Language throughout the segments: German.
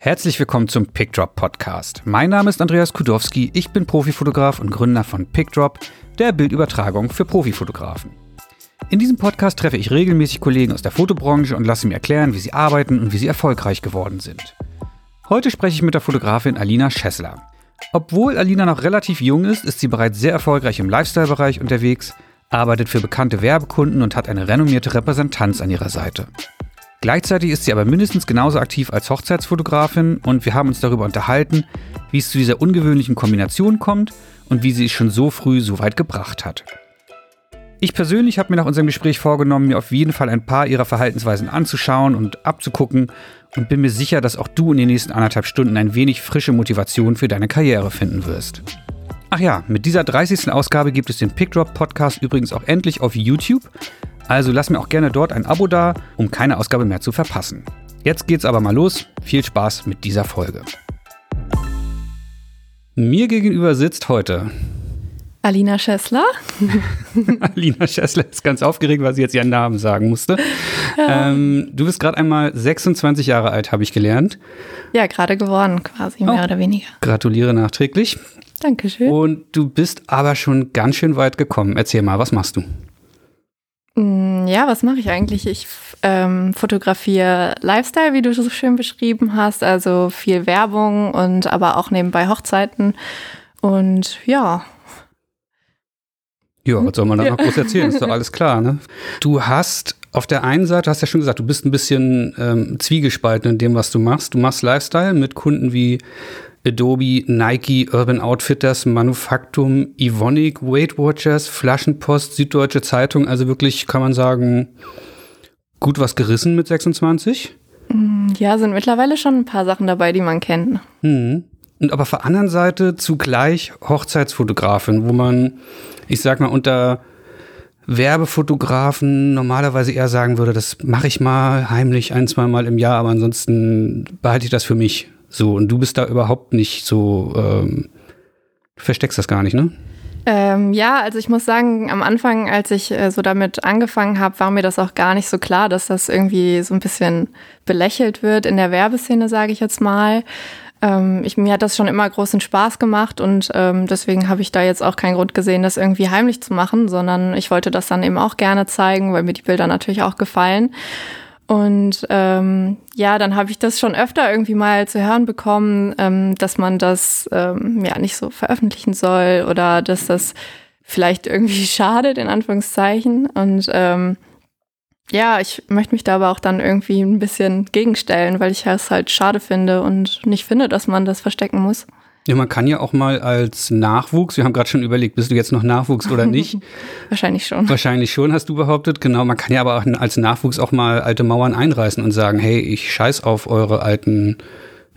Herzlich willkommen zum PickDrop Podcast. Mein Name ist Andreas Kudowski, ich bin Profifotograf und Gründer von PickDrop, der Bildübertragung für Profifotografen. In diesem Podcast treffe ich regelmäßig Kollegen aus der Fotobranche und lasse mir erklären, wie sie arbeiten und wie sie erfolgreich geworden sind. Heute spreche ich mit der Fotografin Alina Schessler. Obwohl Alina noch relativ jung ist, ist sie bereits sehr erfolgreich im Lifestyle-Bereich unterwegs, arbeitet für bekannte Werbekunden und hat eine renommierte Repräsentanz an ihrer Seite. Gleichzeitig ist sie aber mindestens genauso aktiv als Hochzeitsfotografin und wir haben uns darüber unterhalten, wie es zu dieser ungewöhnlichen Kombination kommt und wie sie es schon so früh so weit gebracht hat. Ich persönlich habe mir nach unserem Gespräch vorgenommen, mir auf jeden Fall ein paar ihrer Verhaltensweisen anzuschauen und abzugucken und bin mir sicher, dass auch du in den nächsten anderthalb Stunden ein wenig frische Motivation für deine Karriere finden wirst. Ach ja, mit dieser 30. Ausgabe gibt es den Pickdrop Podcast übrigens auch endlich auf YouTube. Also lass mir auch gerne dort ein Abo da, um keine Ausgabe mehr zu verpassen. Jetzt geht's aber mal los. Viel Spaß mit dieser Folge. Mir gegenüber sitzt heute Alina Schessler. Alina Schessler ist ganz aufgeregt, weil sie jetzt ihren Namen sagen musste. Ja. Ähm, du bist gerade einmal 26 Jahre alt, habe ich gelernt. Ja, gerade geworden, quasi, mehr oh. oder weniger. Gratuliere nachträglich. Dankeschön. Und du bist aber schon ganz schön weit gekommen. Erzähl mal, was machst du? Mm, ja, was mache ich eigentlich? Ich ähm, fotografiere Lifestyle, wie du so schön beschrieben hast, also viel Werbung und aber auch nebenbei Hochzeiten. Und ja. Ja, was soll man da noch groß erzählen? Ist doch alles klar, ne? Du hast auf der einen Seite, hast ja schon gesagt, du bist ein bisschen ähm, zwiegespalten in dem, was du machst. Du machst Lifestyle mit Kunden wie Adobe, Nike, Urban Outfitters, Manufaktum, Evonik, Weight Watchers, Flaschenpost, Süddeutsche Zeitung. Also wirklich kann man sagen, gut was gerissen mit 26. Mm, ja, sind mittlerweile schon ein paar Sachen dabei, die man kennt. Mhm. Und aber auf der anderen Seite zugleich Hochzeitsfotografin, wo man, ich sag mal, unter Werbefotografen normalerweise eher sagen würde, das mache ich mal heimlich ein, zwei Mal im Jahr, aber ansonsten behalte ich das für mich. So, und du bist da überhaupt nicht so, ähm, du versteckst das gar nicht, ne? Ähm, ja, also ich muss sagen, am Anfang, als ich äh, so damit angefangen habe, war mir das auch gar nicht so klar, dass das irgendwie so ein bisschen belächelt wird in der Werbeszene, sage ich jetzt mal. Ähm, ich, mir hat das schon immer großen Spaß gemacht und ähm, deswegen habe ich da jetzt auch keinen Grund gesehen, das irgendwie heimlich zu machen, sondern ich wollte das dann eben auch gerne zeigen, weil mir die Bilder natürlich auch gefallen. Und ähm, ja, dann habe ich das schon öfter irgendwie mal zu hören bekommen, ähm, dass man das ähm, ja nicht so veröffentlichen soll oder dass das vielleicht irgendwie schadet, in Anführungszeichen. Und ähm, ja, ich möchte mich da aber auch dann irgendwie ein bisschen gegenstellen, weil ich es halt schade finde und nicht finde, dass man das verstecken muss. Ja, man kann ja auch mal als Nachwuchs, wir haben gerade schon überlegt, bist du jetzt noch Nachwuchs oder nicht? Wahrscheinlich schon. Wahrscheinlich schon, hast du behauptet. Genau, man kann ja aber auch als Nachwuchs auch mal alte Mauern einreißen und sagen, hey, ich scheiß auf eure alten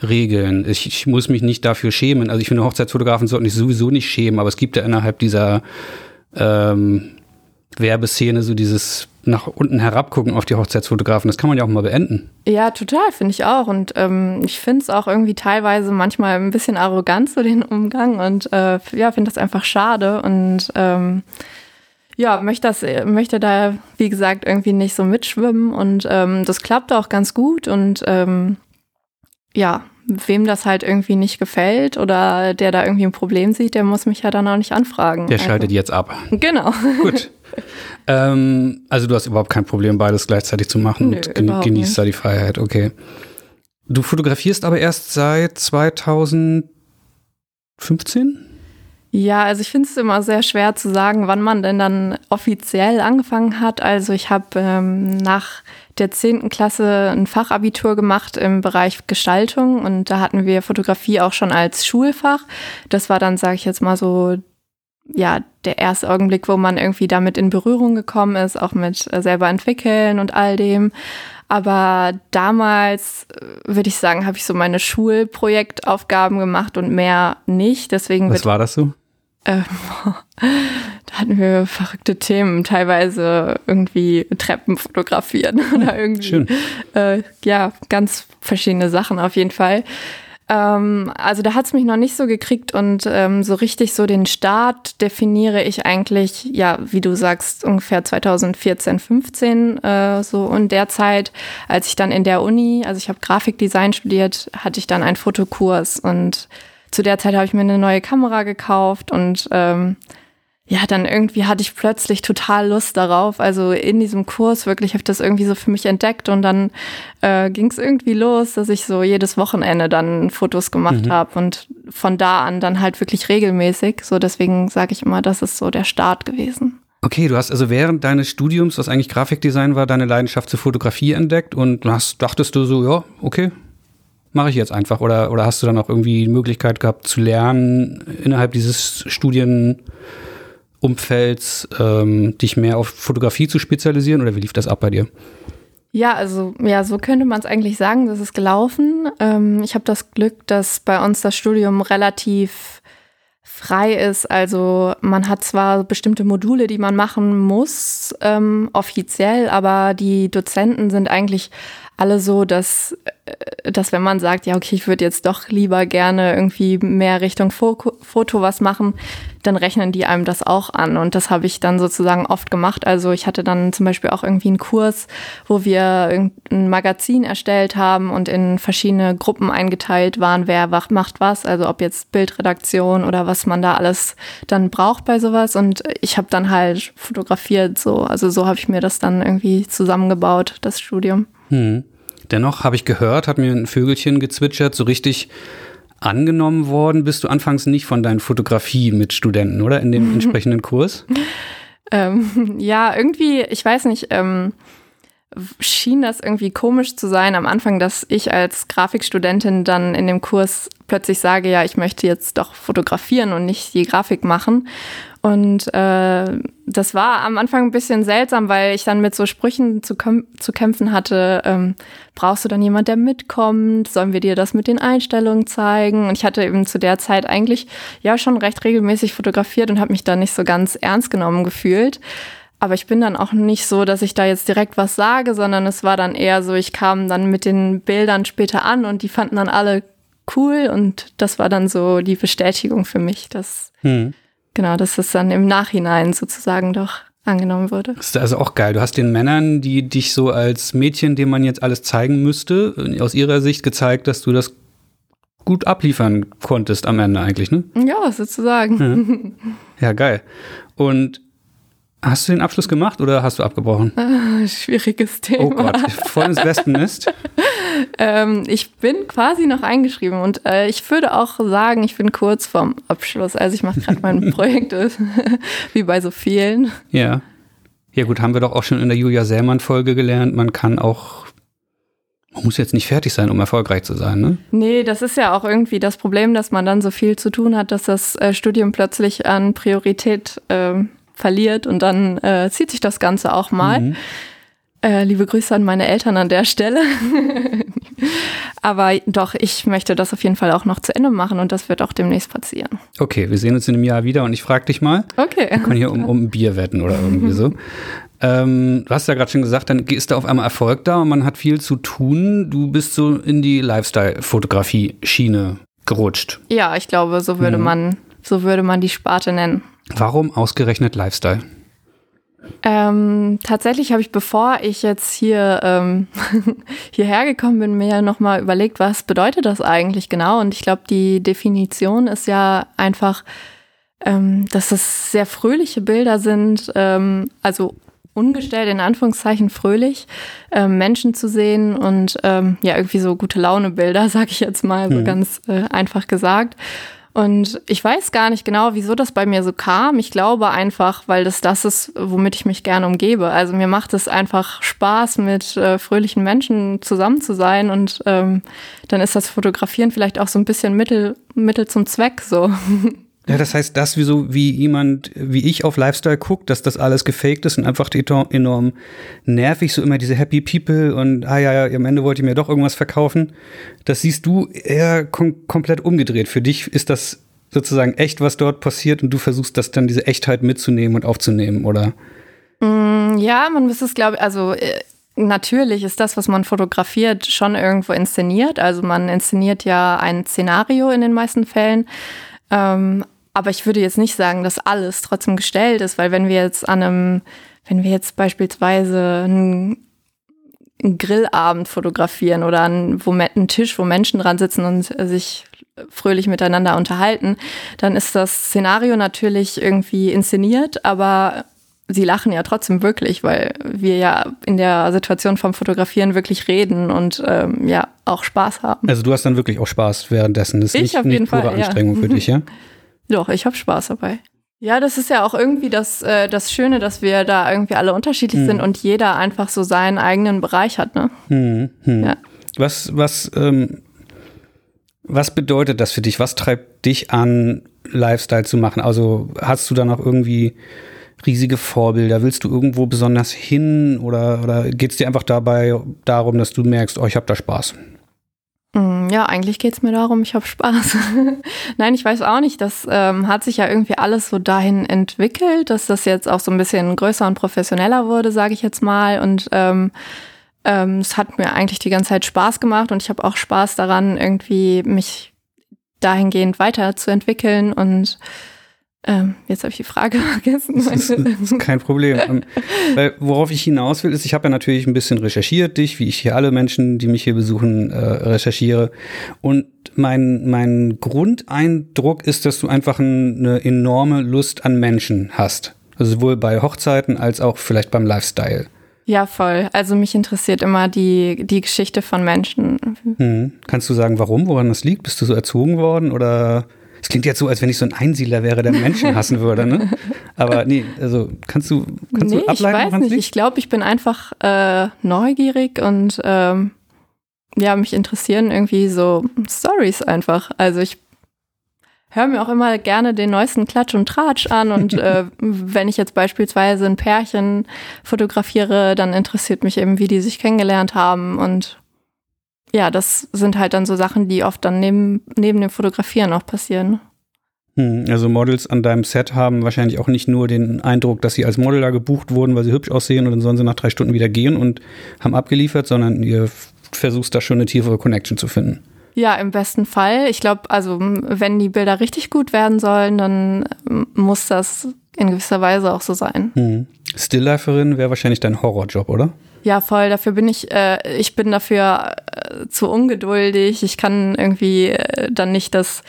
Regeln. Ich, ich muss mich nicht dafür schämen. Also ich finde, Hochzeitsfotografen sollten sich sowieso nicht schämen, aber es gibt ja innerhalb dieser ähm, Werbeszene so dieses nach unten herabgucken auf die Hochzeitsfotografen. Das kann man ja auch mal beenden. Ja, total, finde ich auch. Und ähm, ich finde es auch irgendwie teilweise manchmal ein bisschen arrogant, so den Umgang. Und äh, ja, finde das einfach schade. Und ähm, ja, möchte, das, möchte da, wie gesagt, irgendwie nicht so mitschwimmen. Und ähm, das klappt auch ganz gut. Und ähm, ja, wem das halt irgendwie nicht gefällt oder der da irgendwie ein Problem sieht, der muss mich ja dann auch nicht anfragen. Der also. schaltet jetzt ab. Genau. Gut. ähm, also du hast überhaupt kein Problem, beides gleichzeitig zu machen Nö, und gen genießt da die Freiheit, okay. Du fotografierst aber erst seit 2015? Ja, also ich finde es immer sehr schwer zu sagen, wann man denn dann offiziell angefangen hat. Also ich habe ähm, nach der 10. Klasse ein Fachabitur gemacht im Bereich Gestaltung und da hatten wir Fotografie auch schon als Schulfach. Das war dann, sage ich jetzt mal so, ja, der erste Augenblick, wo man irgendwie damit in Berührung gekommen ist, auch mit äh, selber entwickeln und all dem. Aber damals, äh, würde ich sagen, habe ich so meine Schulprojektaufgaben gemacht und mehr nicht. Deswegen Was war das so? Ähm, da hatten wir verrückte Themen, teilweise irgendwie Treppen fotografieren oder irgendwie. Schön. Äh, ja, ganz verschiedene Sachen auf jeden Fall. Ähm, also da hat es mich noch nicht so gekriegt und ähm, so richtig so den Start definiere ich eigentlich, ja, wie du sagst, ungefähr 2014, 15, äh, so in der Zeit, als ich dann in der Uni, also ich habe Grafikdesign studiert, hatte ich dann einen Fotokurs und zu der Zeit habe ich mir eine neue Kamera gekauft und ähm, ja, dann irgendwie hatte ich plötzlich total Lust darauf. Also in diesem Kurs wirklich habe ich das irgendwie so für mich entdeckt und dann äh, ging es irgendwie los, dass ich so jedes Wochenende dann Fotos gemacht mhm. habe und von da an dann halt wirklich regelmäßig. So deswegen sage ich immer, das ist so der Start gewesen. Okay, du hast also während deines Studiums, was eigentlich Grafikdesign war, deine Leidenschaft zur Fotografie entdeckt und hast, dachtest du so, ja, okay, mache ich jetzt einfach. Oder, oder hast du dann auch irgendwie die Möglichkeit gehabt zu lernen innerhalb dieses Studien Umfelds ähm, dich mehr auf Fotografie zu spezialisieren oder wie lief das ab bei dir? Ja, also ja, so könnte man es eigentlich sagen, das ist gelaufen. Ähm, ich habe das Glück, dass bei uns das Studium relativ frei ist. Also man hat zwar bestimmte Module, die man machen muss, ähm, offiziell, aber die Dozenten sind eigentlich alle so, dass, äh, dass wenn man sagt, ja, okay, ich würde jetzt doch lieber gerne irgendwie mehr Richtung Foto, Foto was machen, dann rechnen die einem das auch an. Und das habe ich dann sozusagen oft gemacht. Also ich hatte dann zum Beispiel auch irgendwie einen Kurs, wo wir ein Magazin erstellt haben und in verschiedene Gruppen eingeteilt waren, wer macht was, also ob jetzt Bildredaktion oder was man da alles dann braucht bei sowas. Und ich habe dann halt fotografiert so. Also so habe ich mir das dann irgendwie zusammengebaut, das Studium. Hm. Dennoch habe ich gehört, hat mir ein Vögelchen gezwitschert, so richtig angenommen worden bist du anfangs nicht von deinen Fotografie mit Studenten, oder? In dem entsprechenden Kurs? ähm, ja, irgendwie, ich weiß nicht, ähm, schien das irgendwie komisch zu sein am Anfang, dass ich als Grafikstudentin dann in dem Kurs plötzlich sage, ja, ich möchte jetzt doch fotografieren und nicht die Grafik machen. Und äh, das war am Anfang ein bisschen seltsam, weil ich dann mit so Sprüchen zu, zu kämpfen hatte. Ähm, brauchst du dann jemand, der mitkommt? Sollen wir dir das mit den Einstellungen zeigen? Und ich hatte eben zu der Zeit eigentlich ja schon recht regelmäßig fotografiert und habe mich da nicht so ganz ernst genommen gefühlt. Aber ich bin dann auch nicht so, dass ich da jetzt direkt was sage, sondern es war dann eher so, ich kam dann mit den Bildern später an und die fanden dann alle cool und das war dann so die Bestätigung für mich, dass hm. Genau, dass es dann im Nachhinein sozusagen doch angenommen wurde. Das ist also auch geil. Du hast den Männern, die dich so als Mädchen, dem man jetzt alles zeigen müsste, aus ihrer Sicht gezeigt, dass du das gut abliefern konntest am Ende eigentlich, ne? Ja, sozusagen. Ja, ja geil. Und Hast du den Abschluss gemacht oder hast du abgebrochen? Ah, schwieriges Thema. Oh Gott, voll ins Wespennest. ähm, ich bin quasi noch eingeschrieben und äh, ich würde auch sagen, ich bin kurz vorm Abschluss. Also ich mache gerade mein Projekt, wie bei so vielen. Ja. Ja gut, haben wir doch auch schon in der Julia Sämann-Folge gelernt. Man kann auch man muss jetzt nicht fertig sein, um erfolgreich zu sein, ne? Nee, das ist ja auch irgendwie das Problem, dass man dann so viel zu tun hat, dass das äh, Studium plötzlich an Priorität äh, verliert und dann äh, zieht sich das Ganze auch mal. Mhm. Äh, liebe Grüße an meine Eltern an der Stelle. Aber doch, ich möchte das auf jeden Fall auch noch zu Ende machen und das wird auch demnächst passieren. Okay, wir sehen uns in einem Jahr wieder und ich frage dich mal. Okay. Wir können hier um, um ein Bier wetten oder irgendwie so. Ähm, du hast ja gerade schon gesagt, dann ist da auf einmal Erfolg da und man hat viel zu tun. Du bist so in die Lifestyle-Fotografie-Schiene gerutscht. Ja, ich glaube, so würde mhm. man, so würde man die Sparte nennen. Warum ausgerechnet Lifestyle? Ähm, tatsächlich habe ich, bevor ich jetzt hier ähm, hierher gekommen bin, mir nochmal überlegt, was bedeutet das eigentlich genau? Und ich glaube, die Definition ist ja einfach, ähm, dass es sehr fröhliche Bilder sind, ähm, also ungestellt in Anführungszeichen fröhlich, ähm, Menschen zu sehen und ähm, ja, irgendwie so gute Laune-Bilder, sage ich jetzt mal, so mhm. ganz äh, einfach gesagt. Und ich weiß gar nicht genau, wieso das bei mir so kam. Ich glaube einfach, weil das das ist, womit ich mich gerne umgebe. Also mir macht es einfach Spaß, mit äh, fröhlichen Menschen zusammen zu sein. Und ähm, dann ist das Fotografieren vielleicht auch so ein bisschen Mittel, Mittel zum Zweck so. Ja, das heißt, das wie so wie jemand wie ich auf Lifestyle guckt, dass das alles gefaked ist und einfach enorm nervig, so immer diese Happy People und ah ja, ja, am Ende wollte ich mir doch irgendwas verkaufen. Das siehst du eher kom komplett umgedreht. Für dich ist das sozusagen echt, was dort passiert und du versuchst das dann diese Echtheit mitzunehmen und aufzunehmen, oder? Mm, ja, man muss es glaube ich, also äh, natürlich ist das, was man fotografiert, schon irgendwo inszeniert. Also man inszeniert ja ein Szenario in den meisten Fällen. Ähm, aber ich würde jetzt nicht sagen, dass alles trotzdem gestellt ist, weil wenn wir jetzt an einem, wenn wir jetzt beispielsweise einen, einen Grillabend fotografieren oder einen, wo, einen Tisch, wo Menschen dran sitzen und sich fröhlich miteinander unterhalten, dann ist das Szenario natürlich irgendwie inszeniert, aber sie lachen ja trotzdem wirklich, weil wir ja in der Situation vom Fotografieren wirklich reden und ähm, ja auch Spaß haben. Also du hast dann wirklich auch Spaß währenddessen. Das ist ich nicht, nicht pure Fall, Anstrengung ja. für dich, ja? Doch, ich habe Spaß dabei. Ja, das ist ja auch irgendwie das, äh, das Schöne, dass wir da irgendwie alle unterschiedlich Hm. sind und jeder einfach so seinen eigenen Bereich hat, ne? Hm, hm. Ja. Was, was, ähm, was bedeutet das für dich? Was treibt dich an, Lifestyle zu machen? Also hast du da noch irgendwie riesige Vorbilder? Willst du irgendwo besonders hin oder, oder geht es dir einfach dabei darum, dass du merkst, oh, ich habe da Spaß? Mm, Ja, eigentlich geht's mir darum, ich habe Spaß. Nein, ich weiß auch nicht. Das ähm, hat sich ja irgendwie alles so dahin entwickelt, dass das jetzt auch so ein bisschen größer und professioneller wurde, sage ich jetzt mal. Und ähm, ähm, es hat mir eigentlich die ganze Zeit Spaß gemacht und ich habe auch Spaß daran, irgendwie mich dahingehend weiterzuentwickeln. Und ähm, jetzt habe ich die Frage vergessen. Das ist, kein Problem. Ähm, Weil worauf ich hinaus will, ist, ich habe ja natürlich ein bisschen recherchiert, dich, wie ich hier alle Menschen, die mich hier besuchen, äh, recherchiere. Und mein, mein Grundeindruck ist, dass du einfach ein, eine enorme Lust an Menschen hast. Also sowohl bei Hochzeiten als auch vielleicht beim Lifestyle. Ja, voll. Also mich interessiert immer die, die Geschichte von Menschen. Hm. Kannst du sagen, warum, woran das liegt? Bist du so erzogen worden oder es klingt jetzt so, als wenn ich so ein Einsiedler wäre, der Menschen hassen würde, ne? Aber nee, also kannst du, kannst nee, du ableiten, ich weiß nicht. Ich glaube, ich bin einfach äh, neugierig und ähm, ja, mich interessieren irgendwie so Stories einfach. Also ich höre mir auch immer gerne den neuesten Klatsch und Tratsch an und äh, wenn ich jetzt beispielsweise ein Pärchen fotografiere, dann interessiert mich eben, wie die sich kennengelernt haben und ja, das sind halt dann so Sachen, die oft dann neben, neben dem Fotografieren auch passieren. Hm, Also Models an deinem Set haben wahrscheinlich auch nicht nur den Eindruck, dass sie als Model da gebucht wurden, weil sie hübsch aussehen und dann sollen sie nach drei Stunden wieder gehen und haben abgeliefert, sondern ihr versuchst da schon eine tiefere Connection zu finden. Ja, im besten Fall. Ich glaube, also wenn die Bilder richtig gut werden sollen, dann muss das in gewisser Weise auch so sein. Hm. Stillliferin wäre wahrscheinlich dein Horrorjob, oder? Ja, voll. Dafür bin ich, äh, ich bin dafür äh, zu ungeduldig. Ich kann irgendwie äh, dann nicht das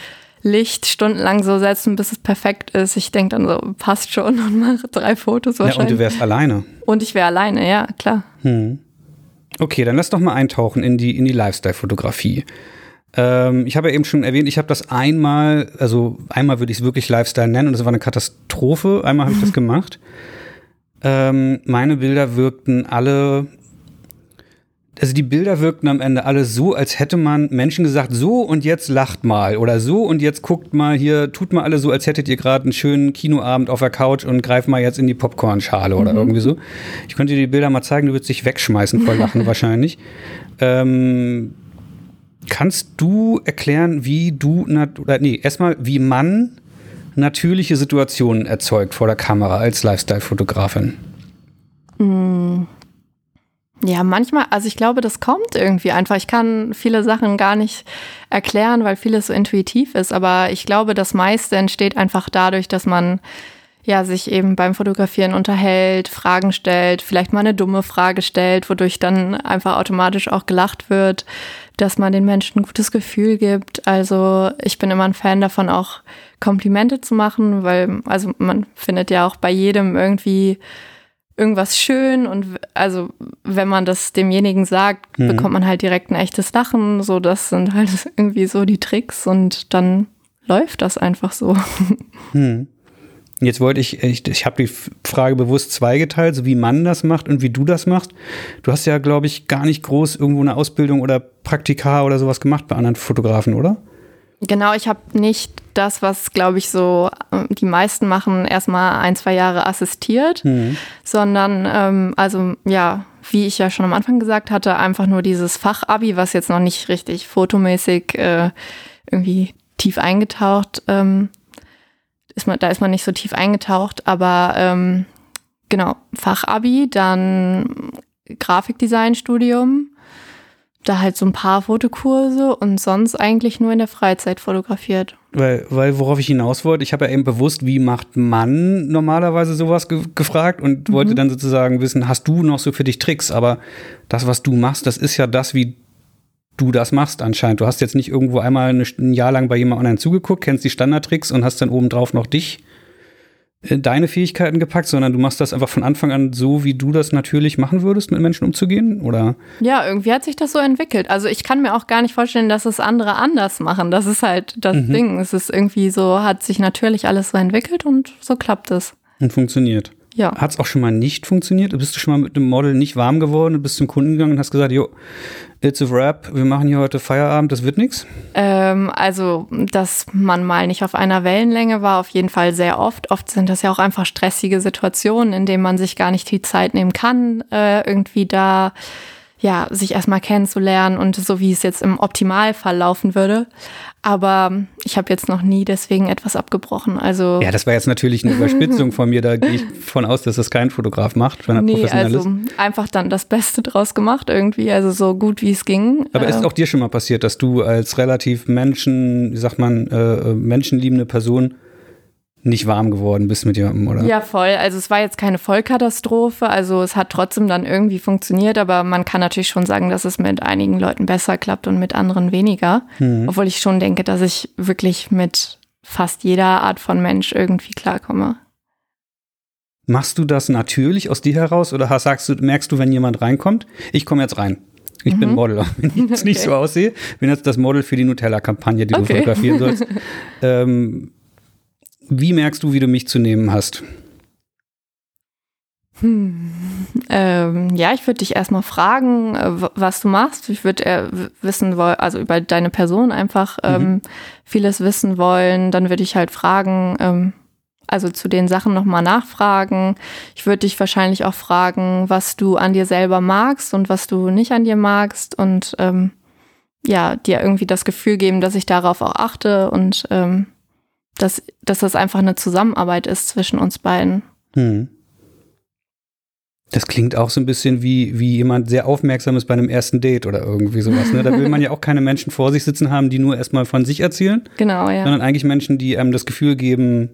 Licht stundenlang so setzen, bis es perfekt ist. Ich denke dann so, passt schon und mache drei Fotos Ja, und wahrscheinlich. du wärst alleine. und ich wäre alleine, ja, klar. Hm. Okay, dann lass doch mal eintauchen in die, in die Lifestyle-Fotografie. Ähm, ich habe ja eben schon erwähnt, ich habe das einmal, also einmal würde ich es wirklich Lifestyle nennen und das war eine Katastrophe. Einmal habe ich das gemacht. Ähm, meine Bilder wirkten alle, also die Bilder wirkten am Ende alle so, als hätte man Menschen gesagt, so und jetzt lacht mal oder so und jetzt guckt mal hier, tut mal alle so, als hättet ihr gerade einen schönen Kinoabend auf der Couch und greift mal jetzt in die Popcornschale oder irgendwie so. Ich könnte dir die Bilder mal zeigen, du würdest dich wegschmeißen vor Lachen wahrscheinlich. Ähm, kannst du erklären, wie du, oder nee, erstmal, wie man natürliche Situationen erzeugt vor der Kamera als Lifestyle-Fotografin? Ja, manchmal, also ich glaube, das kommt irgendwie einfach. Ich kann viele Sachen gar nicht erklären, weil vieles so intuitiv ist, aber ich glaube, das meiste entsteht einfach dadurch, dass man ja sich eben beim Fotografieren unterhält, Fragen stellt, vielleicht mal eine dumme Frage stellt, wodurch dann einfach automatisch auch gelacht wird, dass man den Menschen ein gutes Gefühl gibt. Also ich bin immer ein Fan davon, auch Komplimente zu machen, weil also man findet ja auch bei jedem irgendwie irgendwas schön und also wenn man das demjenigen sagt, Mhm. bekommt man halt direkt ein echtes Lachen. So, das sind halt irgendwie so die Tricks und dann läuft das einfach so. Hm. Jetzt wollte ich, ich, ich habe die Frage bewusst zweigeteilt, so wie man das macht und wie du das machst. Du hast ja, glaube ich, gar nicht groß irgendwo eine Ausbildung oder Praktika oder sowas gemacht bei anderen Fotografen, oder? Genau, ich habe nicht das, was, glaube ich, so äh, die meisten machen, erstmal ein, zwei Jahre assistiert, Hm. sondern ähm, also ja, wie ich ja schon am Anfang gesagt hatte, einfach nur dieses Fachabi, was jetzt noch nicht richtig fotomäßig äh, irgendwie tief eingetaucht ähm, ist man, da ist man nicht so tief eingetaucht, aber ähm, genau, Fachabi, dann Grafikdesign-Studium. Da halt so ein paar Fotokurse und sonst eigentlich nur in der Freizeit fotografiert. Weil, weil worauf ich hinaus wollte, ich habe ja eben bewusst, wie macht man normalerweise sowas ge gefragt und mhm. wollte dann sozusagen wissen, hast du noch so für dich Tricks? Aber das, was du machst, das ist ja das, wie du das machst anscheinend. Du hast jetzt nicht irgendwo einmal ein Jahr lang bei jemand online zugeguckt, kennst die Standardtricks und hast dann obendrauf noch dich deine Fähigkeiten gepackt, sondern du machst das einfach von Anfang an so, wie du das natürlich machen würdest, mit Menschen umzugehen, oder? Ja, irgendwie hat sich das so entwickelt. Also ich kann mir auch gar nicht vorstellen, dass es andere anders machen. Das ist halt das mhm. Ding. Es ist irgendwie so, hat sich natürlich alles so entwickelt und so klappt es. Und funktioniert. Ja. Hat es auch schon mal nicht funktioniert? Bist du schon mal mit einem Model nicht warm geworden und bist zum Kunden gegangen und hast gesagt, jo, it's a wrap, wir machen hier heute Feierabend, das wird nichts? Ähm, also, dass man mal nicht auf einer Wellenlänge war, auf jeden Fall sehr oft. Oft sind das ja auch einfach stressige Situationen, in denen man sich gar nicht die Zeit nehmen kann, äh, irgendwie da ja, sich erstmal kennenzulernen und so wie es jetzt im Optimalfall laufen würde. Aber ich habe jetzt noch nie deswegen etwas abgebrochen. Also ja, das war jetzt natürlich eine Überspitzung von mir. Da gehe ich von aus, dass das kein Fotograf macht, wenn er nee, professionell also ist. einfach dann das Beste draus gemacht irgendwie, also so gut wie es ging. Aber ist es äh, auch dir schon mal passiert, dass du als relativ Menschen, wie sagt man, äh, menschenliebende Person nicht warm geworden bist mit jemandem, oder? Ja, voll. Also es war jetzt keine Vollkatastrophe. Also es hat trotzdem dann irgendwie funktioniert, aber man kann natürlich schon sagen, dass es mit einigen Leuten besser klappt und mit anderen weniger. Mhm. Obwohl ich schon denke, dass ich wirklich mit fast jeder Art von Mensch irgendwie klarkomme. Machst du das natürlich aus dir heraus oder sagst du, merkst du, wenn jemand reinkommt, ich komme jetzt rein? Ich mhm. bin Model. Wenn ich jetzt okay. nicht so aussehe, bin jetzt das Model für die Nutella-Kampagne, die okay. du fotografieren sollst. ähm, wie merkst du, wie du mich zu nehmen hast? Hm. Ähm, ja, ich würde dich erstmal fragen, äh, was du machst. Ich würde äh, wissen wollen, also über deine Person einfach ähm, mhm. vieles wissen wollen. Dann würde ich halt fragen, ähm, also zu den Sachen nochmal nachfragen. Ich würde dich wahrscheinlich auch fragen, was du an dir selber magst und was du nicht an dir magst und ähm, ja, dir irgendwie das Gefühl geben, dass ich darauf auch achte und ähm, dass, dass das einfach eine Zusammenarbeit ist zwischen uns beiden. Hm. Das klingt auch so ein bisschen wie, wie jemand sehr aufmerksam ist bei einem ersten Date oder irgendwie sowas. Ne? Da will man ja auch keine Menschen vor sich sitzen haben, die nur erstmal von sich erzählen. Genau, ja. Sondern eigentlich Menschen, die einem das Gefühl geben,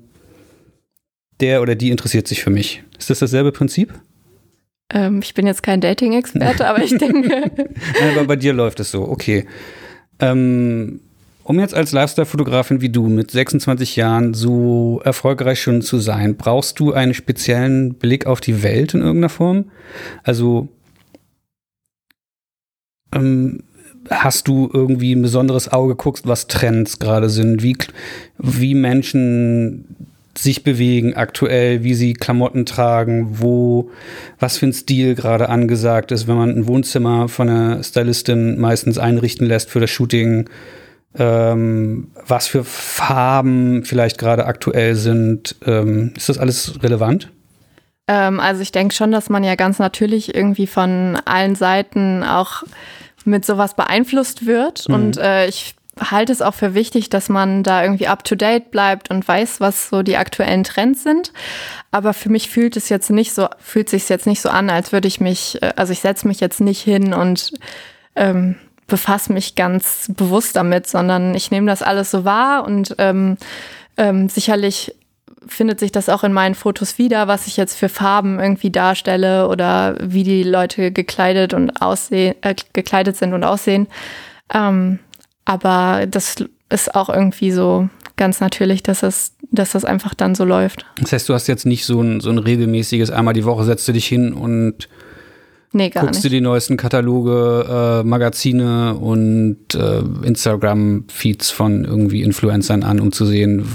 der oder die interessiert sich für mich. Ist das dasselbe Prinzip? Ähm, ich bin jetzt kein Dating-Experte, aber ich denke. Nein, aber bei dir läuft es so, okay. Ähm, um jetzt als Lifestyle-Fotografin wie du mit 26 Jahren so erfolgreich schon zu sein, brauchst du einen speziellen Blick auf die Welt in irgendeiner Form? Also ähm, hast du irgendwie ein besonderes Auge guckst, was Trends gerade sind, wie, wie Menschen sich bewegen aktuell, wie sie Klamotten tragen, wo, was für ein Stil gerade angesagt ist, wenn man ein Wohnzimmer von einer Stylistin meistens einrichten lässt für das Shooting ähm, was für Farben vielleicht gerade aktuell sind. Ähm, ist das alles relevant? Ähm, also ich denke schon, dass man ja ganz natürlich irgendwie von allen Seiten auch mit sowas beeinflusst wird. Mhm. Und äh, ich halte es auch für wichtig, dass man da irgendwie up-to-date bleibt und weiß, was so die aktuellen Trends sind. Aber für mich fühlt es jetzt nicht so, fühlt sich jetzt nicht so an, als würde ich mich, äh, also ich setze mich jetzt nicht hin und ähm, befasse mich ganz bewusst damit, sondern ich nehme das alles so wahr und ähm, ähm, sicherlich findet sich das auch in meinen Fotos wieder, was ich jetzt für Farben irgendwie darstelle oder wie die Leute gekleidet und aussehen, äh, gekleidet sind und aussehen. Ähm, aber das ist auch irgendwie so ganz natürlich, dass das, dass das einfach dann so läuft. Das heißt, du hast jetzt nicht so ein, so ein regelmäßiges, einmal die Woche setzt du dich hin und Nee, gar Guckst nicht. du die neuesten Kataloge, äh, Magazine und äh, Instagram-Feeds von irgendwie Influencern an, um zu sehen,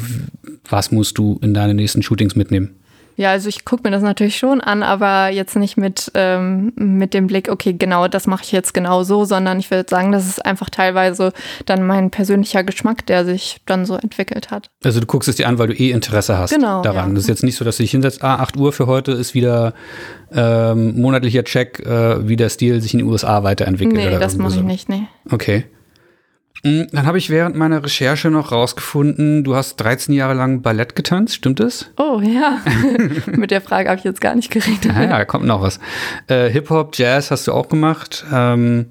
was musst du in deine nächsten Shootings mitnehmen? Ja, also ich gucke mir das natürlich schon an, aber jetzt nicht mit, ähm, mit dem Blick, okay, genau, das mache ich jetzt genau so, sondern ich würde sagen, das ist einfach teilweise dann mein persönlicher Geschmack, der sich dann so entwickelt hat. Also du guckst es dir an, weil du eh Interesse hast genau, daran. Ja. Das ist jetzt nicht so, dass du dich hinsetzt, ah, 8 Uhr für heute ist wieder ähm, monatlicher Check, äh, wie der Stil sich in den USA weiterentwickelt. Nee, das mache ich nicht, nee. Okay. Hm, dann habe ich während meiner Recherche noch rausgefunden, du hast 13 Jahre lang Ballett getanzt, stimmt das? Oh ja, mit der Frage habe ich jetzt gar nicht geredet. Ja, ja, kommt noch was. Äh, Hip-Hop, Jazz hast du auch gemacht. Ähm,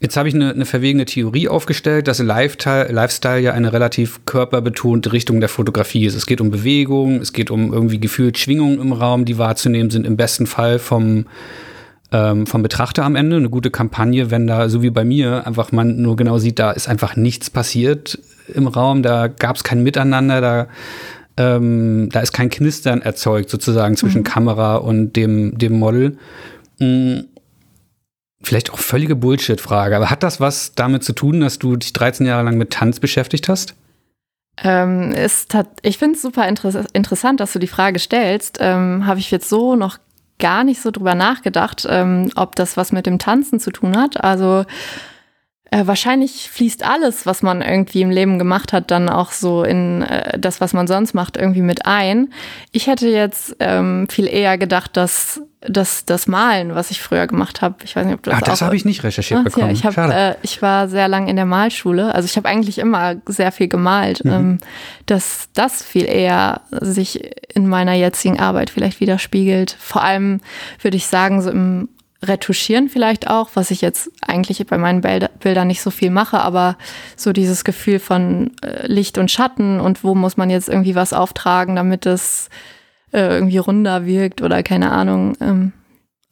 jetzt habe ich eine, eine verwegene Theorie aufgestellt, dass Lifestyle, Lifestyle ja eine relativ körperbetonte Richtung der Fotografie ist. Es geht um Bewegung, es geht um irgendwie gefühlt Schwingungen im Raum, die wahrzunehmen sind, im besten Fall vom ähm, vom Betrachter am Ende. Eine gute Kampagne, wenn da, so wie bei mir, einfach man nur genau sieht, da ist einfach nichts passiert im Raum, da gab es kein Miteinander, da, ähm, da ist kein Knistern erzeugt sozusagen zwischen mhm. Kamera und dem, dem Model. Mhm. Vielleicht auch völlige Bullshit-Frage, aber hat das was damit zu tun, dass du dich 13 Jahre lang mit Tanz beschäftigt hast? Ähm, ist, ich finde es super inter interessant, dass du die Frage stellst. Ähm, Habe ich jetzt so noch gar nicht so drüber nachgedacht, ähm, ob das was mit dem Tanzen zu tun hat. Also äh, wahrscheinlich fließt alles, was man irgendwie im Leben gemacht hat, dann auch so in äh, das, was man sonst macht, irgendwie mit ein. Ich hätte jetzt ähm, viel eher gedacht, dass das, das Malen, was ich früher gemacht habe, ich weiß nicht, ob du das Ah, das habe ich nicht recherchiert bekommen. Ja, ich, hab, äh, ich war sehr lang in der Malschule, also ich habe eigentlich immer sehr viel gemalt, mhm. ähm, dass das viel eher sich in meiner jetzigen Arbeit vielleicht widerspiegelt. Vor allem würde ich sagen, so im Retuschieren vielleicht auch, was ich jetzt eigentlich bei meinen Bildern nicht so viel mache, aber so dieses Gefühl von äh, Licht und Schatten und wo muss man jetzt irgendwie was auftragen, damit es äh, irgendwie runder wirkt oder keine Ahnung. Ähm,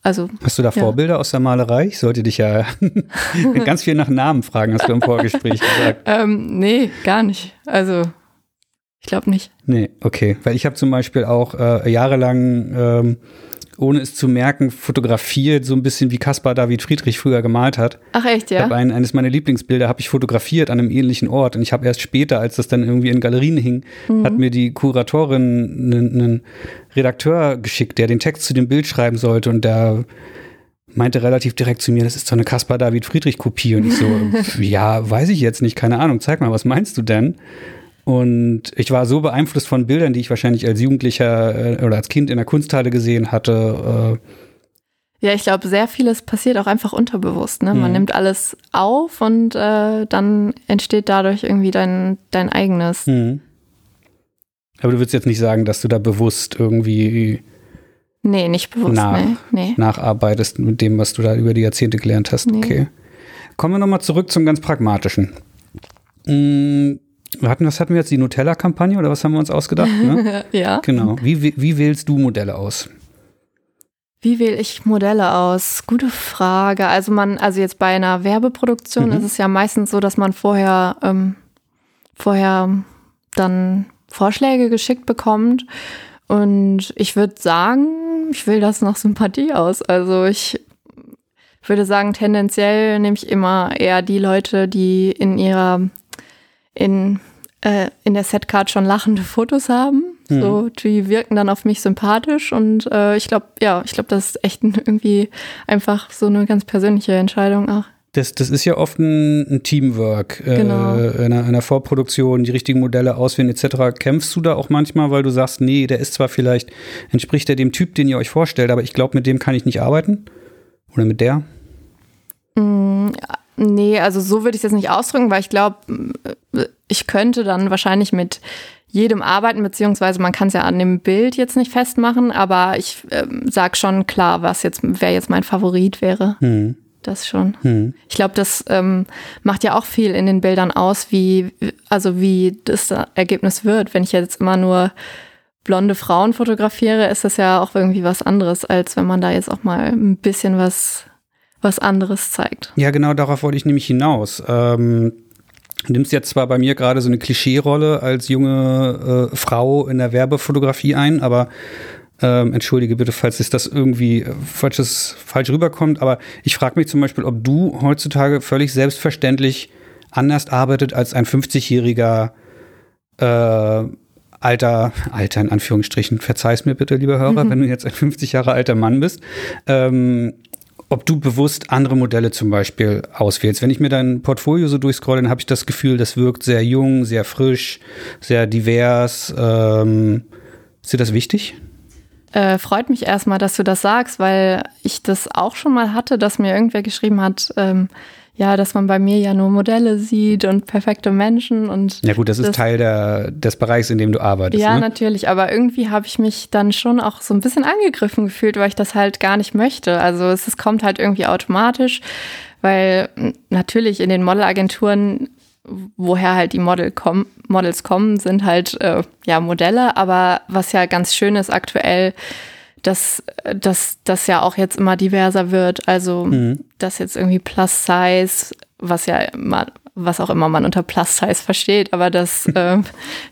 also, hast du da ja. Vorbilder aus der Malerei? Ich sollte dich ja ganz viel nach Namen fragen, hast du im Vorgespräch gesagt. Ähm, nee, gar nicht. Also ich glaube nicht. Nee, okay. Weil ich habe zum Beispiel auch äh, jahrelang ähm, ohne es zu merken, fotografiert, so ein bisschen wie Caspar David Friedrich früher gemalt hat. Ach echt, ja? Ich ein, eines meiner Lieblingsbilder habe ich fotografiert an einem ähnlichen Ort und ich habe erst später, als das dann irgendwie in Galerien hing, mhm. hat mir die Kuratorin einen, Redakteur geschickt, der den Text zu dem Bild schreiben sollte und der meinte relativ direkt zu mir, das ist so eine Caspar David Friedrich Kopie und ich so, ja, weiß ich jetzt nicht, keine Ahnung, zeig mal, was meinst du denn? Und ich war so beeinflusst von Bildern, die ich wahrscheinlich als Jugendlicher äh, oder als Kind in der Kunsthalle gesehen hatte. Äh. Ja, ich glaube, sehr vieles passiert auch einfach unterbewusst. Ne? Man mhm. nimmt alles auf und äh, dann entsteht dadurch irgendwie dein, dein eigenes. Mhm. Aber du würdest jetzt nicht sagen, dass du da bewusst irgendwie Nee, nicht bewusst, nach, nee, nee. nacharbeitest mit dem, was du da über die Jahrzehnte gelernt hast. Nee. Okay. Kommen wir nochmal zurück zum ganz Pragmatischen. Hm, wir hatten, was hatten wir jetzt? Die Nutella-Kampagne oder was haben wir uns ausgedacht? Ne? ja. Genau. Wie, wie, wie wählst du Modelle aus? Wie wähle ich Modelle aus? Gute Frage. Also man, also jetzt bei einer Werbeproduktion mhm. ist es ja meistens so, dass man vorher, ähm, vorher dann Vorschläge geschickt bekommt. Und ich würde sagen, ich will das nach Sympathie aus. Also ich würde sagen, tendenziell nehme ich immer eher die Leute, die in ihrer in, äh, in der Setcard schon lachende Fotos haben. Mhm. So, die wirken dann auf mich sympathisch und äh, ich glaube, ja, ich glaube, das ist echt irgendwie einfach so eine ganz persönliche Entscheidung auch. Das, das ist ja oft ein, ein Teamwork äh, genau. äh, einer, einer Vorproduktion, die richtigen Modelle auswählen etc. Kämpfst du da auch manchmal, weil du sagst, nee, der ist zwar vielleicht, entspricht er dem Typ, den ihr euch vorstellt, aber ich glaube, mit dem kann ich nicht arbeiten? Oder mit der? Mm, Nee, also so würde ich es jetzt nicht ausdrücken, weil ich glaube, ich könnte dann wahrscheinlich mit jedem arbeiten, beziehungsweise man kann es ja an dem Bild jetzt nicht festmachen, aber ich äh, sag schon klar, was jetzt, wer jetzt mein Favorit wäre. Hm. Das schon. Hm. Ich glaube, das ähm, macht ja auch viel in den Bildern aus, wie, also wie das Ergebnis wird. Wenn ich jetzt immer nur blonde Frauen fotografiere, ist das ja auch irgendwie was anderes, als wenn man da jetzt auch mal ein bisschen was was anderes zeigt. Ja, genau darauf wollte ich nämlich hinaus. Ähm, du nimmst jetzt zwar bei mir gerade so eine Klischee-Rolle als junge äh, Frau in der Werbefotografie ein, aber ähm, entschuldige bitte, falls es das irgendwie äh, falsches, falsch rüberkommt, aber ich frage mich zum Beispiel, ob du heutzutage völlig selbstverständlich anders arbeitet als ein 50-jähriger äh, alter, alter in Anführungsstrichen, verzeih's mir bitte, lieber Hörer, mhm. wenn du jetzt ein 50 Jahre alter Mann bist, ähm, ob du bewusst andere Modelle zum Beispiel auswählst. Wenn ich mir dein Portfolio so durchscrolle, dann habe ich das Gefühl, das wirkt sehr jung, sehr frisch, sehr divers. Ähm, ist dir das wichtig? Äh, freut mich erstmal, dass du das sagst, weil ich das auch schon mal hatte, dass mir irgendwer geschrieben hat, ähm, ja, dass man bei mir ja nur Modelle sieht und perfekte Menschen und. Ja gut, das ist das, Teil der, des Bereichs, in dem du arbeitest. Ja, ne? natürlich, aber irgendwie habe ich mich dann schon auch so ein bisschen angegriffen gefühlt, weil ich das halt gar nicht möchte. Also es, es kommt halt irgendwie automatisch, weil natürlich in den Modelagenturen woher halt die Model komm, Models kommen, sind halt äh, ja Modelle, aber was ja ganz schön ist aktuell, dass das ja auch jetzt immer diverser wird. Also, mhm. dass jetzt irgendwie Plus Size, was ja immer, was auch immer man unter Plus Size versteht, aber dass, äh,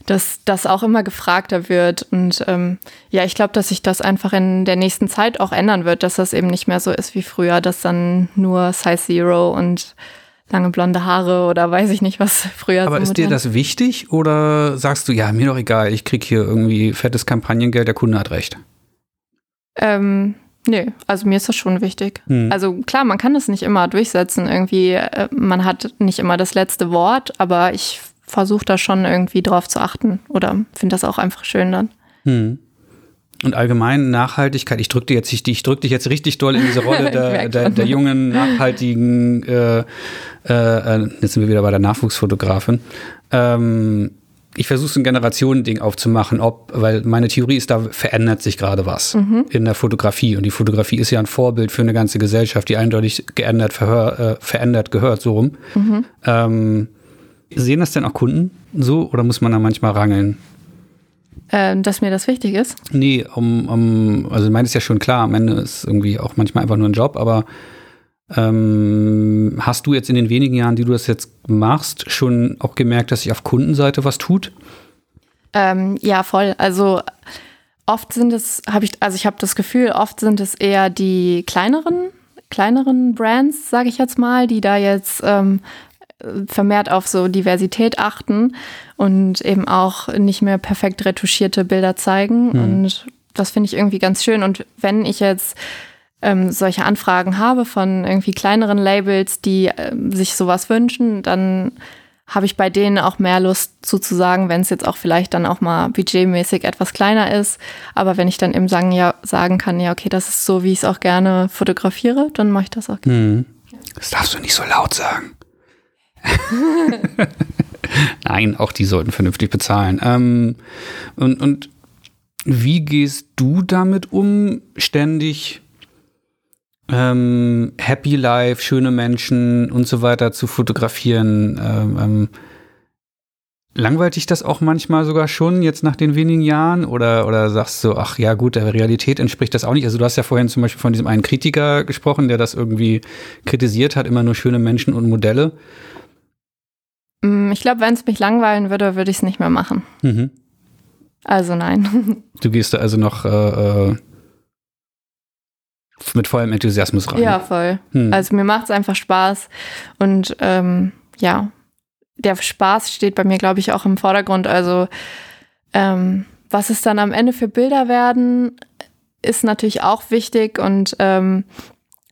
dass das auch immer gefragter wird. Und ähm, ja, ich glaube, dass sich das einfach in der nächsten Zeit auch ändern wird, dass das eben nicht mehr so ist wie früher, dass dann nur Size Zero und lange blonde Haare oder weiß ich nicht, was früher Aber so ist dir das wichtig oder sagst du, ja, mir doch egal, ich krieg hier irgendwie fettes Kampagnengeld, der Kunde hat recht? Ähm, nö, also mir ist das schon wichtig. Hm. Also klar, man kann das nicht immer durchsetzen. Irgendwie, äh, man hat nicht immer das letzte Wort, aber ich versuche da schon irgendwie drauf zu achten oder finde das auch einfach schön dann. Hm. Und allgemein Nachhaltigkeit, ich drücke jetzt, ich, ich drück dich jetzt richtig doll in diese Rolle der, der, der, jungen, nachhaltigen, äh, äh, jetzt sind wir wieder bei der Nachwuchsfotografin. Ähm, ich versuche so ein Generationending aufzumachen, ob, weil meine Theorie ist, da verändert sich gerade was mhm. in der Fotografie. Und die Fotografie ist ja ein Vorbild für eine ganze Gesellschaft, die eindeutig geändert, verhör, äh, verändert gehört, so rum. Mhm. Ähm, sehen das denn auch Kunden so oder muss man da manchmal rangeln? Ähm, dass mir das wichtig ist? Nee, um, um, also ich meine, ist ja schon klar, am Ende ist irgendwie auch manchmal einfach nur ein Job, aber ähm, hast du jetzt in den wenigen Jahren, die du das jetzt machst, schon auch gemerkt, dass sich auf Kundenseite was tut? Ähm, ja, voll. Also oft sind es, habe ich, also ich habe das Gefühl, oft sind es eher die kleineren, kleineren Brands, sage ich jetzt mal, die da jetzt ähm, vermehrt auf so Diversität achten und eben auch nicht mehr perfekt retuschierte Bilder zeigen. Mhm. Und das finde ich irgendwie ganz schön. Und wenn ich jetzt ähm, solche Anfragen habe von irgendwie kleineren Labels, die ähm, sich sowas wünschen, dann habe ich bei denen auch mehr Lust zuzusagen, wenn es jetzt auch vielleicht dann auch mal budgetmäßig etwas kleiner ist. Aber wenn ich dann eben sagen, ja, sagen kann, ja, okay, das ist so, wie ich es auch gerne fotografiere, dann mache ich das auch gerne. Hm. Das darfst du nicht so laut sagen. Nein, auch die sollten vernünftig bezahlen. Ähm, und, und wie gehst du damit um, ständig ähm, Happy Life, schöne Menschen und so weiter zu fotografieren. Ähm, ähm, langweilt dich das auch manchmal sogar schon jetzt nach den wenigen Jahren oder, oder sagst du, ach ja gut, der Realität entspricht das auch nicht? Also du hast ja vorhin zum Beispiel von diesem einen Kritiker gesprochen, der das irgendwie kritisiert hat, immer nur schöne Menschen und Modelle. Mm, ich glaube, wenn es mich langweilen würde, würde ich es nicht mehr machen. Mhm. Also nein. Du gehst da also noch äh, äh mit vollem Enthusiasmus rein. Ja, voll. Hm. Also mir macht es einfach Spaß. Und ähm, ja, der Spaß steht bei mir, glaube ich, auch im Vordergrund. Also ähm, was es dann am Ende für Bilder werden, ist natürlich auch wichtig und ähm,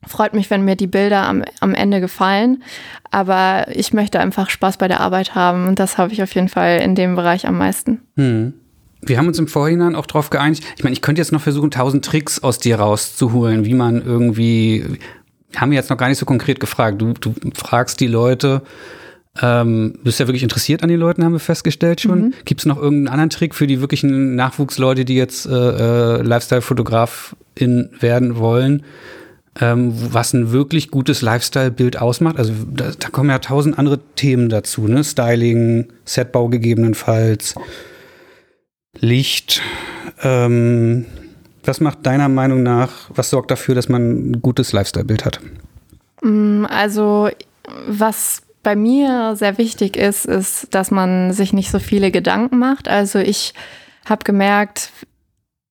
freut mich, wenn mir die Bilder am, am Ende gefallen. Aber ich möchte einfach Spaß bei der Arbeit haben und das habe ich auf jeden Fall in dem Bereich am meisten. Hm wir haben uns im Vorhinein auch darauf geeinigt. Ich meine, ich könnte jetzt noch versuchen, tausend Tricks aus dir rauszuholen, wie man irgendwie. Haben wir jetzt noch gar nicht so konkret gefragt. Du, du fragst die Leute, ähm, bist ja wirklich interessiert an den Leuten, haben wir festgestellt schon. Mhm. Gibt es noch irgendeinen anderen Trick für die wirklichen Nachwuchsleute, die jetzt äh, äh, Lifestyle-Fotografin werden wollen? Ähm, was ein wirklich gutes Lifestyle-Bild ausmacht. Also da, da, kommen ja tausend andere Themen dazu, ne? Styling, Setbau gegebenenfalls. Licht. Ähm, was macht deiner Meinung nach, was sorgt dafür, dass man ein gutes Lifestyle-Bild hat? Mm, also, was bei mir sehr wichtig ist, ist, dass man sich nicht so viele Gedanken macht. Also ich habe gemerkt,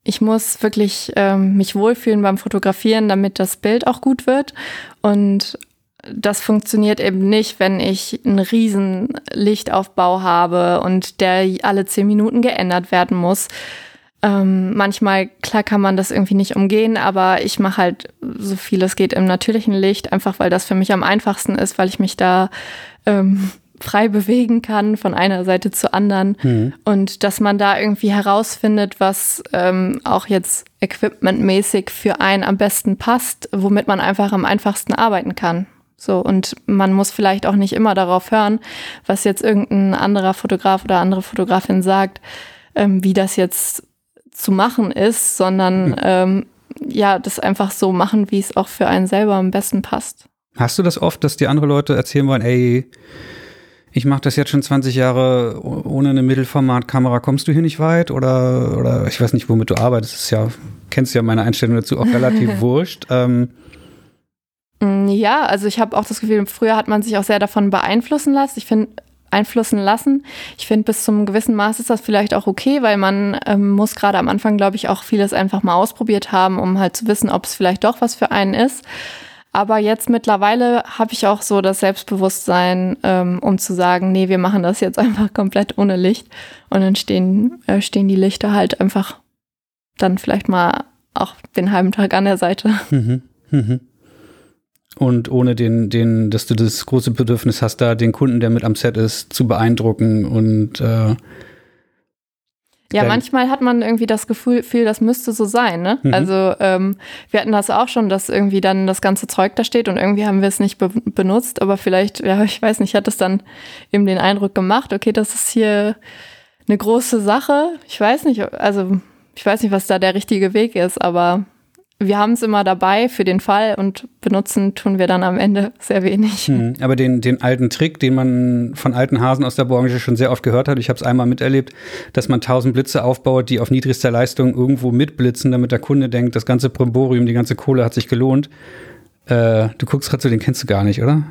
ich muss wirklich ähm, mich wohlfühlen beim Fotografieren, damit das Bild auch gut wird. Und das funktioniert eben nicht, wenn ich einen riesen Lichtaufbau habe und der alle zehn Minuten geändert werden muss. Ähm, manchmal, klar kann man das irgendwie nicht umgehen, aber ich mache halt so viel es geht im natürlichen Licht, einfach weil das für mich am einfachsten ist, weil ich mich da ähm, frei bewegen kann von einer Seite zur anderen mhm. und dass man da irgendwie herausfindet, was ähm, auch jetzt equipmentmäßig für einen am besten passt, womit man einfach am einfachsten arbeiten kann. So, und man muss vielleicht auch nicht immer darauf hören, was jetzt irgendein anderer Fotograf oder andere Fotografin sagt, ähm, wie das jetzt zu machen ist, sondern ähm, ja, das einfach so machen, wie es auch für einen selber am besten passt. Hast du das oft, dass die andere Leute erzählen wollen, ey, ich mache das jetzt schon 20 Jahre ohne eine Mittelformatkamera, kommst du hier nicht weit? Oder, oder ich weiß nicht, womit du arbeitest, das ist ja, kennst ja meine Einstellung dazu auch relativ wurscht. Ähm, ja, also ich habe auch das Gefühl, früher hat man sich auch sehr davon beeinflussen lassen. Ich finde, einflussen lassen. Ich finde, bis zum gewissen Maß ist das vielleicht auch okay, weil man ähm, muss gerade am Anfang, glaube ich, auch vieles einfach mal ausprobiert haben, um halt zu wissen, ob es vielleicht doch was für einen ist. Aber jetzt mittlerweile habe ich auch so das Selbstbewusstsein, ähm, um zu sagen, nee, wir machen das jetzt einfach komplett ohne Licht. Und dann stehen, äh, stehen die Lichter halt einfach dann vielleicht mal auch den halben Tag an der Seite. Mhm. Mhm. Und ohne den, den, dass du das große Bedürfnis hast, da den Kunden, der mit am Set ist, zu beeindrucken und äh, ja, manchmal hat man irgendwie das Gefühl, das müsste so sein. Ne? Mhm. Also ähm, wir hatten das auch schon, dass irgendwie dann das ganze Zeug da steht und irgendwie haben wir es nicht be benutzt, aber vielleicht, ja, ich weiß nicht, hat es dann eben den Eindruck gemacht, okay, das ist hier eine große Sache. Ich weiß nicht, also ich weiß nicht, was da der richtige Weg ist, aber wir haben es immer dabei für den Fall und benutzen tun wir dann am Ende sehr wenig. Hm, aber den, den alten Trick, den man von alten Hasen aus der Branche schon sehr oft gehört hat, ich habe es einmal miterlebt, dass man tausend Blitze aufbaut, die auf niedrigster Leistung irgendwo mitblitzen, damit der Kunde denkt, das ganze Primborium, die ganze Kohle hat sich gelohnt. Äh, du guckst gerade so, den kennst du gar nicht, oder?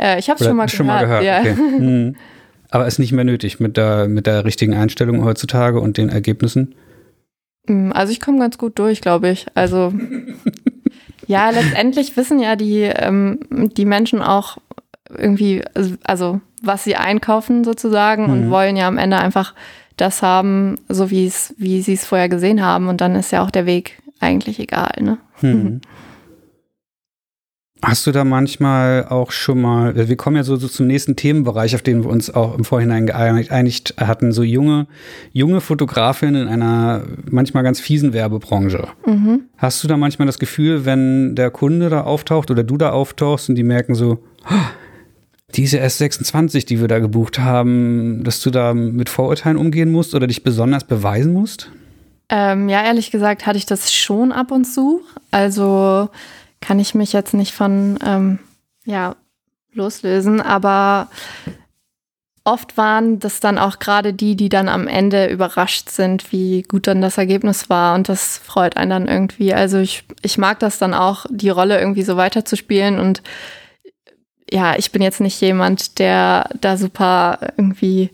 Äh, ich habe schon mal schon gehört. Mal gehört. Ja. Okay. Hm. Aber ist nicht mehr nötig mit der, mit der richtigen Einstellung heutzutage und den Ergebnissen. Hm, also ich komme ganz gut durch, glaube ich. Also ja, letztendlich wissen ja die, ähm, die Menschen auch irgendwie, also was sie einkaufen sozusagen mhm. und wollen ja am Ende einfach das haben, so wie es, wie sie es vorher gesehen haben. Und dann ist ja auch der Weg eigentlich egal, ne? Mhm. Hast du da manchmal auch schon mal, wir kommen ja so, so, zum nächsten Themenbereich, auf den wir uns auch im Vorhinein geeinigt hatten, so junge, junge Fotografinnen in einer manchmal ganz fiesen Werbebranche. Mhm. Hast du da manchmal das Gefühl, wenn der Kunde da auftaucht oder du da auftauchst und die merken so, oh, diese S26, die wir da gebucht haben, dass du da mit Vorurteilen umgehen musst oder dich besonders beweisen musst? Ähm, ja, ehrlich gesagt hatte ich das schon ab und zu. Also kann ich mich jetzt nicht von ähm, ja, loslösen, aber oft waren das dann auch gerade die, die dann am Ende überrascht sind, wie gut dann das Ergebnis war und das freut einen dann irgendwie. Also ich, ich mag das dann auch, die Rolle irgendwie so weiterzuspielen und ja, ich bin jetzt nicht jemand, der da super irgendwie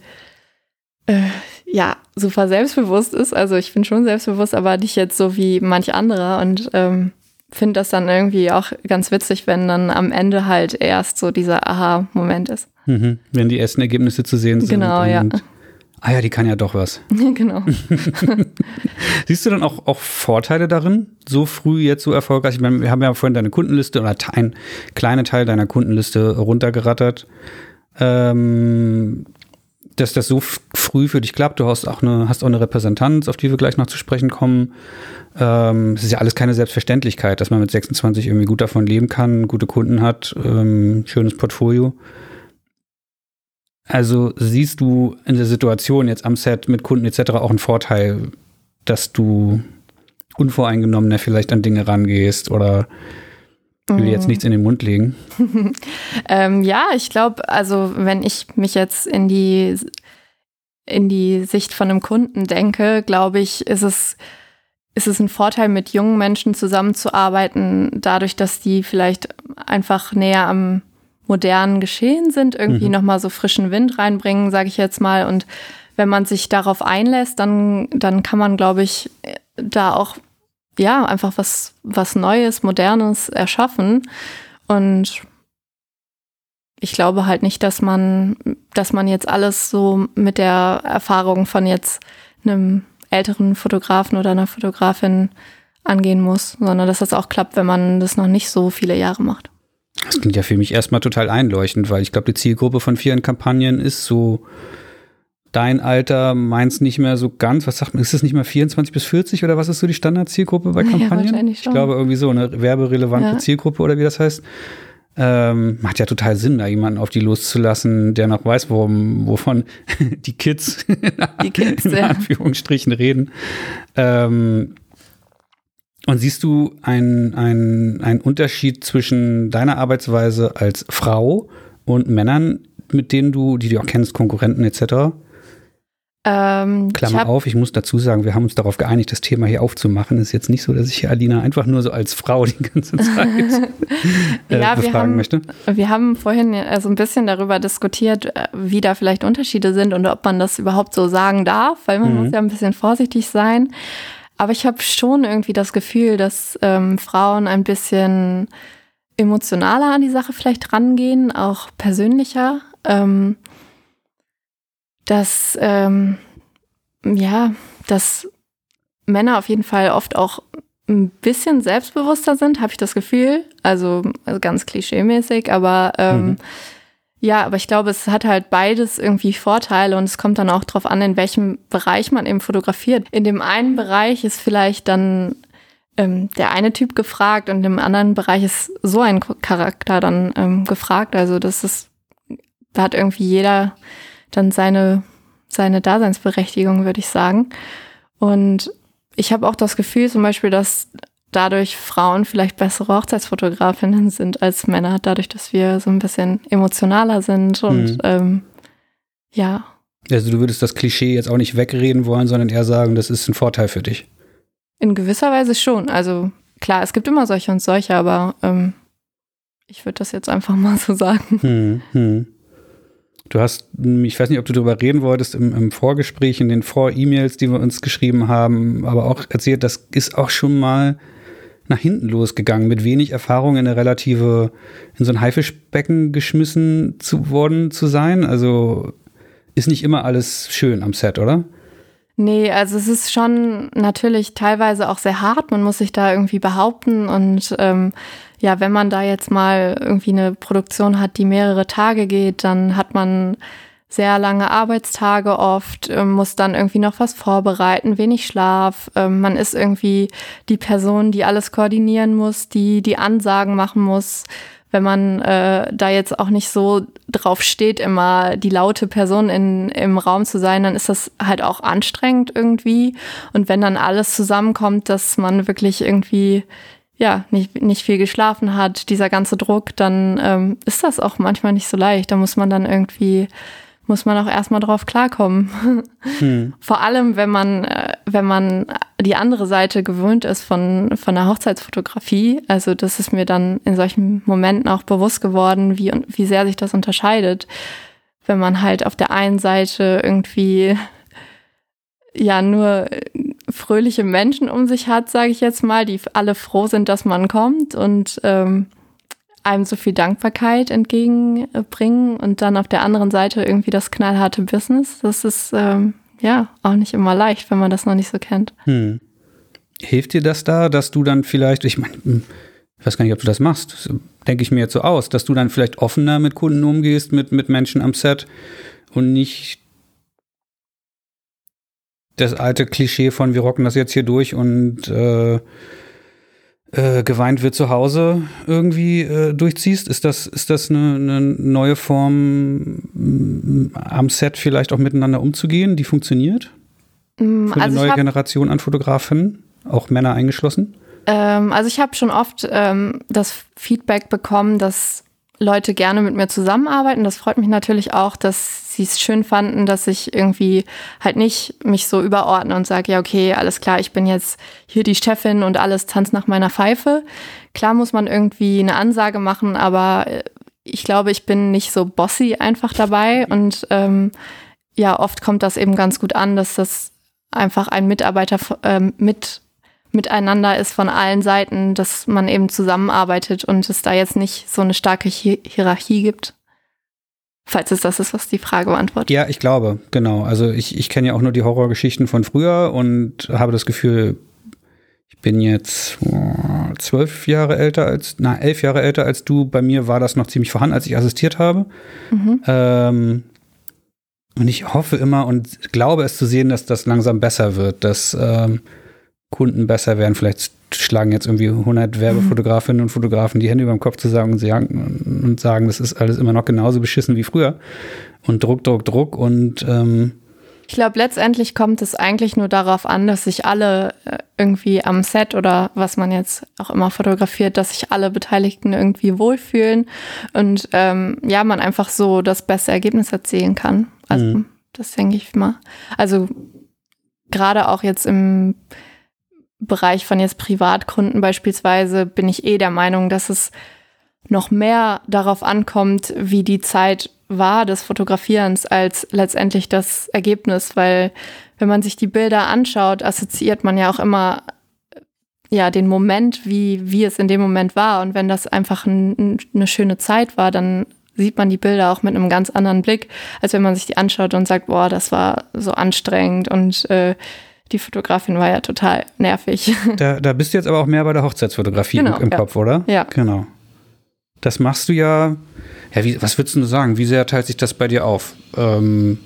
äh, ja, super selbstbewusst ist. Also ich bin schon selbstbewusst, aber nicht jetzt so wie manch anderer und ähm, finde das dann irgendwie auch ganz witzig, wenn dann am Ende halt erst so dieser Aha-Moment ist. Mhm. Wenn die ersten Ergebnisse zu sehen sind. Genau, ja. Ah ja, die kann ja doch was. genau. Siehst du dann auch, auch Vorteile darin, so früh jetzt so erfolgreich? Ich meine, wir haben ja vorhin deine Kundenliste oder ein kleiner Teil deiner Kundenliste runtergerattert. Ähm, dass das so früh für dich klappt. Du hast auch eine, hast auch eine Repräsentanz, auf die wir gleich noch zu sprechen kommen. Ähm, es ist ja alles keine Selbstverständlichkeit, dass man mit 26 irgendwie gut davon leben kann, gute Kunden hat, ähm, schönes Portfolio. Also siehst du in der Situation jetzt am Set mit Kunden etc. auch einen Vorteil, dass du unvoreingenommener vielleicht an Dinge rangehst oder ich will jetzt mhm. nichts in den Mund legen. ähm, ja, ich glaube, also wenn ich mich jetzt in die in die Sicht von einem Kunden denke, glaube ich, ist es ist es ein Vorteil, mit jungen Menschen zusammenzuarbeiten, dadurch, dass die vielleicht einfach näher am modernen Geschehen sind, irgendwie mhm. nochmal so frischen Wind reinbringen, sage ich jetzt mal. Und wenn man sich darauf einlässt, dann, dann kann man, glaube ich, da auch ja, einfach was, was Neues, Modernes erschaffen. Und ich glaube halt nicht, dass man, dass man jetzt alles so mit der Erfahrung von jetzt einem älteren Fotografen oder einer Fotografin angehen muss, sondern dass das auch klappt, wenn man das noch nicht so viele Jahre macht. Das klingt ja für mich erstmal total einleuchtend, weil ich glaube, die Zielgruppe von vielen Kampagnen ist so dein Alter, meins nicht mehr so ganz. Was sagt man? Ist es nicht mehr 24 bis 40 oder was ist so die Standardzielgruppe bei Kampagnen? Ja. Ich glaube irgendwie so eine werberelevante ja. Zielgruppe oder wie das heißt. Ähm, macht ja total Sinn, da jemanden auf die loszulassen, der noch weiß, worum, wovon die Kids, Die Kids, in ja. Anführungsstrichen reden. Ähm, und siehst du einen einen Unterschied zwischen deiner Arbeitsweise als Frau und Männern, mit denen du, die du auch kennst, Konkurrenten etc.? Ähm, ich Klammer hab, auf, ich muss dazu sagen, wir haben uns darauf geeinigt, das Thema hier aufzumachen. Es ist jetzt nicht so, dass ich hier Alina einfach nur so als Frau die ganze Zeit äh, Ja, wir befragen haben- möchte. Wir haben vorhin ja so ein bisschen darüber diskutiert, äh, wie da vielleicht Unterschiede sind und ob man das überhaupt so sagen darf, weil man Mhm. muss ja ein bisschen vorsichtig sein. Aber ich habe schon irgendwie das Gefühl, dass ähm, Frauen ein bisschen emotionaler an die Sache vielleicht rangehen, auch persönlicher. Ähm, dass, ähm, ja, dass Männer auf jeden Fall oft auch ein bisschen selbstbewusster sind, habe ich das Gefühl. Also, also ganz klischeemäßig, aber ähm, Mhm. ja, aber ich glaube, es hat halt beides irgendwie Vorteile und es kommt dann auch drauf an, in welchem Bereich man eben fotografiert. In dem einen Bereich ist vielleicht dann ähm, der eine Typ gefragt und im anderen Bereich ist so ein Charakter dann ähm, gefragt. Also das ist, da hat irgendwie jeder dann seine, seine Daseinsberechtigung, würde ich sagen. Und ich habe auch das Gefühl zum Beispiel, dass dadurch Frauen vielleicht bessere Hochzeitsfotografinnen sind als Männer, dadurch, dass wir so ein bisschen emotionaler sind und Mhm. ähm, ja, Also du würdest das Klischee jetzt auch nicht wegreden wollen, sondern eher sagen, das ist ein Vorteil für dich. in gewisser Weise schon. Also klar, es gibt immer solche und solche, aber ähm, ich würde das jetzt einfach mal so sagen. Hm, hm. Du hast, hm, ich weiß nicht, ob du darüber reden wolltest, im, im Vorgespräch, in den Vor-E-Mails, die wir uns geschrieben haben, aber auch erzählt, das ist auch schon mal nach hinten losgegangen, mit wenig Erfahrung in eine relative, in so ein Haifischbecken geschmissen zu worden zu sein. Also ist nicht immer alles schön am Set, oder? Nee, also es ist schon natürlich teilweise auch sehr hart. Man muss sich da irgendwie behaupten. Und ähm, ja, wenn man da jetzt mal irgendwie eine Produktion hat, die mehrere Tage geht, dann hat man sehr lange Arbeitstage oft, ähm, muss dann irgendwie noch was vorbereiten, wenig Schlaf. Ähm, man ist irgendwie die Person, die alles koordinieren muss, die die Ansagen machen muss. Wenn man äh, da jetzt auch nicht so drauf steht, immer die laute Person in, im Raum zu sein, dann ist das halt auch anstrengend irgendwie. Und wenn dann alles zusammenkommt, dass man wirklich irgendwie ja, nicht, nicht viel geschlafen hat, dieser ganze Druck, dann ähm, ist das auch manchmal nicht so leicht. Da muss man dann irgendwie, muss man auch erstmal drauf klarkommen. Hm. Vor allem, wenn man, äh, wenn man die andere Seite gewöhnt ist von, von der Hochzeitsfotografie. Also das ist mir dann in solchen Momenten auch bewusst geworden, wie, wie sehr sich das unterscheidet. Wenn man halt auf der einen Seite irgendwie ja nur fröhliche Menschen um sich hat, sage ich jetzt mal, die alle froh sind, dass man kommt und ähm, einem so viel Dankbarkeit entgegenbringen und dann auf der anderen Seite irgendwie das knallharte Business. Das ist ähm, ja auch nicht immer leicht, wenn man das noch nicht so kennt. Hm. Hilft dir das da, dass du dann vielleicht, ich meine, hm, ich weiß gar nicht, ob du das machst, das denke ich mir jetzt so aus, dass du dann vielleicht offener mit Kunden umgehst, mit, mit Menschen am Set und nicht das alte Klischee von wir rocken das jetzt hier durch und äh, äh, geweint wird zu Hause irgendwie äh, durchziehst? Ist das, ist das eine, eine neue Form, m, am Set vielleicht auch miteinander umzugehen, die funktioniert? Mm, Für eine Also ich neue Generation an Fotografen, auch Männer eingeschlossen? ähm, also ich habe schon oft ähm, das Feedback bekommen, dass Leute gerne mit mir zusammenarbeiten. Das freut mich natürlich auch, dass sie es schön fanden, dass ich irgendwie halt nicht mich so überordne und sage, ja, okay, alles klar, ich bin jetzt hier die Chefin und alles tanzt nach meiner Pfeife. Klar muss man irgendwie eine Ansage machen, aber äh, ich glaube, ich bin nicht so bossy einfach dabei und ähm, ja, oft kommt das eben ganz gut an, dass das einfach ein Mitarbeiter ähm, mit miteinander ist von allen Seiten, dass man eben zusammenarbeitet und es da jetzt nicht so eine starke Hi Hierarchie gibt. Falls es das ist, was die Frage beantwortet. Ja, ich glaube, genau. Also ich, ich kenne ja auch nur die Horrorgeschichten von früher und habe das Gefühl, ich bin jetzt zwölf Jahre älter als, na, elf Jahre älter als du. Bei mir war das noch ziemlich vorhanden, als ich assistiert habe. Mhm. Ähm, und ich hoffe immer und glaube es zu sehen, dass das langsam besser wird, dass ähm, Kunden besser werden. Vielleicht schlagen jetzt irgendwie 100 Werbefotografinnen und Fotografen die Hände über dem Kopf zusammen und sagen, und sagen, das ist alles immer noch genauso beschissen wie früher. Und Druck, Druck, Druck und ähm, ich glaube, letztendlich kommt es eigentlich nur darauf an, dass sich alle äh, irgendwie am Set oder was man jetzt auch immer fotografiert, dass sich alle Beteiligten irgendwie wohlfühlen und ähm, ja, man einfach so das beste Ergebnis erzielen kann. Also mhm. das denke ich mal. Also gerade auch jetzt im Bereich von jetzt Privatkunden beispielsweise bin ich eh der Meinung, dass es noch mehr darauf ankommt, wie die Zeit war des Fotografierens als letztendlich das Ergebnis, weil wenn man sich die Bilder anschaut, assoziiert man ja auch immer ja den Moment, wie, wie es in dem Moment war. Und wenn das einfach ein, eine schöne Zeit war, dann sieht man die Bilder auch mit einem ganz anderen Blick, als wenn man sich die anschaut und sagt, boah, das war so anstrengend und äh, die Fotografin war ja total nervig. Da, da bist du jetzt aber auch mehr bei der Hochzeitsfotografie genau, im ja. Kopf, oder? Ja. Genau. Das machst du ja. Ja, wie, was würdest du sagen? Wie sehr teilt sich das bei dir auf? 50-50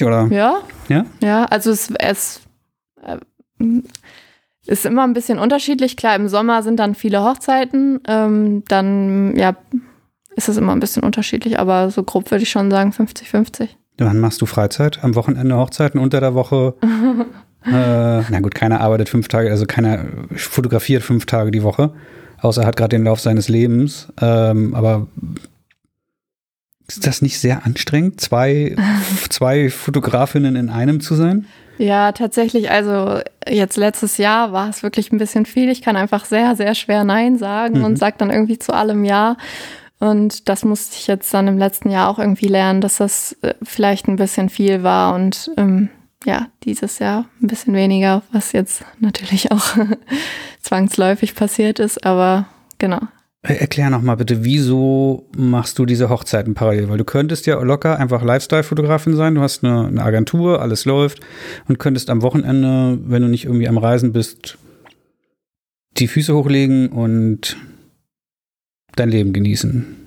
ähm, oder? Ja. Ja? Ja, also es, es äh, ist immer ein bisschen unterschiedlich. Klar, im Sommer sind dann viele Hochzeiten. Ähm, dann, ja, ist es immer ein bisschen unterschiedlich, aber so grob würde ich schon sagen 50-50. Wann machst du Freizeit? Am Wochenende Hochzeiten, unter der Woche? äh, na gut, keiner arbeitet fünf Tage, also keiner fotografiert fünf Tage die Woche außer er hat gerade den Lauf seines Lebens. Ähm, aber ist das nicht sehr anstrengend, zwei, zwei Fotografinnen in einem zu sein? Ja, tatsächlich. Also jetzt letztes Jahr war es wirklich ein bisschen viel. Ich kann einfach sehr, sehr schwer Nein sagen mhm. und sage dann irgendwie zu allem Ja. Und das musste ich jetzt dann im letzten Jahr auch irgendwie lernen, dass das äh, vielleicht ein bisschen viel war und ähm, ja, dieses Jahr ein bisschen weniger, was jetzt natürlich auch zwangsläufig passiert ist, aber genau. Erklär nochmal bitte, wieso machst du diese Hochzeiten parallel? Weil du könntest ja locker einfach Lifestyle-Fotografin sein, du hast eine, eine, Agentur, alles läuft und könntest am Wochenende, wenn du nicht irgendwie am Reisen bist, die Füße hochlegen und dein Leben genießen.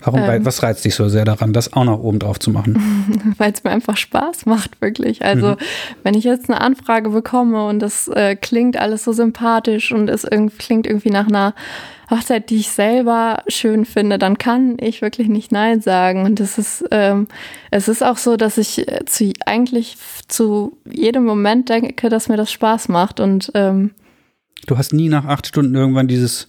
Warum, ähm, was reizt dich so sehr daran, das auch noch oben drauf zu machen? Weil es mir einfach Spaß macht, wirklich. Also, mhm. wenn ich jetzt eine Anfrage bekomme und das äh, klingt alles so sympathisch und es irgendwie, klingt irgendwie nach einer Hochzeit, die ich selber schön finde, dann kann ich wirklich nicht Nein sagen. Und das ist, ähm, es ist auch so, dass ich zu, eigentlich zu jedem Moment denke, dass mir das Spaß macht. Und ähm, du hast nie nach acht Stunden irgendwann dieses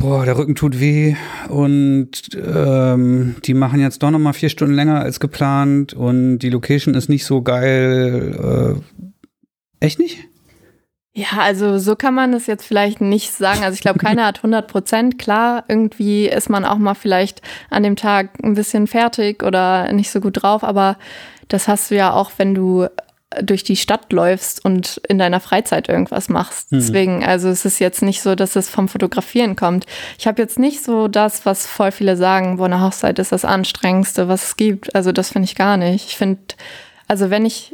boah, der Rücken tut weh und ähm, die machen jetzt doch noch mal vier Stunden länger als geplant und die Location ist nicht so geil. Äh, echt nicht? Ja, also so kann man es jetzt vielleicht nicht sagen. Also ich glaube, keiner hat 100 Prozent. Klar, irgendwie ist man auch mal vielleicht an dem Tag ein bisschen fertig oder nicht so gut drauf, aber das hast du ja auch, wenn du durch die Stadt läufst und in deiner Freizeit irgendwas machst. Mhm. Deswegen, also es ist jetzt nicht so, dass es vom Fotografieren kommt. Ich habe jetzt nicht so das, was voll viele sagen, wo eine Hochzeit ist das anstrengendste, was es gibt. Also das finde ich gar nicht. Ich finde, also wenn ich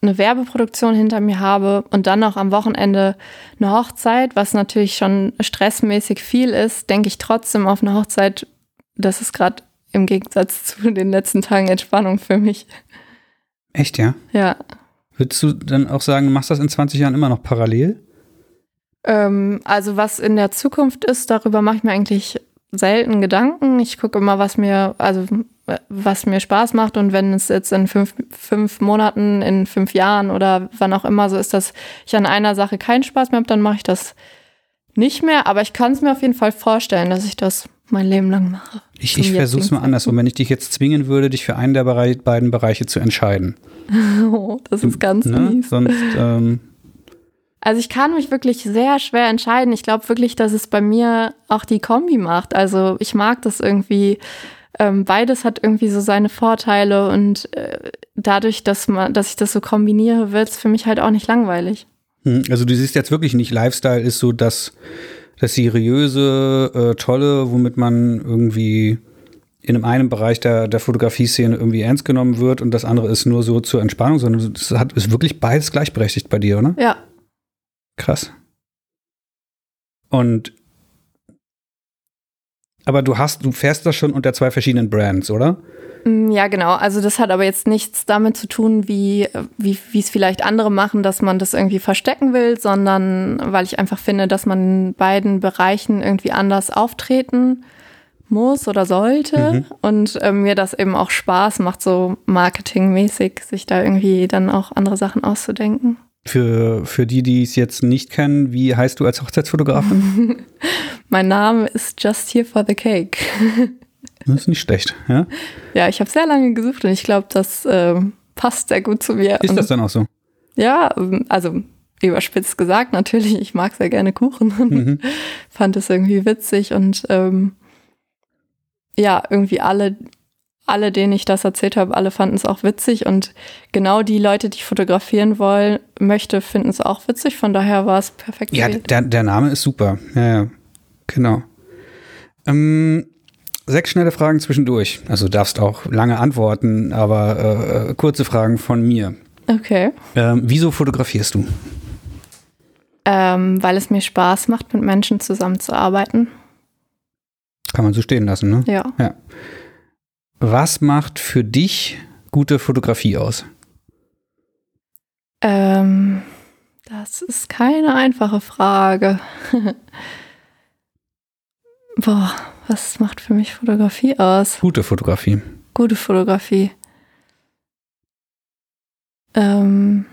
eine Werbeproduktion hinter mir habe und dann noch am Wochenende eine Hochzeit, was natürlich schon stressmäßig viel ist, denke ich trotzdem auf eine Hochzeit, das ist gerade im Gegensatz zu den letzten Tagen Entspannung für mich. Echt, ja? Ja. Würdest du dann auch sagen, du machst das in 20 Jahren immer noch parallel? Ähm, also was in der Zukunft ist, darüber mache ich mir eigentlich selten Gedanken. Ich gucke immer, was mir, also was mir Spaß macht und wenn es jetzt in fünf, fünf Monaten, in fünf Jahren oder wann auch immer so ist, dass ich an einer Sache keinen Spaß mehr habe, dann mache ich das nicht mehr. Aber ich kann es mir auf jeden Fall vorstellen, dass ich das mein Leben lang mache. Ich, ich versuche es mal andersrum. Wenn ich dich jetzt zwingen würde, dich für einen der Bereich, beiden Bereiche zu entscheiden. Oh, das ist ganz ne? mies. Sonst, ähm also ich kann mich wirklich sehr schwer entscheiden. Ich glaube wirklich, dass es bei mir auch die Kombi macht. Also ich mag das irgendwie. Ähm, beides hat irgendwie so seine Vorteile und äh, dadurch, dass man, dass ich das so kombiniere, wird es für mich halt auch nicht langweilig. Hm, also du siehst jetzt wirklich nicht, Lifestyle ist so das das seriöse, äh, tolle, womit man irgendwie in einem Bereich der, der Fotografie-Szene irgendwie ernst genommen wird und das andere ist nur so zur Entspannung, sondern es hat, ist wirklich beides gleichberechtigt bei dir, oder? Ja. Krass. Und Aber du hast, du fährst das schon unter zwei verschiedenen Brands, oder? Mm, ja, genau. Also das hat aber jetzt nichts damit zu tun, wie, wie, wie es vielleicht andere machen, dass man das irgendwie verstecken will, sondern weil ich einfach finde, dass man in beiden Bereichen irgendwie anders auftreten muss oder sollte mhm. und äh, mir das eben auch Spaß macht, so marketingmäßig, sich da irgendwie dann auch andere Sachen auszudenken. Für, für die, die es jetzt nicht kennen, wie heißt du als Hochzeitsfotografin? mein Name ist Just Here for the Cake. das ist nicht schlecht, ja? Ja, ich habe sehr lange gesucht und ich glaube, das äh, passt sehr gut zu mir. Ist das dann auch so? Ja, also überspitzt gesagt natürlich, ich mag sehr gerne Kuchen und mhm. fand es irgendwie witzig und ähm, ja, irgendwie alle, alle, denen ich das erzählt habe, alle fanden es auch witzig und genau die Leute, die ich fotografieren wollen, möchte, finden es auch witzig. Von daher war es perfekt. Ja, der, der Name ist super. Ja, ja. genau. Ähm, sechs schnelle Fragen zwischendurch. Also darfst auch lange antworten, aber äh, äh, kurze Fragen von mir. Okay. Ähm, wieso fotografierst du? Ähm, weil es mir Spaß macht, mit Menschen zusammenzuarbeiten. Kann man so stehen lassen, ne? Ja. ja. Was macht für dich gute Fotografie aus? Ähm, das ist keine einfache Frage. Boah, was macht für mich Fotografie aus? Gute Fotografie. Gute Fotografie. Ähm,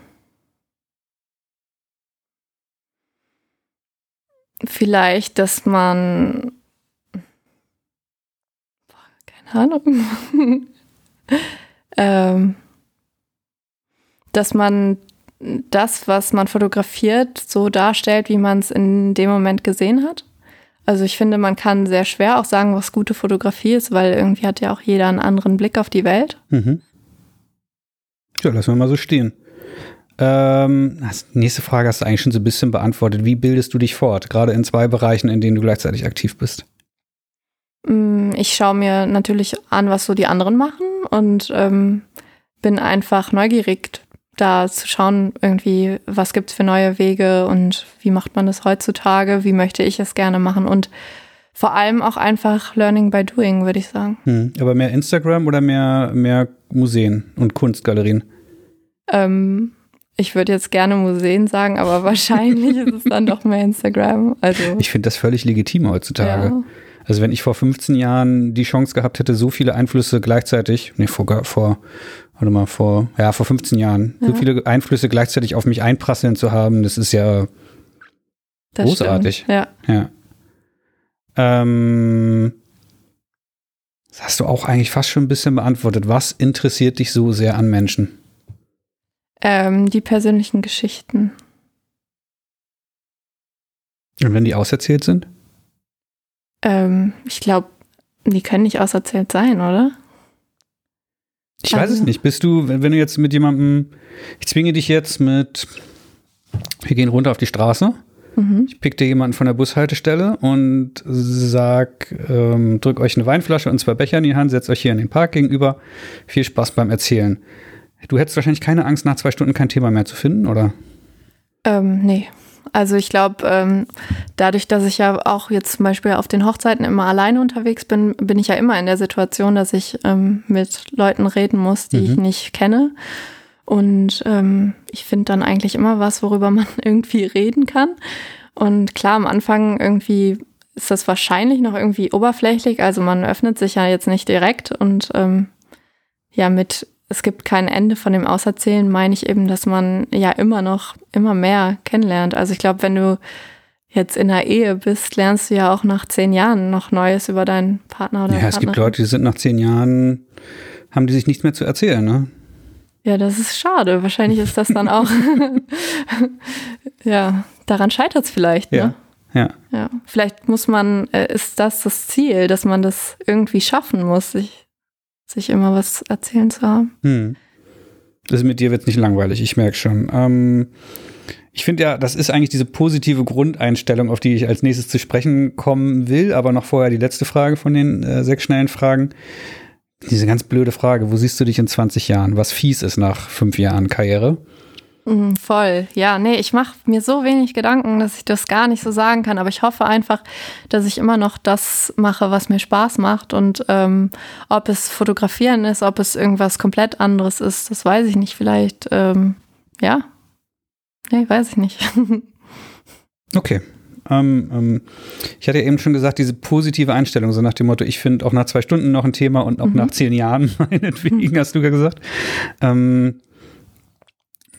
vielleicht, dass man Ahnung. ähm, dass man das, was man fotografiert, so darstellt, wie man es in dem Moment gesehen hat. Also ich finde, man kann sehr schwer auch sagen, was gute Fotografie ist, weil irgendwie hat ja auch jeder einen anderen Blick auf die Welt. Mhm. Ja, lassen wir mal so stehen. Ähm, nächste Frage hast du eigentlich schon so ein bisschen beantwortet. Wie bildest du dich fort? Gerade in zwei Bereichen, in denen du gleichzeitig aktiv bist. Mm, ich schaue mir natürlich an, was so die anderen machen und ähm, bin einfach neugierig, da zu schauen, irgendwie, was gibt es für neue Wege und wie macht man das heutzutage, wie möchte ich es gerne machen und vor allem auch einfach Learning by Doing, würde ich sagen. Hm, aber mehr Instagram oder mehr, mehr Museen und Kunstgalerien? Ähm, ich würde jetzt gerne Museen sagen, aber wahrscheinlich ist es dann doch mehr Instagram. Also, ich finde das völlig legitim heutzutage. Ja. Also wenn ich vor 15 Jahren die Chance gehabt hätte, so viele Einflüsse gleichzeitig, nee, vor, vor warte mal, vor, ja, vor 15 Jahren, ja. so viele Einflüsse gleichzeitig auf mich einprasseln zu haben, das ist ja das großartig. Stimmt. Ja. ja. Ähm, das hast du auch eigentlich fast schon ein bisschen beantwortet. Was interessiert dich so sehr an Menschen? Ähm, die persönlichen Geschichten. Und wenn die auserzählt sind? Ähm, ich glaube, die können nicht auserzählt sein, oder? Ich weiß also. es nicht. Bist du, wenn, wenn du jetzt mit jemandem, ich zwinge dich jetzt mit, wir gehen runter auf die Straße. Mhm. Ich pick dir jemanden von der Bushaltestelle und sag, ähm, drück euch eine Weinflasche und zwei Becher in die Hand, setzt euch hier in den Park gegenüber. Viel Spaß beim Erzählen. Du hättest wahrscheinlich keine Angst, nach zwei Stunden kein Thema mehr zu finden, oder? Ähm, nee. Also ich glaube, ähm, dadurch, dass ich ja auch jetzt zum Beispiel auf den Hochzeiten immer alleine unterwegs bin, bin ich ja immer in der Situation, dass ich ähm, mit Leuten reden muss, die mhm. ich nicht kenne. Und ähm, ich finde dann eigentlich immer was, worüber man irgendwie reden kann. Und klar, am Anfang irgendwie ist das wahrscheinlich noch irgendwie oberflächlich. Also man öffnet sich ja jetzt nicht direkt und ähm, ja, mit es gibt kein Ende von dem Auserzählen, meine ich eben, dass man ja immer noch, immer mehr kennenlernt. Also ich glaube, wenn du jetzt in einer Ehe bist, lernst du ja auch nach zehn Jahren noch Neues über deinen Partner oder Ja, Partnerin. es gibt Leute, die sind nach zehn Jahren, haben die sich nichts mehr zu erzählen, ne? Ja, das ist schade. Wahrscheinlich ist das dann auch, ja, daran scheitert es vielleicht, ne? Ja. Ja. ja. Vielleicht muss man, äh, ist das das Ziel, dass man das irgendwie schaffen muss, sich sich immer was erzählen zu haben. Hm. Das mit dir wird nicht langweilig, ich merke schon. Ähm, ich finde ja, das ist eigentlich diese positive Grundeinstellung, auf die ich als nächstes zu sprechen kommen will, aber noch vorher die letzte Frage von den äh, sechs schnellen Fragen. Diese ganz blöde Frage, wo siehst du dich in 20 Jahren? Was fies ist nach fünf Jahren Karriere? Mm, voll, ja, nee, ich mache mir so wenig Gedanken, dass ich das gar nicht so sagen kann, aber ich hoffe einfach, dass ich immer noch das mache, was mir Spaß macht und ähm, ob es Fotografieren ist, ob es irgendwas komplett anderes ist, das weiß ich nicht, vielleicht, ähm, ja, nee, weiß ich nicht. okay. Ähm, ähm, ich hatte ja eben schon gesagt, diese positive Einstellung, so nach dem Motto, ich finde auch nach zwei Stunden noch ein Thema und auch mhm. nach zehn Jahren, meinetwegen, hast du ja gesagt. Ähm,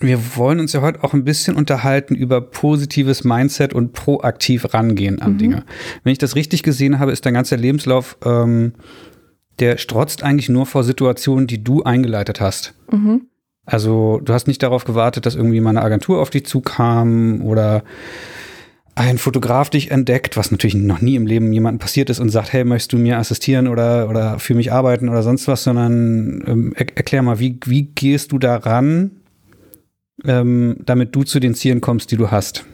wir wollen uns ja heute auch ein bisschen unterhalten über positives Mindset und proaktiv rangehen an mhm. Dinge. Wenn ich das richtig gesehen habe, ist dein ganzer Lebenslauf, ähm, der strotzt eigentlich nur vor Situationen, die du eingeleitet hast. Mhm. Also du hast nicht darauf gewartet, dass irgendwie mal eine Agentur auf dich zukam oder ein Fotograf dich entdeckt, was natürlich noch nie im Leben jemandem passiert ist und sagt, hey, möchtest du mir assistieren oder, oder für mich arbeiten oder sonst was, sondern ähm, er erklär mal, wie, wie gehst du daran, ähm, damit du zu den Zielen kommst, die du hast?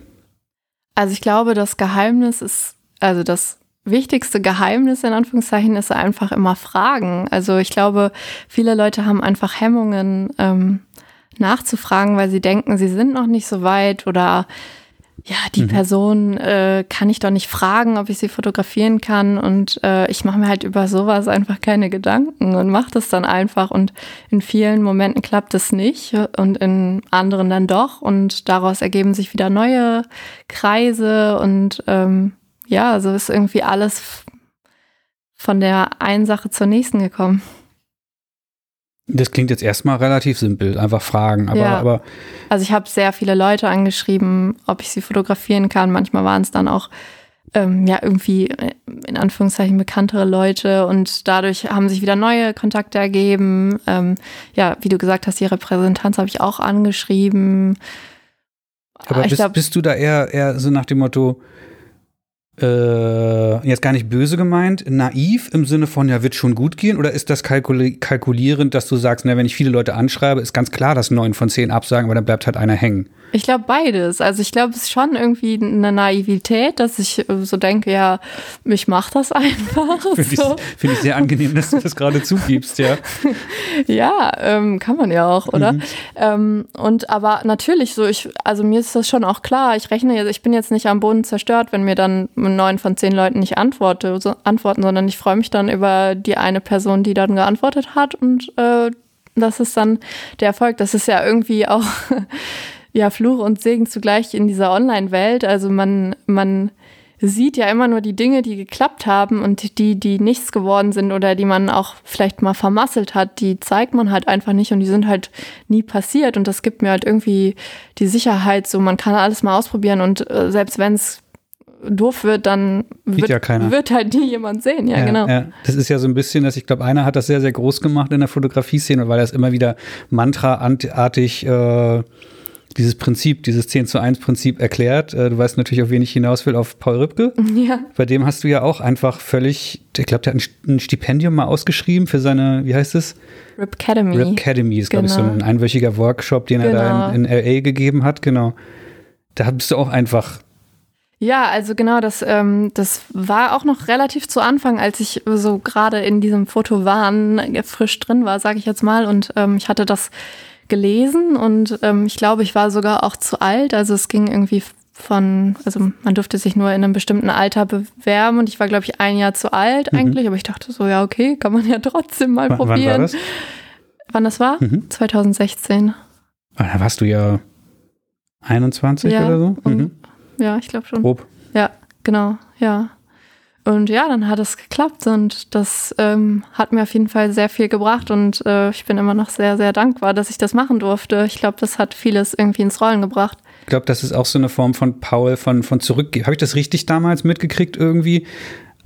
Also ich glaube, das Geheimnis ist, also das wichtigste Geheimnis in Anführungszeichen ist einfach immer Fragen. Also ich glaube, viele Leute haben einfach Hemmungen ähm, nachzufragen, weil sie denken, sie sind noch nicht so weit oder ja, die mhm. Person äh, kann ich doch nicht fragen, ob ich sie fotografieren kann. Und äh, ich mache mir halt über sowas einfach keine Gedanken und mache das dann einfach. Und in vielen Momenten klappt es nicht und in anderen dann doch. Und daraus ergeben sich wieder neue Kreise. Und ähm, ja, so ist irgendwie alles von der einen Sache zur nächsten gekommen. Das klingt jetzt erstmal relativ simpel, einfach fragen. Aber, ja. aber also ich habe sehr viele Leute angeschrieben, ob ich sie fotografieren kann. Manchmal waren es dann auch ähm, ja irgendwie äh, in Anführungszeichen bekanntere Leute und dadurch haben sich wieder neue Kontakte ergeben. Ähm, ja, wie du gesagt hast, die Repräsentanz habe ich auch angeschrieben. Aber bist, glaub, bist du da eher, eher so nach dem Motto, äh, jetzt gar nicht böse gemeint, naiv im Sinne von, ja, wird schon gut gehen? Oder ist das kalkuli kalkulierend, dass du sagst, na, wenn ich viele Leute anschreibe, ist ganz klar, dass neun von zehn absagen, aber dann bleibt halt einer hängen? Ich glaube beides. Also ich glaube, es ist schon irgendwie eine Naivität, dass ich äh, so denke, ja, ich mache das einfach. Finde so. ich, find ich, sehr angenehm, dass du das gerade zugibst, ja. ja, ähm, kann man ja auch, oder? Mhm. Ähm, und aber natürlich so, ich, also mir ist das schon auch klar, ich rechne jetzt, ich bin jetzt nicht am Boden zerstört, wenn mir dann neun von zehn Leuten nicht antworte, so, antworten, sondern ich freue mich dann über die eine Person, die dann geantwortet hat und äh, das ist dann der Erfolg. Das ist ja irgendwie auch ja Fluch und Segen zugleich in dieser Online-Welt. Also man, man sieht ja immer nur die Dinge, die geklappt haben und die, die nichts geworden sind oder die man auch vielleicht mal vermasselt hat, die zeigt man halt einfach nicht und die sind halt nie passiert. Und das gibt mir halt irgendwie die Sicherheit, so man kann alles mal ausprobieren und äh, selbst wenn es doof wird, dann wird, ja wird, halt nie jemand sehen. Ja, ja genau. Ja. Das ist ja so ein bisschen, dass ich glaube, einer hat das sehr, sehr groß gemacht in der Fotografie-Szene, weil er es immer wieder mantraartig äh, dieses Prinzip, dieses 10 zu 1 Prinzip erklärt. Äh, du weißt natürlich, auf wen ich hinaus will, auf Paul Rübke. Ja. Bei dem hast du ja auch einfach völlig, ich glaube, der hat ein Stipendium mal ausgeschrieben für seine, wie heißt es? Rip Academy. Rip Academy ist, genau. glaube ich, so ein genau. einwöchiger Workshop, den genau. er da in, genau. in LA gegeben hat, genau. Da bist du auch einfach ja, also genau, das, ähm, das war auch noch relativ zu Anfang, als ich so gerade in diesem Fotowahn frisch drin war, sage ich jetzt mal. Und ähm, ich hatte das gelesen und ähm, ich glaube, ich war sogar auch zu alt. Also es ging irgendwie von, also man durfte sich nur in einem bestimmten Alter bewerben und ich war, glaube ich, ein Jahr zu alt mhm. eigentlich, aber ich dachte so, ja, okay, kann man ja trotzdem mal w probieren. Wann war das? Wann das war? Mhm. 2016. Ah, da warst du ja 21 ja, oder so? Mhm. Ja, ich glaube schon. Grob. Ja, genau, ja. Und ja, dann hat es geklappt und das ähm, hat mir auf jeden Fall sehr viel gebracht und äh, ich bin immer noch sehr, sehr dankbar, dass ich das machen durfte. Ich glaube, das hat vieles irgendwie ins Rollen gebracht. Ich glaube, das ist auch so eine Form von Paul, von, von zurückgeben. Habe ich das richtig damals mitgekriegt irgendwie?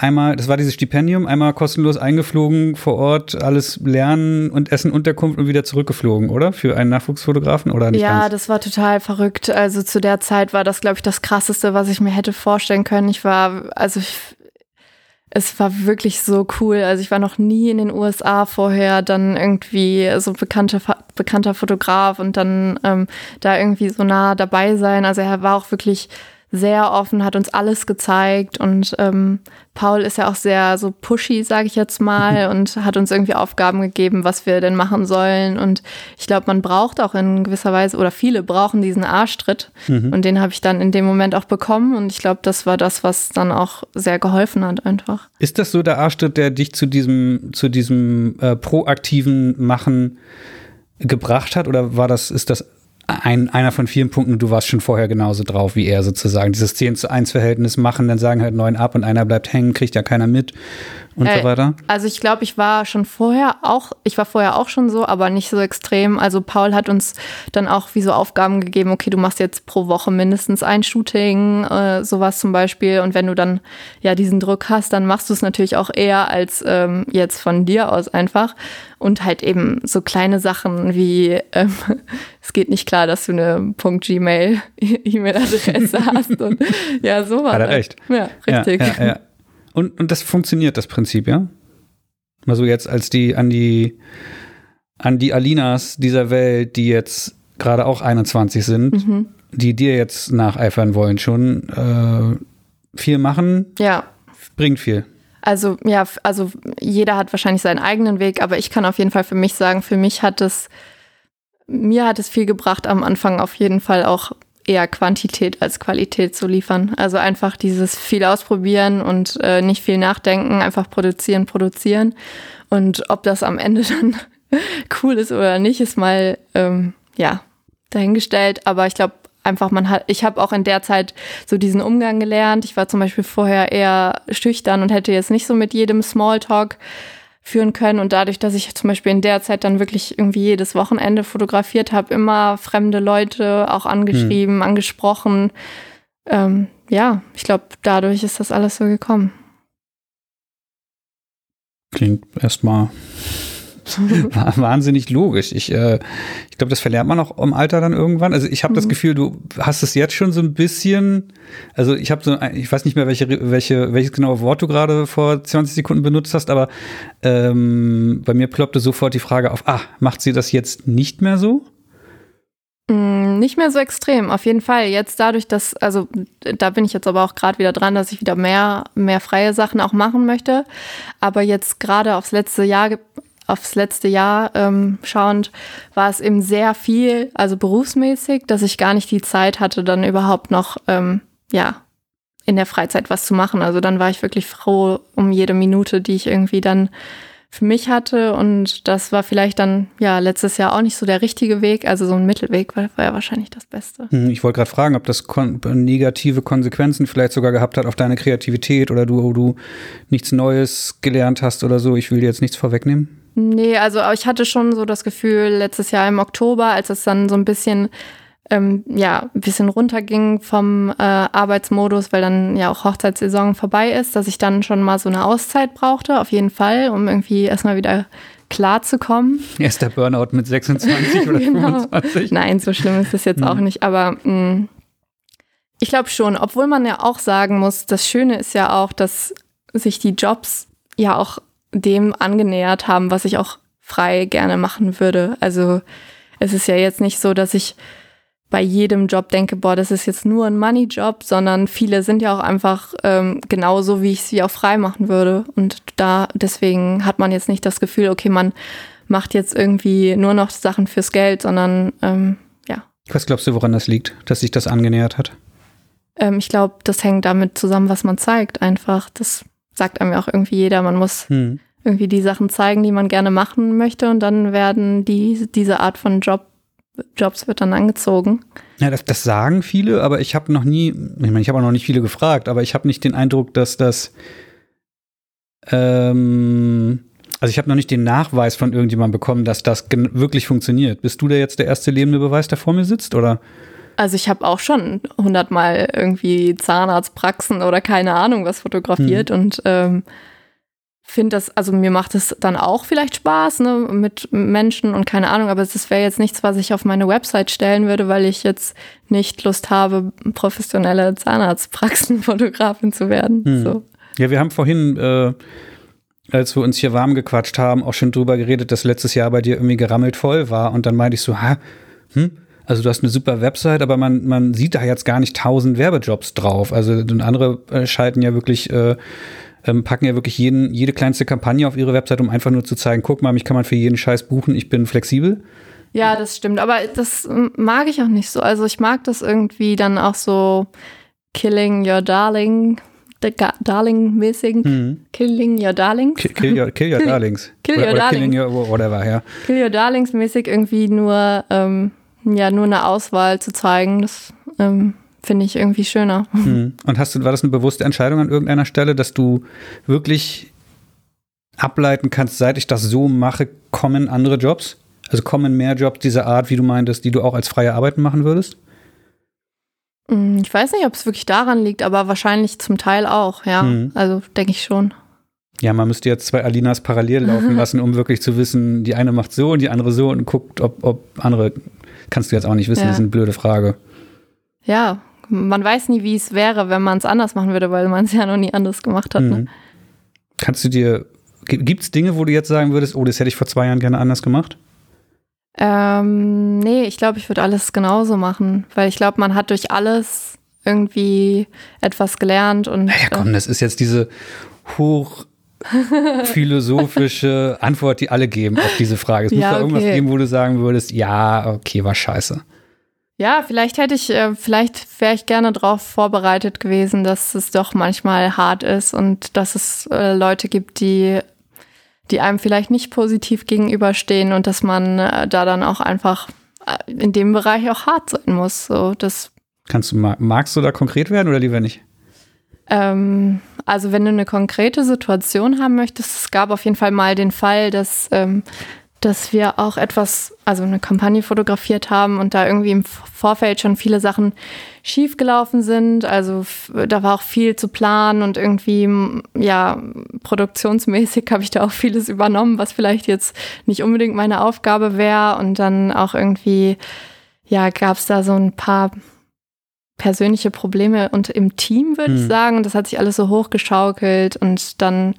Einmal, das war dieses Stipendium, einmal kostenlos eingeflogen vor Ort, alles lernen und Essen, Unterkunft und wieder zurückgeflogen, oder? Für einen Nachwuchsfotografen oder nicht? Ja, ganz? das war total verrückt. Also zu der Zeit war das, glaube ich, das krasseste, was ich mir hätte vorstellen können. Ich war, also ich, es war wirklich so cool. Also ich war noch nie in den USA vorher, dann irgendwie so bekannte, bekannter Fotograf und dann ähm, da irgendwie so nah dabei sein. Also er war auch wirklich sehr offen, hat uns alles gezeigt und ähm, Paul ist ja auch sehr so pushy, sage ich jetzt mal, und hat uns irgendwie Aufgaben gegeben, was wir denn machen sollen. Und ich glaube, man braucht auch in gewisser Weise oder viele brauchen diesen Arschtritt mhm. und den habe ich dann in dem Moment auch bekommen und ich glaube, das war das, was dann auch sehr geholfen hat einfach. Ist das so der Arschtritt, der dich zu diesem zu diesem äh, proaktiven Machen gebracht hat oder war das ist das ein, einer von vielen Punkten, du warst schon vorher genauso drauf wie er sozusagen. Dieses 10 zu 1 Verhältnis machen, dann sagen halt neun ab und einer bleibt hängen, kriegt ja keiner mit und äh, so weiter. Also ich glaube, ich war schon vorher auch, ich war vorher auch schon so, aber nicht so extrem. Also Paul hat uns dann auch wie so Aufgaben gegeben, okay, du machst jetzt pro Woche mindestens ein Shooting, äh, sowas zum Beispiel. Und wenn du dann ja diesen Druck hast, dann machst du es natürlich auch eher als ähm, jetzt von dir aus einfach. Und halt eben so kleine Sachen wie, ähm, es geht nicht klar, dass du eine .gmail E-Mail-Adresse hast und ja, sowas. Hat er recht. Ja, richtig. Ja, ja, ja. Und, und das funktioniert, das Prinzip, ja? Mal so jetzt als die an die an die Alinas dieser Welt, die jetzt gerade auch 21 sind, mhm. die dir jetzt nacheifern wollen, schon äh, viel machen. Ja. Bringt viel. Also ja, also jeder hat wahrscheinlich seinen eigenen Weg, aber ich kann auf jeden Fall für mich sagen, für mich hat es, mir hat es viel gebracht, am Anfang auf jeden Fall auch eher Quantität als Qualität zu liefern. Also einfach dieses viel ausprobieren und äh, nicht viel nachdenken, einfach produzieren, produzieren. Und ob das am Ende dann cool ist oder nicht, ist mal ähm, ja dahingestellt. Aber ich glaube, einfach man hat, ich habe auch in der Zeit so diesen Umgang gelernt. Ich war zum Beispiel vorher eher schüchtern und hätte jetzt nicht so mit jedem Smalltalk führen können. Und dadurch, dass ich zum Beispiel in der Zeit dann wirklich irgendwie jedes Wochenende fotografiert habe, immer fremde Leute auch angeschrieben, hm. angesprochen. Ähm, ja, ich glaube, dadurch ist das alles so gekommen. Klingt erstmal wahnsinnig logisch. Ich, äh, ich glaube, das verlernt man auch im Alter dann irgendwann. Also ich habe mhm. das Gefühl, du hast es jetzt schon so ein bisschen, also ich habe so, ich weiß nicht mehr, welche, welche, welches genaue Wort du gerade vor 20 Sekunden benutzt hast, aber ähm, bei mir ploppte sofort die Frage auf, ah, macht sie das jetzt nicht mehr so? Mm, nicht mehr so extrem, auf jeden Fall. Jetzt dadurch, dass, also da bin ich jetzt aber auch gerade wieder dran, dass ich wieder mehr, mehr freie Sachen auch machen möchte. Aber jetzt gerade aufs letzte Jahr aufs letzte Jahr ähm, schauend, war es eben sehr viel, also berufsmäßig, dass ich gar nicht die Zeit hatte, dann überhaupt noch, ähm, ja, in der Freizeit was zu machen. Also dann war ich wirklich froh um jede Minute, die ich irgendwie dann für mich hatte. Und das war vielleicht dann, ja, letztes Jahr auch nicht so der richtige Weg. Also so ein Mittelweg war, war ja wahrscheinlich das Beste. Hm, ich wollte gerade fragen, ob das kon negative Konsequenzen vielleicht sogar gehabt hat auf deine Kreativität oder du, du nichts Neues gelernt hast oder so. Ich will dir jetzt nichts vorwegnehmen. Nee, also ich hatte schon so das Gefühl, letztes Jahr im Oktober, als es dann so ein bisschen, ähm, ja, ein bisschen runterging vom äh, Arbeitsmodus, weil dann ja auch Hochzeitssaison vorbei ist, dass ich dann schon mal so eine Auszeit brauchte, auf jeden Fall, um irgendwie erstmal wieder klar zu kommen. Erst der Burnout mit 26 oder genau. 25? Nein, so schlimm ist es jetzt auch nicht, aber mh, mm, ich glaube schon, obwohl man ja auch sagen muss, das Schöne ist ja auch, dass sich die Jobs ja auch dem angenähert haben, was ich auch frei gerne machen würde. Also es ist ja jetzt nicht so, dass ich bei jedem Job denke, boah, das ist jetzt nur ein Money-Job, sondern viele sind ja auch einfach ähm, genauso, wie ich sie auch frei machen würde. Und da deswegen hat man jetzt nicht das Gefühl, okay, man macht jetzt irgendwie nur noch Sachen fürs Geld, sondern ähm, ja. Was glaubst du, woran das liegt, dass sich das angenähert hat? Ähm, ich glaube, das hängt damit zusammen, was man zeigt. Einfach, das sagt einem ja auch irgendwie jeder, man muss hm. irgendwie die Sachen zeigen, die man gerne machen möchte und dann werden die, diese Art von Job, Jobs wird dann angezogen. Ja, das, das sagen viele, aber ich habe noch nie, ich meine, ich habe auch noch nicht viele gefragt, aber ich habe nicht den Eindruck, dass das ähm, also ich habe noch nicht den Nachweis von irgendjemandem bekommen, dass das wirklich funktioniert. Bist du da jetzt der erste lebende Beweis, der vor mir sitzt, oder? Also ich habe auch schon hundertmal irgendwie Zahnarztpraxen oder keine Ahnung was fotografiert hm. und ähm, finde das, also mir macht es dann auch vielleicht Spaß ne, mit Menschen und keine Ahnung, aber das wäre jetzt nichts, was ich auf meine Website stellen würde, weil ich jetzt nicht Lust habe, professionelle Zahnarztpraxenfotografin zu werden. Hm. So. Ja, wir haben vorhin, äh, als wir uns hier warm gequatscht haben, auch schon drüber geredet, dass letztes Jahr bei dir irgendwie gerammelt voll war und dann meinte ich so, ha, hm, Also du hast eine super Website, aber man, man sieht da jetzt gar nicht tausend Werbejobs drauf. Also andere äh, schalten ja wirklich, äh, ähm, packen ja wirklich jeden, jede kleinste Kampagne auf ihre Website, um einfach nur zu zeigen, guck mal, mich kann man für jeden Scheiß buchen, ich bin flexibel. Ja, das stimmt. Aber das mag ich auch nicht so. Also ich mag das irgendwie dann auch so Killing Your Darling Darling-mäßigen. Mhm. Killing Your Darlings. Kill, kill, your, kill your Darlings. Kill Your oder, Darlings. Killing Your whatever, ja. Kill Your Darlings mäßig irgendwie nur, ähm, ja, nur eine Auswahl zu zeigen. Das ähm, finde ich irgendwie schöner. Mhm. Und hast du, war das eine bewusste Entscheidung an irgendeiner Stelle, dass du wirklich ableiten kannst, seit ich das so mache, kommen andere Jobs? Also kommen mehr Jobs dieser Art, wie du meintest, die du auch als freie Arbeiten machen würdest? Mm, ich weiß nicht, ob es wirklich daran liegt, aber wahrscheinlich zum Teil auch, ja. Mhm. Also denke ich schon. Ja, man müsste jetzt zwei Alinas parallel laufen lassen, um wirklich zu wissen, die eine macht so und die andere so und guckt, ob, ob andere. Kannst du jetzt auch nicht wissen, ja. das ist eine blöde Frage. Ja, man weiß nie, wie es wäre, wenn man es anders machen würde, weil man es ja noch nie anders gemacht hat. Ne? Mhm. Ne? Kannst du dir. Gibt es Dinge, wo du jetzt sagen würdest, oh, das hätte ich vor zwei Jahren gerne anders gemacht? Ähm, nee, ich glaube, ich würde alles genauso machen, weil ich glaube, man hat durch alles irgendwie etwas gelernt und. Naja, komm, äh, das ist jetzt diese hochphilosophische Antwort, die alle geben auf diese Frage. Es ja, muss da irgendwas okay. geben, wo du sagen würdest, ja, okay, war scheiße. Ja, vielleicht hätte ich, äh, vielleicht wäre ich gerne darauf vorbereitet gewesen, dass es doch manchmal hart ist und dass es äh, Leute gibt, die die einem vielleicht nicht positiv gegenüberstehen und dass man äh, da dann auch einfach in dem Bereich auch hart sein muss. So, das Kannst du, magst du da konkret werden oder lieber nicht? Ähm, also wenn du eine konkrete Situation haben möchtest, es gab auf jeden Fall mal den Fall, dass ähm, dass wir auch etwas, also eine Kampagne fotografiert haben und da irgendwie im Vorfeld schon viele Sachen schiefgelaufen sind. Also da war auch viel zu planen und irgendwie, ja, produktionsmäßig habe ich da auch vieles übernommen, was vielleicht jetzt nicht unbedingt meine Aufgabe wäre. Und dann auch irgendwie, ja, gab es da so ein paar persönliche Probleme und im Team, würde hm. ich sagen. Und das hat sich alles so hochgeschaukelt und dann,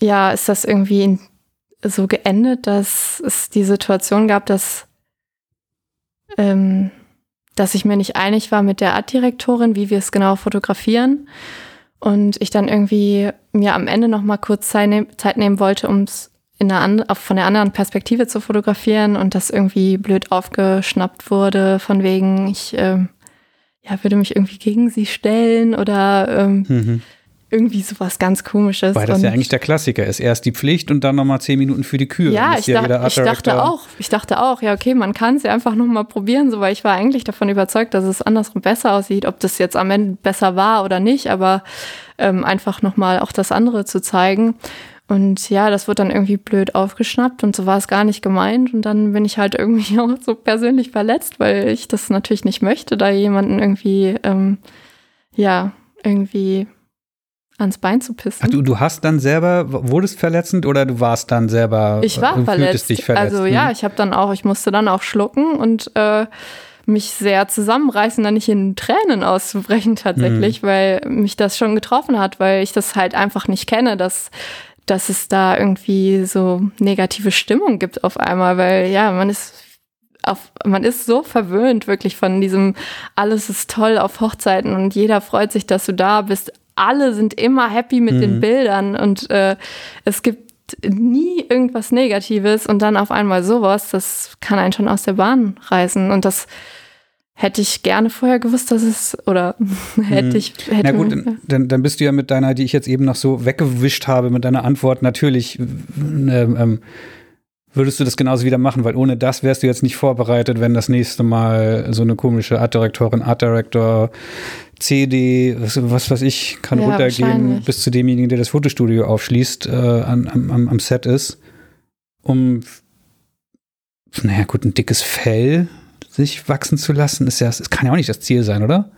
ja, ist das irgendwie in so geendet, dass es die Situation gab, dass, ähm, dass ich mir nicht einig war mit der Artdirektorin, wie wir es genau fotografieren. Und ich dann irgendwie mir am Ende noch mal kurz Zeit, nehm, Zeit nehmen wollte, um es von der anderen Perspektive zu fotografieren und das irgendwie blöd aufgeschnappt wurde, von wegen, ich ähm, ja, würde mich irgendwie gegen sie stellen oder ähm, mhm irgendwie sowas ganz komisches. Weil das ja eigentlich der Klassiker ist. Erst die Pflicht und dann nochmal zehn Minuten für die Kühe. Ja, ich, ja dach, ich dachte auch, ich dachte auch, ja, okay, man kann es ja einfach nochmal probieren, so, weil ich war eigentlich davon überzeugt, dass es andersrum besser aussieht, ob das jetzt am Ende besser war oder nicht, aber ähm, einfach nochmal auch das andere zu zeigen. Und ja, das wird dann irgendwie blöd aufgeschnappt und so war es gar nicht gemeint. Und dann bin ich halt irgendwie auch so persönlich verletzt, weil ich das natürlich nicht möchte, da jemanden irgendwie, ähm, ja, irgendwie ans Bein zu pissen. Ach, du, du hast dann selber, wurdest verletzend oder du warst dann selber, ich war verletzt. dich verletzt? Also ja, hm. ich habe dann auch, ich musste dann auch schlucken und äh, mich sehr zusammenreißen, dann nicht in Tränen auszubrechen tatsächlich, mhm. weil mich das schon getroffen hat, weil ich das halt einfach nicht kenne, dass dass es da irgendwie so negative Stimmung gibt auf einmal, weil ja, man ist auf, man ist so verwöhnt wirklich von diesem alles ist toll auf Hochzeiten und jeder freut sich, dass du da bist alle sind immer happy mit mhm. den Bildern und äh, es gibt nie irgendwas Negatives und dann auf einmal sowas, das kann einen schon aus der Bahn reißen und das hätte ich gerne vorher gewusst, dass es oder hätte mhm. ich. Hätte Na gut, dann, dann bist du ja mit deiner, die ich jetzt eben noch so weggewischt habe, mit deiner Antwort natürlich ähm, ähm, würdest du das genauso wieder machen, weil ohne das wärst du jetzt nicht vorbereitet, wenn das nächste Mal so eine komische Art Directorin, Art Director, CD, was, was weiß ich, kann ja, runtergehen bis zu demjenigen, der das Fotostudio aufschließt, äh, am, am, am Set ist, um, naja, gut, ein dickes Fell sich wachsen zu lassen, ist ja, das kann ja auch nicht das Ziel sein, oder?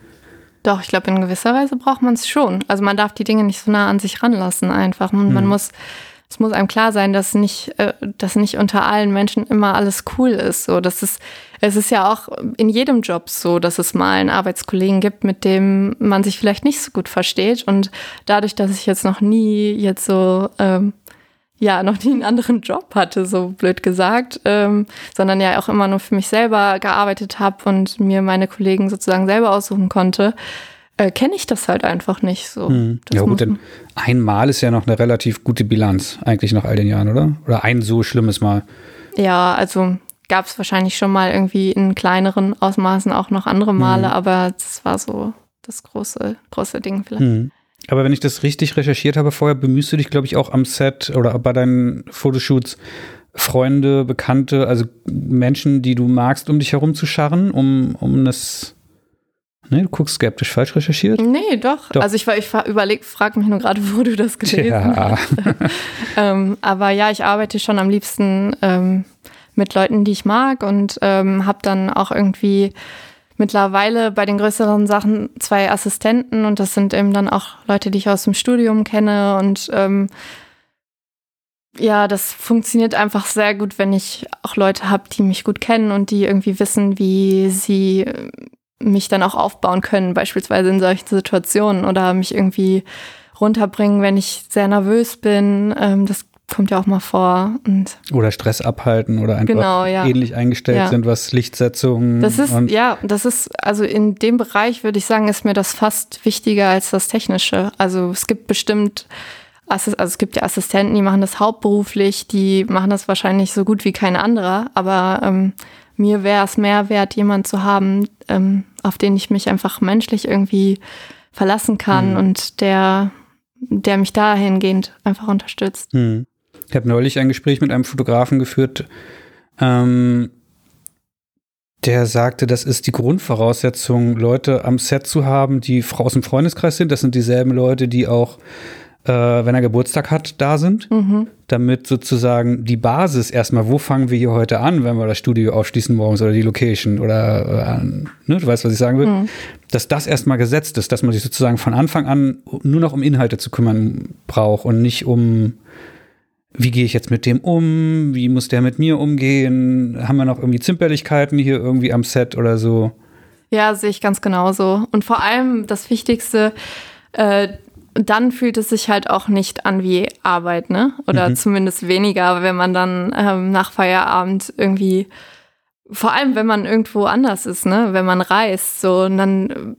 Doch, ich glaube, in gewisser Weise braucht man es schon. Also man darf die Dinge nicht so nah an sich ranlassen einfach. Man, hm. man muss es muss einem klar sein, dass nicht, äh, dass nicht unter allen Menschen immer alles cool ist. So, das ist, es ist ja auch in jedem Job so, dass es mal einen Arbeitskollegen gibt, mit dem man sich vielleicht nicht so gut versteht. Und dadurch, dass ich jetzt noch nie jetzt so ähm, ja noch nie einen anderen Job hatte, so blöd gesagt, ähm, sondern ja auch immer nur für mich selber gearbeitet habe und mir meine Kollegen sozusagen selber aussuchen konnte, äh, kenne ich das halt einfach nicht so. Hm. Ja gut, denn einmal ist ja noch eine relativ gute Bilanz eigentlich nach all den Jahren, oder? Oder ein so schlimmes Mal. Ja, also gab es wahrscheinlich schon mal irgendwie in kleineren Ausmaßen auch noch andere Male, mhm. aber das war so das große, große Ding vielleicht. Mhm. Aber wenn ich das richtig recherchiert habe vorher, bemühst du dich, glaube ich, auch am Set oder bei deinen Fotoshoots Freunde, Bekannte, also Menschen, die du magst, um dich herum zu scharren, um, um das. Ne, du guckst skeptisch falsch recherchiert? Nee, doch. doch. Also ich, ich überleg, frag mich nur gerade, wo du das gelesen ja. hast. ähm, aber ja, ich arbeite schon am liebsten ähm, mit Leuten, die ich mag und ähm, habe dann auch irgendwie mittlerweile bei den größeren Sachen zwei Assistenten und das sind eben dann auch Leute, die ich aus dem Studium kenne und ähm, ja, das funktioniert einfach sehr gut, wenn ich auch Leute habe, die mich gut kennen und die irgendwie wissen, wie sie äh, mich dann auch aufbauen können, beispielsweise in solchen Situationen oder mich irgendwie runterbringen, wenn ich sehr nervös bin. Ähm, das kommt ja auch mal vor. Und oder Stress abhalten oder einfach genau, ja. ähnlich eingestellt ja. sind, was Lichtsetzungen. Das ist, ja, das ist, also in dem Bereich würde ich sagen, ist mir das fast wichtiger als das Technische. Also es gibt bestimmt, also es gibt ja Assistenten, die machen das hauptberuflich, die machen das wahrscheinlich so gut wie kein anderer, aber ähm, mir wäre es mehr wert, jemanden zu haben, ähm, auf den ich mich einfach menschlich irgendwie verlassen kann mhm. und der, der mich dahingehend einfach unterstützt. Mhm. Ich habe neulich ein Gespräch mit einem Fotografen geführt, ähm, der sagte, das ist die Grundvoraussetzung, Leute am Set zu haben, die aus dem Freundeskreis sind. Das sind dieselben Leute, die auch, äh, wenn er Geburtstag hat, da sind. Mhm. Damit sozusagen die Basis erstmal, wo fangen wir hier heute an, wenn wir das Studio aufschließen morgens oder die Location oder, äh, ne, du weißt, was ich sagen will, mhm. dass das erstmal gesetzt ist, dass man sich sozusagen von Anfang an nur noch um Inhalte zu kümmern braucht und nicht um wie gehe ich jetzt mit dem um? Wie muss der mit mir umgehen? Haben wir noch irgendwie Zimperlichkeiten hier irgendwie am Set oder so? Ja, sehe ich ganz genauso. Und vor allem das Wichtigste, äh, dann fühlt es sich halt auch nicht an wie Arbeit, ne? Oder mhm. zumindest weniger, wenn man dann ähm, nach Feierabend irgendwie, vor allem wenn man irgendwo anders ist, ne? Wenn man reist, so und dann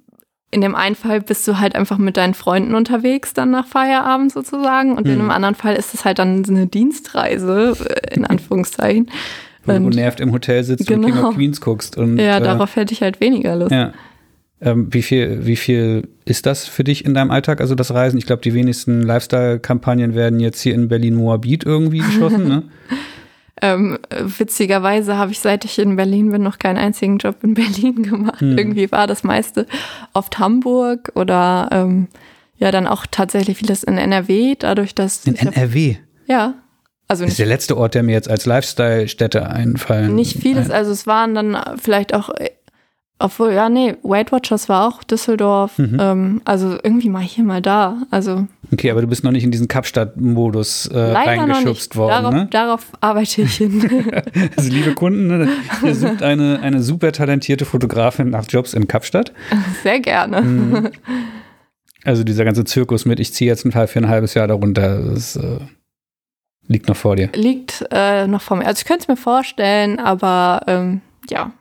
in dem einen Fall bist du halt einfach mit deinen Freunden unterwegs, dann nach Feierabend sozusagen. Und mhm. in einem anderen Fall ist es halt dann eine Dienstreise, äh, in Anführungszeichen. Wo und, du nervt im Hotel sitzt genau. und King of Queens guckst. Und, ja, äh, darauf hätte ich halt weniger Lust. Ja. Ähm, wie, viel, wie viel ist das für dich in deinem Alltag, also das Reisen? Ich glaube, die wenigsten Lifestyle-Kampagnen werden jetzt hier in Berlin-Moabit irgendwie geschossen, ne? Ähm, witzigerweise habe ich, seit ich in Berlin bin, noch keinen einzigen Job in Berlin gemacht. Hm. Irgendwie war das meiste oft Hamburg oder ähm, ja, dann auch tatsächlich vieles in NRW, dadurch, dass. In NRW? Hab, ja. Also das ist der letzte Ort, der mir jetzt als Lifestyle-Stätte einfallen. Nicht vieles, also es waren dann vielleicht auch obwohl, ja, nee, Weight Watchers war auch Düsseldorf. Mhm. Ähm, also irgendwie mal hier, mal da. Also. Okay, aber du bist noch nicht in diesen Kapstadt-Modus äh, reingeschubst worden. Darauf, ne? darauf arbeite ich hin. also, liebe Kunden, ne, ihr sucht eine, eine super talentierte Fotografin nach Jobs in Kapstadt. Sehr gerne. Mhm. Also dieser ganze Zirkus mit, ich ziehe jetzt ein Teil für ein halbes Jahr darunter, das äh, liegt noch vor dir. Liegt äh, noch vor mir. Also ich könnte es mir vorstellen, aber ähm, ja,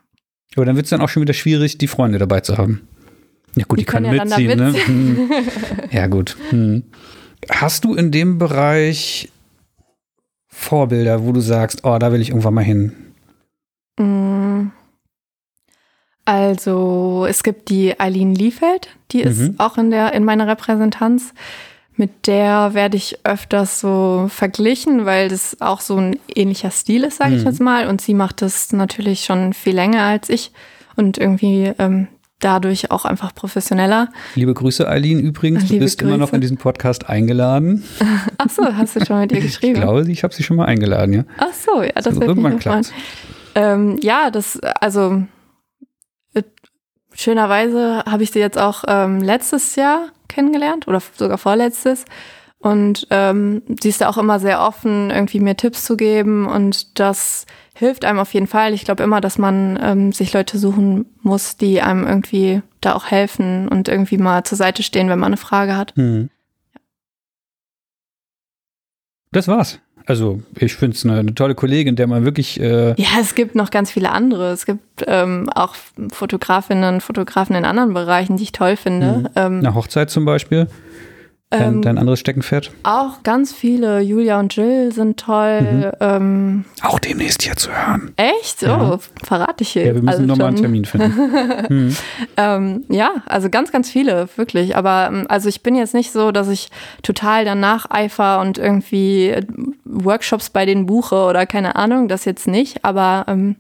aber dann wird es dann auch schon wieder schwierig, die Freunde dabei zu haben. Ja gut, die, die können ja mitziehen, ne? Hm. Ja gut. Hm. Hast du in dem Bereich Vorbilder, wo du sagst, oh, da will ich irgendwann mal hin? Mm. Also es gibt die Eileen Liefeld, die ist mhm. auch in der in meiner Repräsentanz. Mit der werde ich öfters so verglichen, weil das auch so ein ähnlicher Stil ist, sage mhm. ich jetzt mal. Und sie macht das natürlich schon viel länger als ich und irgendwie ähm, dadurch auch einfach professioneller. Liebe Grüße, Eileen, übrigens. Liebe du bist Grüße. immer noch in diesen Podcast eingeladen. Ach so, hast du schon mit ihr geschrieben? Ich glaube, ich habe sie schon mal eingeladen, ja. Ach so, ja, das also irgendwann klappt. Ähm, ja, das, also äh, schönerweise habe ich sie jetzt auch ähm, letztes Jahr kennengelernt oder sogar vorletztes. Und ähm, sie ist da auch immer sehr offen, irgendwie mir Tipps zu geben. Und das hilft einem auf jeden Fall. Ich glaube immer, dass man ähm, sich Leute suchen muss, die einem irgendwie da auch helfen und irgendwie mal zur Seite stehen, wenn man eine Frage hat. Mhm. Das war's. Also ich finde es eine, eine, tolle Kollegin, der man wirklich. Äh ja, es gibt noch ganz viele andere. Es gibt ähm, auch Fotografinnen und Fotografen in anderen Bereichen, die ich toll finde. Mhm. Ähm, Eine Hochzeit zum Beispiel. Dein, ähm, dein anderes Steckenpferd? Auch ganz viele. Julia und Jill sind toll. Mhm. Ähm, auch demnächst hier zu hören. Echt? Ja. Oh, verrate ich hier. Ja, wir müssen also nochmal einen Termin finden. mhm. ähm, ja, also ganz, ganz viele, wirklich. Aber ähm, also ich bin jetzt nicht so, dass ich total danach eifer und irgendwie Workshops bei denen buche oder keine Ahnung, das jetzt nicht. Aber ähm,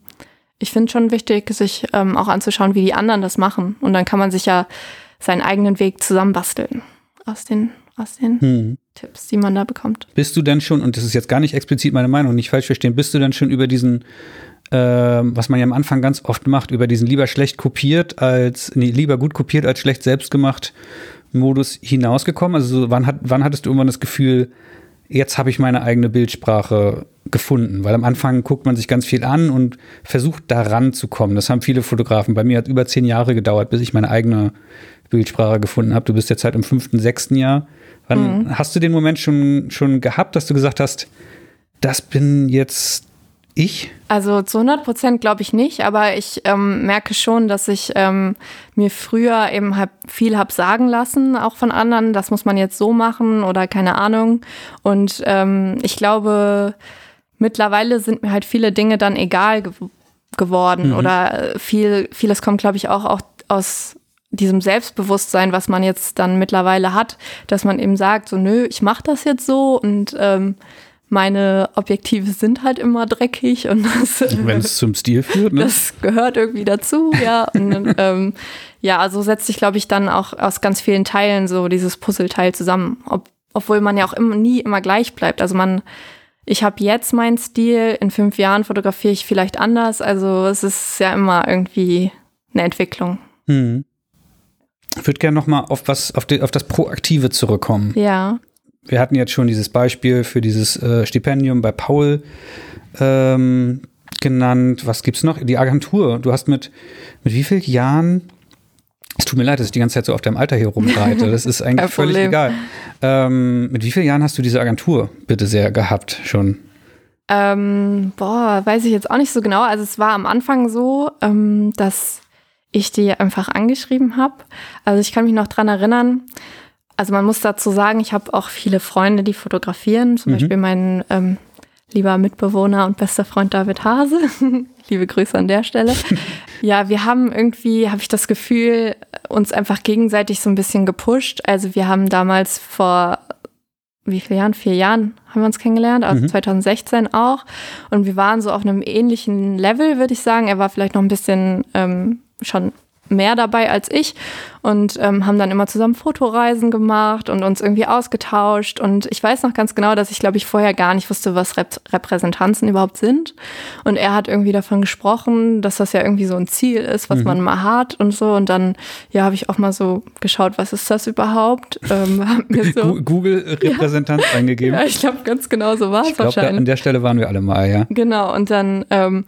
ich finde schon wichtig, sich auch anzuschauen, wie die anderen das machen. Und dann kann man sich ja seinen eigenen Weg zusammenbasteln aus den, aus den hm. Tipps, die man da bekommt. Bist du denn schon, und das ist jetzt gar nicht explizit meine Meinung, nicht falsch verstehen, bist du denn schon über diesen, äh, was man ja am Anfang ganz oft macht, über diesen lieber schlecht kopiert als, nee, lieber gut kopiert als schlecht selbst gemacht Modus hinausgekommen? Also so, wann, hat, wann hattest du irgendwann das Gefühl, jetzt habe ich meine eigene Bildsprache gefunden, weil am Anfang guckt man sich ganz viel an und versucht da ranzukommen. Das haben viele Fotografen. Bei mir hat über zehn Jahre gedauert, bis ich meine eigene Bildsprache gefunden habe. Du bist jetzt halt im fünften, sechsten Jahr. Wann mhm. hast du den Moment schon, schon gehabt, dass du gesagt hast, das bin jetzt ich? Also zu 100 Prozent glaube ich nicht, aber ich ähm, merke schon, dass ich ähm, mir früher eben halt viel habe sagen lassen, auch von anderen, das muss man jetzt so machen oder keine Ahnung. Und ähm, ich glaube, mittlerweile sind mir halt viele Dinge dann egal ge geworden mhm. oder viel, vieles kommt, glaube ich, auch, auch aus diesem Selbstbewusstsein, was man jetzt dann mittlerweile hat, dass man eben sagt, so nö, ich mache das jetzt so und ähm, meine Objektive sind halt immer dreckig und das, wenn es zum Stil führt, ne? das gehört irgendwie dazu, ja. Und, ähm, ja, also setzt sich, glaube ich, dann auch aus ganz vielen Teilen so dieses Puzzleteil zusammen, Ob, obwohl man ja auch immer nie immer gleich bleibt. Also man, ich habe jetzt meinen Stil, in fünf Jahren fotografiere ich vielleicht anders. Also es ist ja immer irgendwie eine Entwicklung. Hm. Ich würde gerne nochmal auf was, auf, die, auf das Proaktive zurückkommen. Ja. Wir hatten jetzt schon dieses Beispiel für dieses äh, Stipendium bei Paul ähm, genannt. Was gibt's noch? Die Agentur. Du hast mit, mit wie vielen Jahren es tut mir leid, dass ich die ganze Zeit so auf deinem Alter hier rumreite. Das ist eigentlich völlig egal. Ähm, mit wie vielen Jahren hast du diese Agentur bitte sehr gehabt schon? Ähm, boah, weiß ich jetzt auch nicht so genau. Also es war am Anfang so, ähm, dass ich die einfach angeschrieben habe. Also ich kann mich noch dran erinnern. Also man muss dazu sagen, ich habe auch viele Freunde, die fotografieren. Zum mhm. Beispiel mein ähm, lieber Mitbewohner und bester Freund David Hase. Liebe Grüße an der Stelle. ja, wir haben irgendwie, habe ich das Gefühl, uns einfach gegenseitig so ein bisschen gepusht. Also wir haben damals vor wie viele Jahren? Vier Jahren haben wir uns kennengelernt, also mhm. 2016 auch. Und wir waren so auf einem ähnlichen Level, würde ich sagen. Er war vielleicht noch ein bisschen ähm, schon mehr dabei als ich und ähm, haben dann immer zusammen Fotoreisen gemacht und uns irgendwie ausgetauscht. Und ich weiß noch ganz genau, dass ich, glaube ich, vorher gar nicht wusste, was Rep Repräsentanzen überhaupt sind. Und er hat irgendwie davon gesprochen, dass das ja irgendwie so ein Ziel ist, was mhm. man mal hat und so. Und dann, ja, habe ich auch mal so geschaut, was ist das überhaupt? Ähm, so, Google Repräsentanz ja, eingegeben. Ja, ich glaube, ganz genau so war es wahrscheinlich. an der Stelle waren wir alle mal, ja. Genau, und dann ähm,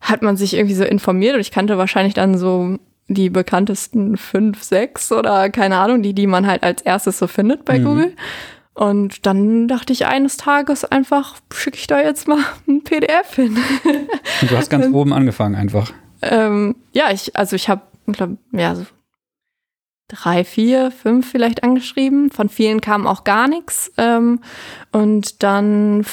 hat man sich irgendwie so informiert und ich kannte wahrscheinlich dann so die bekanntesten fünf, sechs oder keine Ahnung, die, die man halt als erstes so findet bei mhm. Google. Und dann dachte ich eines Tages einfach, schicke ich da jetzt mal ein PDF hin. Und du hast ganz oben angefangen einfach. Ähm, ja, ich, also ich habe, glaube ja, so drei, vier, fünf vielleicht angeschrieben. Von vielen kam auch gar nichts. Ähm, und dann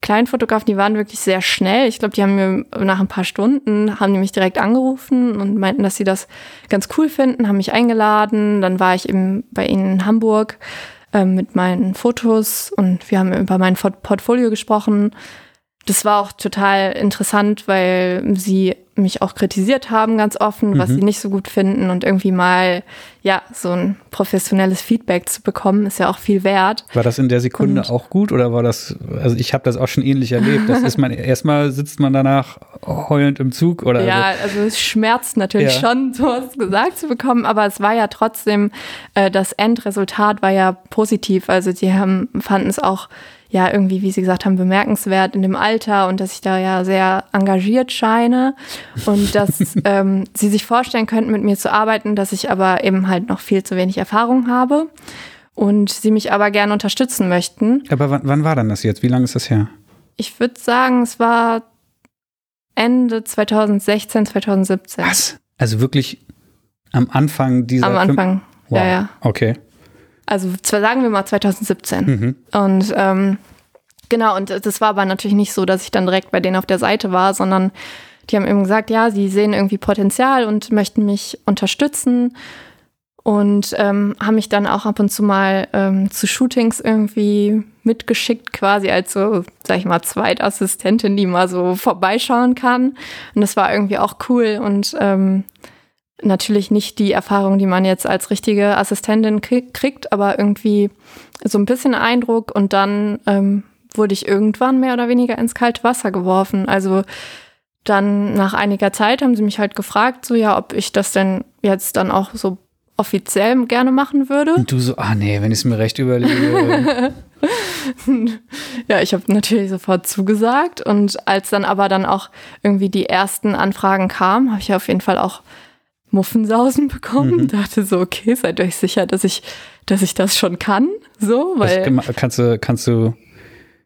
Kleinfotografen, die waren wirklich sehr schnell. Ich glaube, die haben mir nach ein paar Stunden, haben die mich direkt angerufen und meinten, dass sie das ganz cool finden, haben mich eingeladen. Dann war ich eben bei ihnen in Hamburg äh, mit meinen Fotos und wir haben über mein Portfolio gesprochen. Das war auch total interessant, weil sie mich auch kritisiert haben, ganz offen, mhm. was sie nicht so gut finden und irgendwie mal, ja, so ein professionelles Feedback zu bekommen, ist ja auch viel wert. War das in der Sekunde und auch gut oder war das, also ich habe das auch schon ähnlich erlebt. Das ist man, erstmal sitzt man danach heulend im Zug oder Ja, so. also es schmerzt natürlich ja. schon, sowas gesagt zu bekommen, aber es war ja trotzdem, äh, das Endresultat war ja positiv. Also die haben, fanden es auch ja irgendwie, wie Sie gesagt haben, bemerkenswert in dem Alter und dass ich da ja sehr engagiert scheine und dass ähm, Sie sich vorstellen könnten, mit mir zu arbeiten, dass ich aber eben halt noch viel zu wenig Erfahrung habe und Sie mich aber gerne unterstützen möchten. Aber wann, wann war dann das jetzt? Wie lange ist das her? ich würde sagen, es war Ende 2016, 2017. Was? Also wirklich am Anfang dieser. Am Anfang, wow. ja, ja. Okay. Also zwar sagen wir mal 2017. Mhm. Und ähm, genau, und das war aber natürlich nicht so, dass ich dann direkt bei denen auf der Seite war, sondern die haben eben gesagt, ja, sie sehen irgendwie Potenzial und möchten mich unterstützen und ähm, haben mich dann auch ab und zu mal ähm, zu Shootings irgendwie mitgeschickt, quasi als so, sag ich mal, Zweitassistentin, die mal so vorbeischauen kann. Und das war irgendwie auch cool und ähm, natürlich nicht die Erfahrung, die man jetzt als richtige Assistentin kriegt, aber irgendwie so ein bisschen Eindruck und dann ähm, wurde ich irgendwann mehr oder weniger ins kalte Wasser geworfen. Also dann nach einiger Zeit haben sie mich halt gefragt, so ja, ob ich das denn jetzt dann auch so offiziell gerne machen würde. Und du so, ah nee, wenn ich es mir recht überlege. ja, ich habe natürlich sofort zugesagt und als dann aber dann auch irgendwie die ersten Anfragen kamen, habe ich auf jeden Fall auch Muffensausen bekommen. Mhm. Dachte so, okay, seid euch sicher, dass ich, dass ich das schon kann, so, weil kannst du, kannst du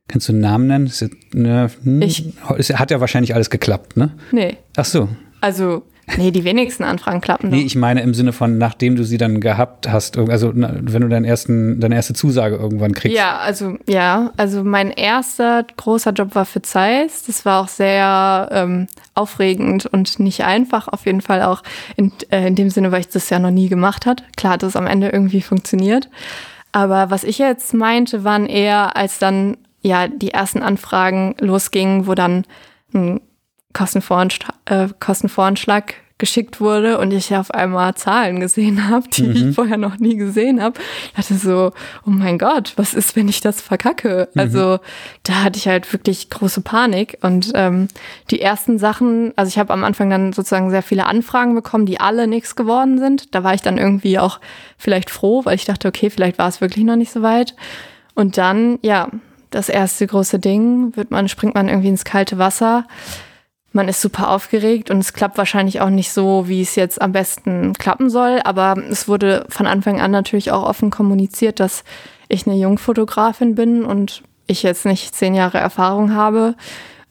Kannst du einen Namen nennen? Ist, ne, hm, ich, hat ja wahrscheinlich alles geklappt, ne? Nee. Ach so. Also, nee, die wenigsten Anfragen klappen Nee, ich meine im Sinne von, nachdem du sie dann gehabt hast, also wenn du deinen ersten, deine erste Zusage irgendwann kriegst. Ja, also, ja, also mein erster großer Job war für Zeiss. Das war auch sehr ähm, aufregend und nicht einfach, auf jeden Fall auch in, äh, in dem Sinne, weil ich das ja noch nie gemacht hat. Klar hat es am Ende irgendwie funktioniert. Aber was ich jetzt meinte, waren eher, als dann ja die ersten Anfragen losgingen, wo dann ein Kostenvoranschlag, äh, Kostenvoranschlag geschickt wurde und ich auf einmal Zahlen gesehen habe, die mhm. ich vorher noch nie gesehen habe. Ich dachte so, oh mein Gott, was ist, wenn ich das verkacke? Mhm. Also da hatte ich halt wirklich große Panik und ähm, die ersten Sachen, also ich habe am Anfang dann sozusagen sehr viele Anfragen bekommen, die alle nichts geworden sind. Da war ich dann irgendwie auch vielleicht froh, weil ich dachte, okay, vielleicht war es wirklich noch nicht so weit. Und dann, ja, das erste große Ding, wird man, springt man irgendwie ins kalte Wasser. Man ist super aufgeregt und es klappt wahrscheinlich auch nicht so, wie es jetzt am besten klappen soll. Aber es wurde von Anfang an natürlich auch offen kommuniziert, dass ich eine Jungfotografin bin und ich jetzt nicht zehn Jahre Erfahrung habe.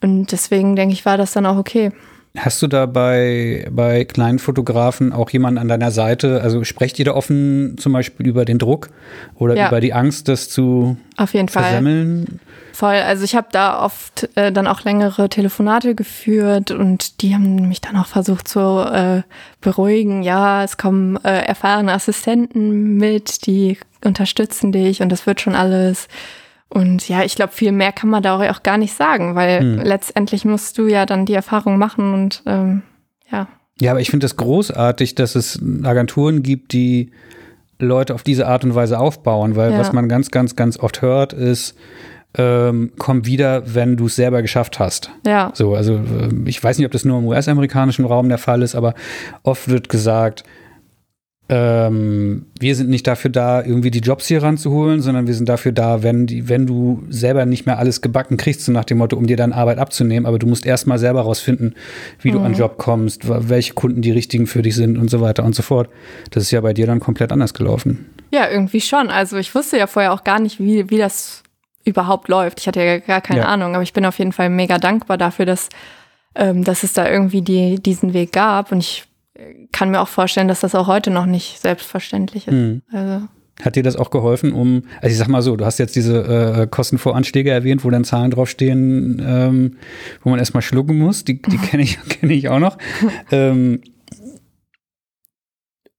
Und deswegen denke ich, war das dann auch okay. Hast du da bei, bei kleinen Fotografen auch jemanden an deiner Seite? Also sprecht ihr da offen zum Beispiel über den Druck oder ja. über die Angst, das zu Auf jeden versemmeln? Fall. Voll. Also ich habe da oft äh, dann auch längere Telefonate geführt und die haben mich dann auch versucht zu äh, beruhigen. Ja, es kommen äh, erfahrene Assistenten mit, die unterstützen dich und das wird schon alles. Und ja, ich glaube, viel mehr kann man da auch gar nicht sagen, weil hm. letztendlich musst du ja dann die Erfahrung machen und ähm, ja. Ja, aber ich finde es das großartig, dass es Agenturen gibt, die Leute auf diese Art und Weise aufbauen, weil ja. was man ganz, ganz, ganz oft hört, ist, ähm, komm wieder, wenn du es selber geschafft hast. Ja. So, also ähm, ich weiß nicht, ob das nur im US-amerikanischen Raum der Fall ist, aber oft wird gesagt, ähm, wir sind nicht dafür da, irgendwie die Jobs hier ranzuholen, sondern wir sind dafür da, wenn, die, wenn du selber nicht mehr alles gebacken kriegst, so nach dem Motto, um dir dann Arbeit abzunehmen, aber du musst erstmal selber rausfinden, wie mhm. du an mhm. Job kommst, welche Kunden die richtigen für dich sind und so weiter und so fort. Das ist ja bei dir dann komplett anders gelaufen. Ja, irgendwie schon. Also ich wusste ja vorher auch gar nicht, wie, wie das überhaupt läuft. Ich hatte ja gar keine ja. Ahnung, aber ich bin auf jeden Fall mega dankbar dafür, dass, ähm, dass es da irgendwie die, diesen Weg gab und ich kann mir auch vorstellen, dass das auch heute noch nicht selbstverständlich ist. Mhm. Also. Hat dir das auch geholfen, um, also ich sag mal so, du hast jetzt diese äh, Kostenvoranschläge erwähnt, wo dann Zahlen draufstehen, ähm, wo man erstmal schlucken muss, die, die kenne ich, kenn ich auch noch. ähm,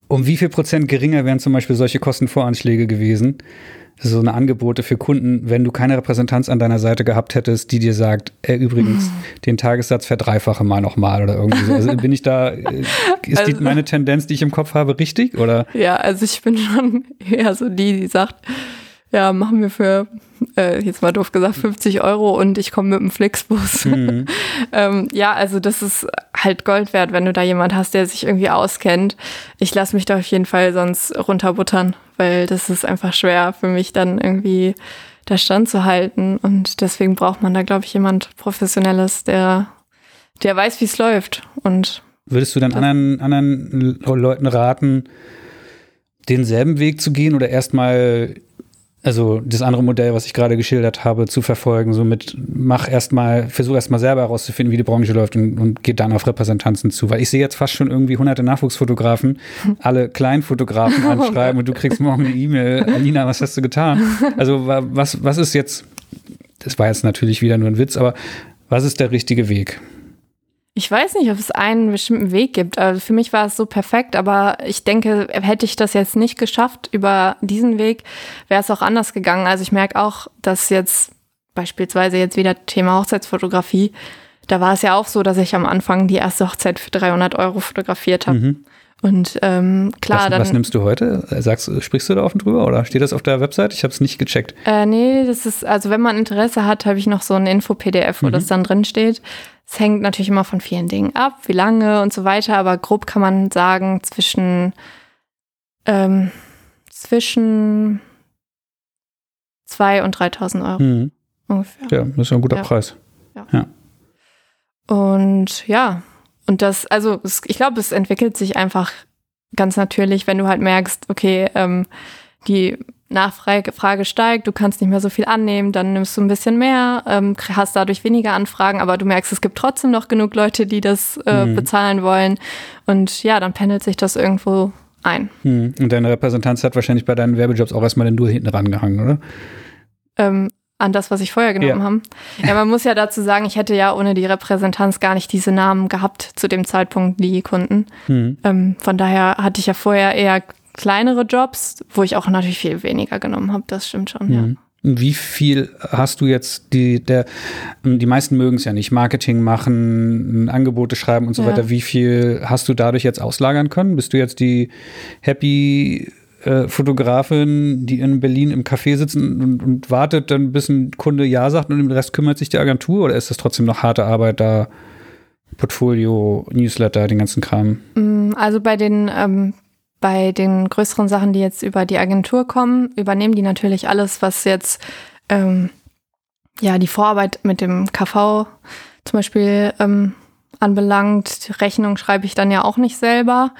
um wie viel Prozent geringer wären zum Beispiel solche Kostenvoranschläge gewesen? So eine Angebote für Kunden, wenn du keine Repräsentanz an deiner Seite gehabt hättest, die dir sagt, äh, übrigens, mhm. den Tagessatz verdreifache mal nochmal oder irgendwie so. Also bin ich da, äh, ist also, die, meine Tendenz, die ich im Kopf habe, richtig? Oder? Ja, also ich bin schon eher so die, die sagt, ja, machen wir für, äh, jetzt mal doof gesagt, 50 Euro und ich komme mit dem Flixbus. Mhm. ähm, ja, also das ist halt Gold wert, wenn du da jemand hast, der sich irgendwie auskennt. Ich lasse mich da auf jeden Fall sonst runterbuttern, weil das ist einfach schwer für mich dann irgendwie da standzuhalten und deswegen braucht man da, glaube ich, jemand Professionelles, der, der weiß, wie es läuft und Würdest du dann anderen, anderen Leuten raten, denselben Weg zu gehen oder erstmal also das andere Modell, was ich gerade geschildert habe, zu verfolgen, so mit mach erstmal, versuch erstmal selber herauszufinden, wie die Branche läuft und, und geht dann auf Repräsentanzen zu. Weil ich sehe jetzt fast schon irgendwie hunderte Nachwuchsfotografen, alle Kleinfotografen anschreiben und du kriegst morgen eine E-Mail, Alina, was hast du getan? Also was, was ist jetzt, das war jetzt natürlich wieder nur ein Witz, aber was ist der richtige Weg? Ich weiß nicht, ob es einen bestimmten Weg gibt. Also für mich war es so perfekt, aber ich denke, hätte ich das jetzt nicht geschafft über diesen Weg, wäre es auch anders gegangen. Also ich merke auch, dass jetzt beispielsweise jetzt wieder Thema Hochzeitsfotografie, da war es ja auch so, dass ich am Anfang die erste Hochzeit für 300 Euro fotografiert habe. Mhm. Und ähm, klar, was, dann. Was nimmst du heute? Sagst, sprichst du da offen drüber oder steht das auf der Website? Ich habe es nicht gecheckt. Äh, nee, das ist, also wenn man Interesse hat, habe ich noch so ein Info-PDF, wo mhm. das dann drin steht. Es hängt natürlich immer von vielen Dingen ab, wie lange und so weiter, aber grob kann man sagen, zwischen, ähm, zwischen 2.000 und 3.000 Euro mhm. ungefähr. Ja, das ist ein guter ja. Preis. Ja. ja. Und ja, und das, also es, ich glaube, es entwickelt sich einfach ganz natürlich, wenn du halt merkst, okay, ähm, die Nachfrage steigt, du kannst nicht mehr so viel annehmen, dann nimmst du ein bisschen mehr, ähm, hast dadurch weniger Anfragen, aber du merkst, es gibt trotzdem noch genug Leute, die das äh, mhm. bezahlen wollen. Und ja, dann pendelt sich das irgendwo ein. Mhm. Und deine Repräsentanz hat wahrscheinlich bei deinen Werbejobs auch erstmal den Dur hinten rangehangen, oder? Ähm, an das, was ich vorher genommen ja. habe. Ja, man muss ja dazu sagen, ich hätte ja ohne die Repräsentanz gar nicht diese Namen gehabt zu dem Zeitpunkt, die Kunden. Mhm. Ähm, von daher hatte ich ja vorher eher kleinere Jobs, wo ich auch natürlich viel weniger genommen habe. Das stimmt schon, mhm. ja. Wie viel hast du jetzt, die, der, die meisten mögen es ja nicht, Marketing machen, Angebote schreiben und so ja. weiter. Wie viel hast du dadurch jetzt auslagern können? Bist du jetzt die Happy äh, Fotografin, die in Berlin im Café sitzt und, und, wartet, dann bis ein Kunde Ja sagt und den Rest kümmert sich die Agentur? Oder ist das trotzdem noch harte Arbeit da? Portfolio, Newsletter, den ganzen Kram? Mm, also bei den ähm, bei den größeren Sachen, die jetzt über die Agentur kommen, übernehmen die natürlich alles, was jetzt ähm, ja die Vorarbeit mit dem KV zum Beispiel ähm, anbelangt. Rechnung schreibe ich dann ja auch nicht selber.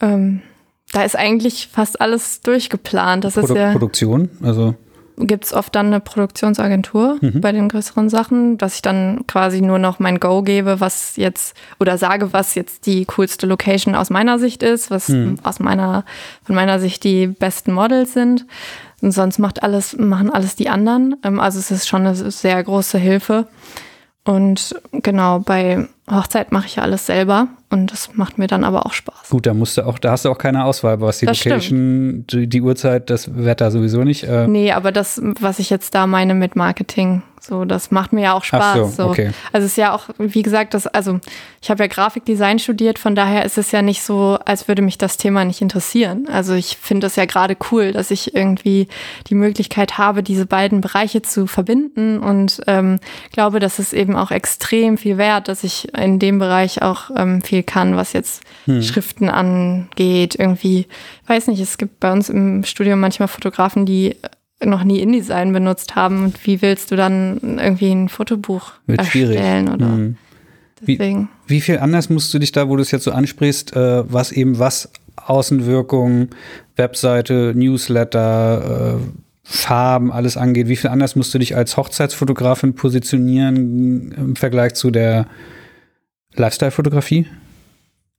Ähm, da ist eigentlich fast alles durchgeplant. Das Produ ist ja, Produktion, also gibt es oft dann eine Produktionsagentur mhm. bei den größeren Sachen, dass ich dann quasi nur noch mein Go gebe, was jetzt oder sage, was jetzt die coolste Location aus meiner Sicht ist, was mhm. aus meiner von meiner Sicht die besten Models sind. Und sonst macht alles machen alles die anderen. Ähm, also es ist schon eine sehr große Hilfe. Und genau, bei Hochzeit mache ich ja alles selber und das macht mir dann aber auch Spaß. Gut, da musst du auch, da hast du auch keine Auswahl, was die das Location, die, die, Uhrzeit, das Wetter sowieso nicht. Äh. Nee, aber das, was ich jetzt da meine mit Marketing, so, das macht mir ja auch Spaß. So, okay. Also es ist ja auch, wie gesagt, das, also ich habe ja Grafikdesign studiert, von daher ist es ja nicht so, als würde mich das Thema nicht interessieren. Also ich finde es ja gerade cool, dass ich irgendwie die Möglichkeit habe, diese beiden Bereiche zu verbinden und ähm, glaube, dass es eben auch extrem viel wert, dass ich in dem Bereich auch ähm, viel kann, was jetzt hm. Schriften angeht. Irgendwie, weiß nicht, es gibt bei uns im Studium manchmal Fotografen, die noch nie InDesign benutzt haben und wie willst du dann irgendwie ein Fotobuch Wird erstellen schwierig. oder mhm. deswegen. Wie, wie, viel anders musst du dich da, wo du es jetzt so ansprichst, äh, was eben was Außenwirkung, Webseite, Newsletter, äh, Farben, alles angeht, wie viel anders musst du dich als Hochzeitsfotografin positionieren im Vergleich zu der Lifestyle-Fotografie?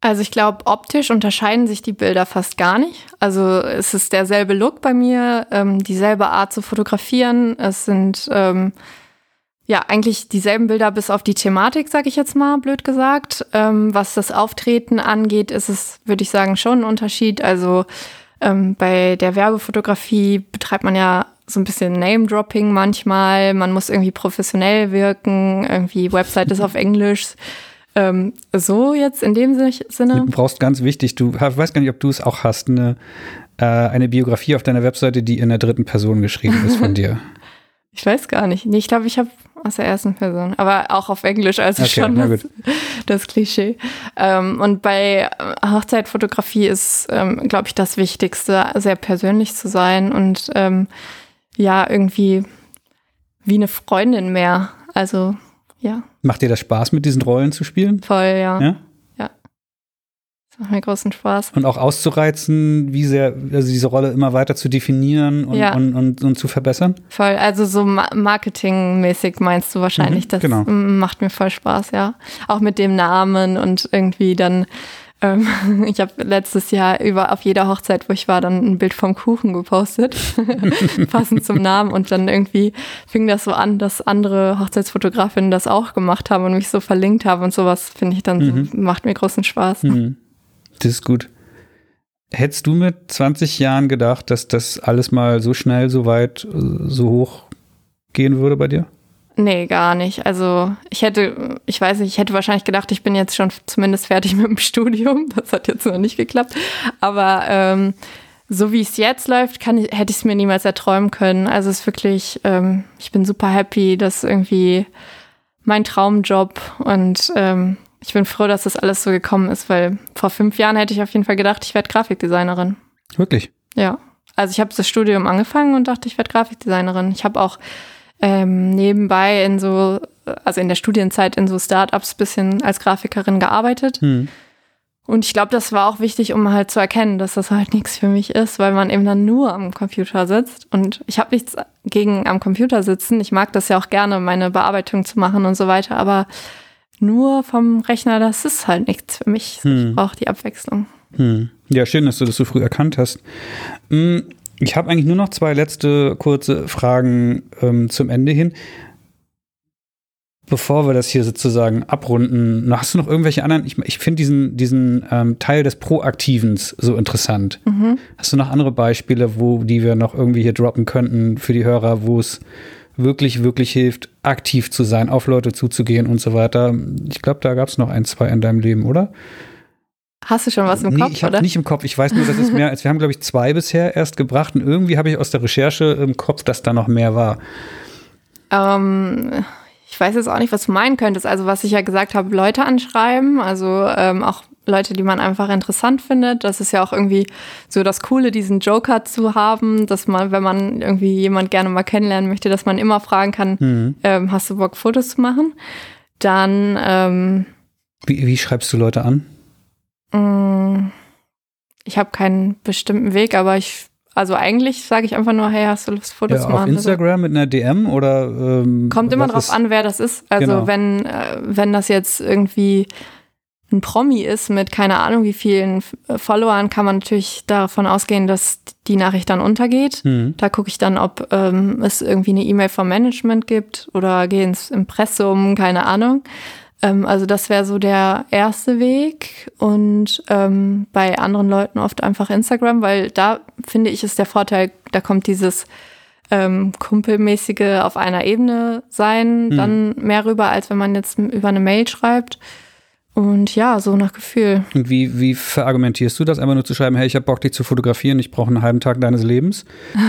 Also ich glaube, optisch unterscheiden sich die Bilder fast gar nicht. Also es ist derselbe Look bei mir, ähm, dieselbe Art zu fotografieren. Es sind ähm, ja eigentlich dieselben Bilder bis auf die Thematik, sage ich jetzt mal, blöd gesagt. Ähm, was das Auftreten angeht, ist es, würde ich sagen, schon ein Unterschied. Also ähm, bei der Werbefotografie betreibt man ja so ein bisschen Name-Dropping manchmal. Man muss irgendwie professionell wirken. Irgendwie Website ist auf Englisch. Ähm, so jetzt in dem Sinne. Du brauchst ganz wichtig, du weiß gar nicht, ob du es auch hast, eine, äh, eine Biografie auf deiner Webseite, die in der dritten Person geschrieben ist von dir. Ich weiß gar nicht. Nee, ich glaube, ich habe aus der ersten Person, aber auch auf Englisch, also okay, schon das, das, Klischee. Ähm, und bei Hochzeitfotografie ist, ähm, glaube ich, das Wichtigste, sehr persönlich zu sein und ähm, ja, irgendwie wie eine Freundin mehr. Also ja. Macht dir das Spaß, mit diesen Rollen zu spielen? Voll, ja. Ja. ja. Das macht mir großen Spaß. Und auch auszureizen, wie sehr, also diese Rolle immer weiter zu definieren und, Ja. und, und, und zu verbessern? Voll, also so ma- marketingmäßig meinst du wahrscheinlich. Mhm, das genau. macht mir voll Spaß, ja. Auch mit dem Namen und irgendwie dann, ich habe letztes Jahr über auf jeder Hochzeit, wo ich war, dann ein Bild vom Kuchen gepostet, passend zum Namen. Und dann irgendwie fing das so an, dass andere Hochzeitsfotografinnen das auch gemacht haben und mich so verlinkt haben und sowas finde ich dann Mhm. so, macht mir großen Spaß. Hm. Das ist gut. Hättest du mit 20 Jahren gedacht, dass das alles mal so schnell, so weit, äh, so hoch gehen würde bei dir? Nee, gar nicht. Also ich hätte, ich weiß nicht, ich hätte wahrscheinlich gedacht, ich bin jetzt schon zumindest fertig mit dem Studium. Das hat jetzt noch nicht geklappt. Aber ähm, so wie es jetzt läuft, kann ich, hätte ich es mir niemals erträumen können. Also es ist wirklich, ähm, ich bin super happy, dass irgendwie mein Traumjob und ähm, ich bin froh, dass das alles so gekommen ist, weil vor fünf Jahren hätte ich auf jeden Fall gedacht, ich werde Grafikdesignerin. Wirklich? Ja, also ich habe das Studium angefangen und dachte, ich werde Grafikdesignerin. Ich habe auch ähm, nebenbei in so, also in der Studienzeit in so Startups bisschen als Grafikerin gearbeitet. Hm. Und ich glaube, das war auch wichtig, um halt zu erkennen, dass das halt nichts für mich ist, weil man eben dann nur am Computer sitzt. Und ich habe nichts gegen am Computer sitzen. Ich mag das ja auch gerne, meine Bearbeitung zu machen und so weiter. Aber nur vom Rechner, das ist halt nichts für mich. Hm. Ich brauche die Abwechslung. Hm. Ja, schön, dass du das so früh erkannt hast. Hm, Ich habe eigentlich nur noch zwei letzte kurze Fragen ähm, zum Ende hin. Bevor wir das hier sozusagen abrunden, hast du noch irgendwelche anderen? Ich, ich finde diesen, diesen ähm, Teil des Proaktivens so interessant. Mhm. Hast du noch andere Beispiele, wo die wir noch irgendwie hier droppen könnten für die Hörer, wo es wirklich, wirklich hilft, aktiv zu sein, auf Leute zuzugehen und so weiter? Ich glaube, da gab es noch ein, zwei in deinem Leben, oder? Hast du schon was im nee, Kopf, ich habe oder? nicht im Kopf. Ich weiß nur, dass es mehr als wir haben, glaube ich, zwei bisher erst gebracht und irgendwie habe ich aus der Recherche im Kopf, dass da noch mehr war. Ähm, ich weiß jetzt auch nicht, was du meinen könntest. Also was ich ja gesagt habe, Leute anschreiben, also ähm, auch Leute, die man einfach interessant findet. Das ist ja auch irgendwie so das Coole, diesen Joker zu haben, dass man, wenn man irgendwie jemand gerne mal kennenlernen möchte, dass man immer fragen kann, Mhm. ähm, hast du Bock, Fotos zu machen? Dann, ähm, Wie, wie schreibst du Leute an? Mh, ich habe keinen bestimmten Weg, aber ich, also eigentlich sage ich einfach nur, hey, hast du Lust, Fotos Ja, zu auf machen? Also- Instagram mit einer DM oder ähm, Kommt immer drauf an, wer das ist. Also Genau. wenn, äh, wenn das jetzt irgendwie ein Promi ist mit keine Ahnung wie vielen äh, Followern, kann man natürlich davon ausgehen, dass die Nachricht dann untergeht. Mhm. Da gucke ich dann, ob ähm, es irgendwie eine E-Mail vom Management gibt oder gehe ins Impressum, keine Ahnung. Ähm, also das wäre so der erste Weg und ähm, bei anderen Leuten oft einfach Instagram, weil da finde ich ist der Vorteil, da kommt dieses ähm, kumpelmäßige auf einer Ebene sein Hm. dann mehr rüber, als wenn man jetzt über eine Mail schreibt. Und ja, so nach Gefühl. Und wie, wie verargumentierst du das? Einfach nur zu schreiben, hey, ich habe Bock, dich zu fotografieren, ich brauche einen halben Tag deines Lebens.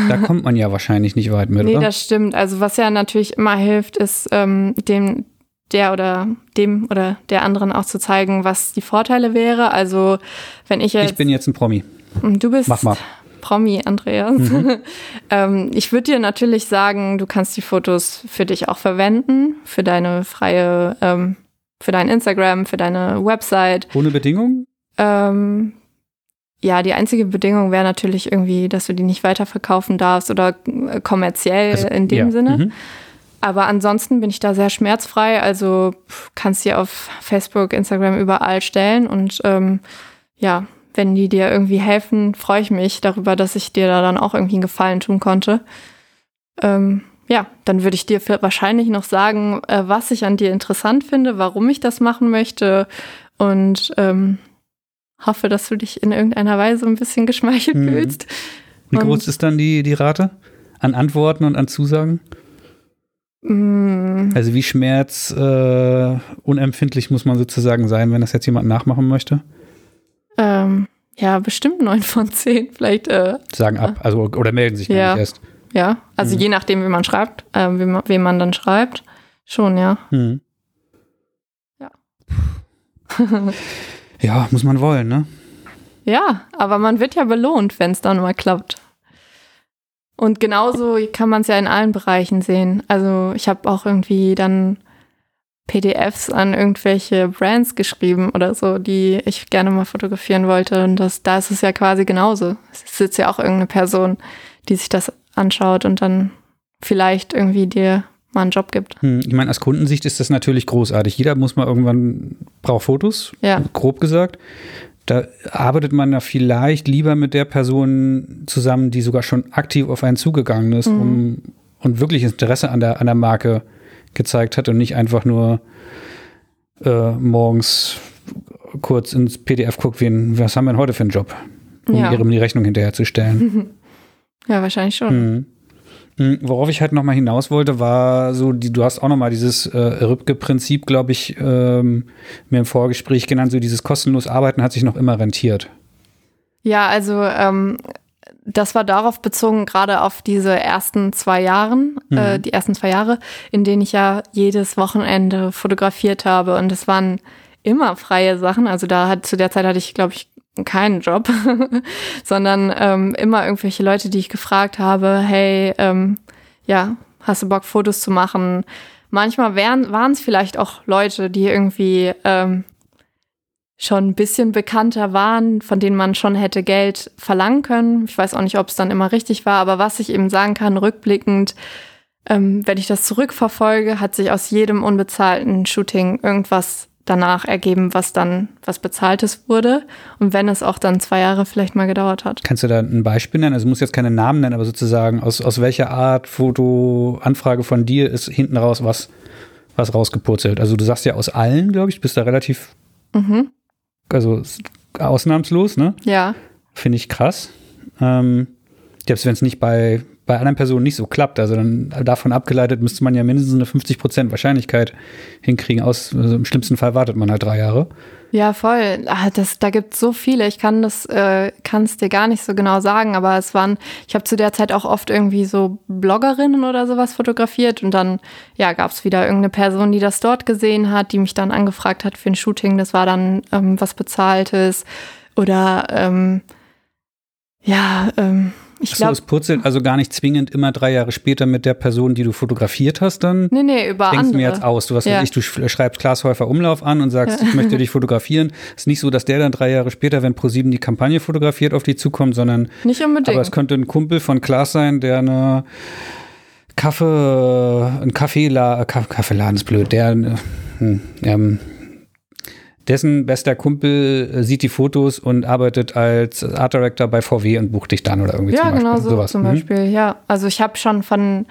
Da kommt man ja wahrscheinlich nicht weit mit, Nee, oder? das stimmt. Also was ja natürlich immer hilft, ist ähm, dem der oder dem oder der anderen auch zu zeigen, was die Vorteile wäre. Also wenn ich jetzt Ich bin jetzt ein Promi. du bist Mach mal. Promi, Andreas. ähm, ich würde dir natürlich sagen, du kannst die Fotos für dich auch verwenden, für deine freie, ähm, für dein Instagram, für deine Website. Ohne Bedingungen? Ähm, ja, die einzige Bedingung wäre natürlich irgendwie, dass du die nicht weiterverkaufen darfst oder äh, kommerziell Also, in dem ja. Sinne. Mhm. Aber ansonsten bin ich da sehr schmerzfrei. Also kannst die auf Facebook, Instagram überall stellen. Und ähm, ja, wenn die dir irgendwie helfen, freue ich mich darüber, dass ich dir da dann auch irgendwie einen Gefallen tun konnte. Ähm, ja, dann würde ich dir wahrscheinlich noch sagen, äh, was ich an dir interessant finde, warum ich das machen möchte und ähm, hoffe, dass du dich in irgendeiner Weise ein bisschen geschmeichelt Mhm. fühlst. Wie Und- groß ist dann die, die Rate? An Antworten und an Zusagen? Mm, Also wie schmerz äh, muss man sozusagen sein, wenn das jetzt jemand nachmachen möchte? ähm, ja, bestimmt neun von zehn. Vielleicht äh, Sagen ab, also oder melden sich Ja. nicht erst. Ja, also Mhm. je nachdem, wie man schreibt, äh, wem, man- wem man dann schreibt. Schon, ja. Hm. Ja. ja, muss man wollen, ne? Ja, aber man wird ja belohnt, wenn es dann mal klappt. Und genauso kann man es ja in allen Bereichen sehen. Also ich habe auch irgendwie dann PDFs an irgendwelche Brands geschrieben oder so, die ich gerne mal fotografieren wollte. Und das, da ist es ja quasi genauso. Es sitzt ja auch irgendeine Person, die sich das anschaut und dann vielleicht irgendwie dir mal einen Job gibt. Hm, ich meine, aus Kundensicht ist das natürlich großartig. Jeder muss mal irgendwann, braucht Fotos, ja. grob gesagt. Da arbeitet man da vielleicht lieber mit der Person zusammen, die sogar schon aktiv auf einen zugegangen ist mhm. um, und wirklich Interesse an der, an der Marke gezeigt hat und nicht einfach nur äh, morgens kurz ins PDF guckt, wen, was haben wir denn heute für einen Job, um ja. ihrem die Rechnung hinterherzustellen. Ja, wahrscheinlich schon. Mhm. Hm, worauf ich halt nochmal hinaus wollte, war so, die, du hast auch nochmal dieses äh, Rübke-Prinzip, glaube ich, ähm, mir im Vorgespräch genannt, so dieses kostenlos Arbeiten hat sich noch immer rentiert. Ja, also ähm, das war darauf bezogen, gerade auf diese ersten zwei Jahren, äh, mhm. äh, die ersten zwei Jahre, in denen ich ja jedes Wochenende fotografiert habe. Und es waren immer freie Sachen. Also da hat zu der Zeit hatte ich, glaube ich, keinen Job, sondern ähm, immer irgendwelche Leute, die ich gefragt habe, hey, ähm, ja, hast du Bock, Fotos zu machen? Manchmal waren es vielleicht auch Leute, die irgendwie ähm, schon ein bisschen bekannter waren, von denen man schon hätte Geld verlangen können. Ich weiß auch nicht, ob es dann immer richtig war, aber was ich eben sagen kann, rückblickend, ähm, wenn ich das zurückverfolge, hat sich aus jedem unbezahlten Shooting irgendwas danach ergeben, was dann was bezahltes wurde und wenn es auch dann zwei Jahre vielleicht mal gedauert hat. Kannst du da ein Beispiel nennen? Also muss jetzt keine Namen nennen, aber sozusagen aus, aus welcher Art Fotoanfrage von dir ist hinten raus was, was rausgepurzelt? Also du sagst ja aus allen, glaube ich, bist da relativ, mhm. also ausnahmslos, ne? Ja. Finde ich krass. Ähm, selbst wenn es nicht bei bei anderen Personen nicht so klappt. Also dann davon abgeleitet müsste man ja mindestens eine 50% Wahrscheinlichkeit hinkriegen. Aus, also Im schlimmsten Fall wartet man halt drei Jahre. Ja, voll. Ah, das, da gibt es so viele. Ich kann das, äh, kann es dir gar nicht so genau sagen, aber es waren, ich habe zu der Zeit auch oft irgendwie so Bloggerinnen oder sowas fotografiert und dann, ja, gab es wieder irgendeine Person, die das dort gesehen hat, die mich dann angefragt hat für ein Shooting. Das war dann ähm, was Bezahltes. Oder ähm, ja, ähm, ich glaube, es purzelt also gar nicht zwingend immer drei Jahre später mit der Person, die du fotografiert hast, dann. Nee, nee, über denkst andere. mir jetzt aus. Du, was ja. ich, du schreibst Glashäufer Umlauf an und sagst, ja. ich möchte dich fotografieren. Es ist nicht so, dass der dann drei Jahre später, wenn ProSieben die Kampagne fotografiert, auf dich zukommt, sondern. Nicht unbedingt. Aber es könnte ein Kumpel von Klaas sein, der eine Kaffee, ein Kaffeeladen, Kaffeeladen ist blöd, der, hm, ähm, dessen bester Kumpel äh, sieht die Fotos und arbeitet als Art Director bei VW und bucht dich dann oder irgendwie ja, zum Beispiel. Ja, genau so zum mhm. Beispiel. Ja, also ich habe schon von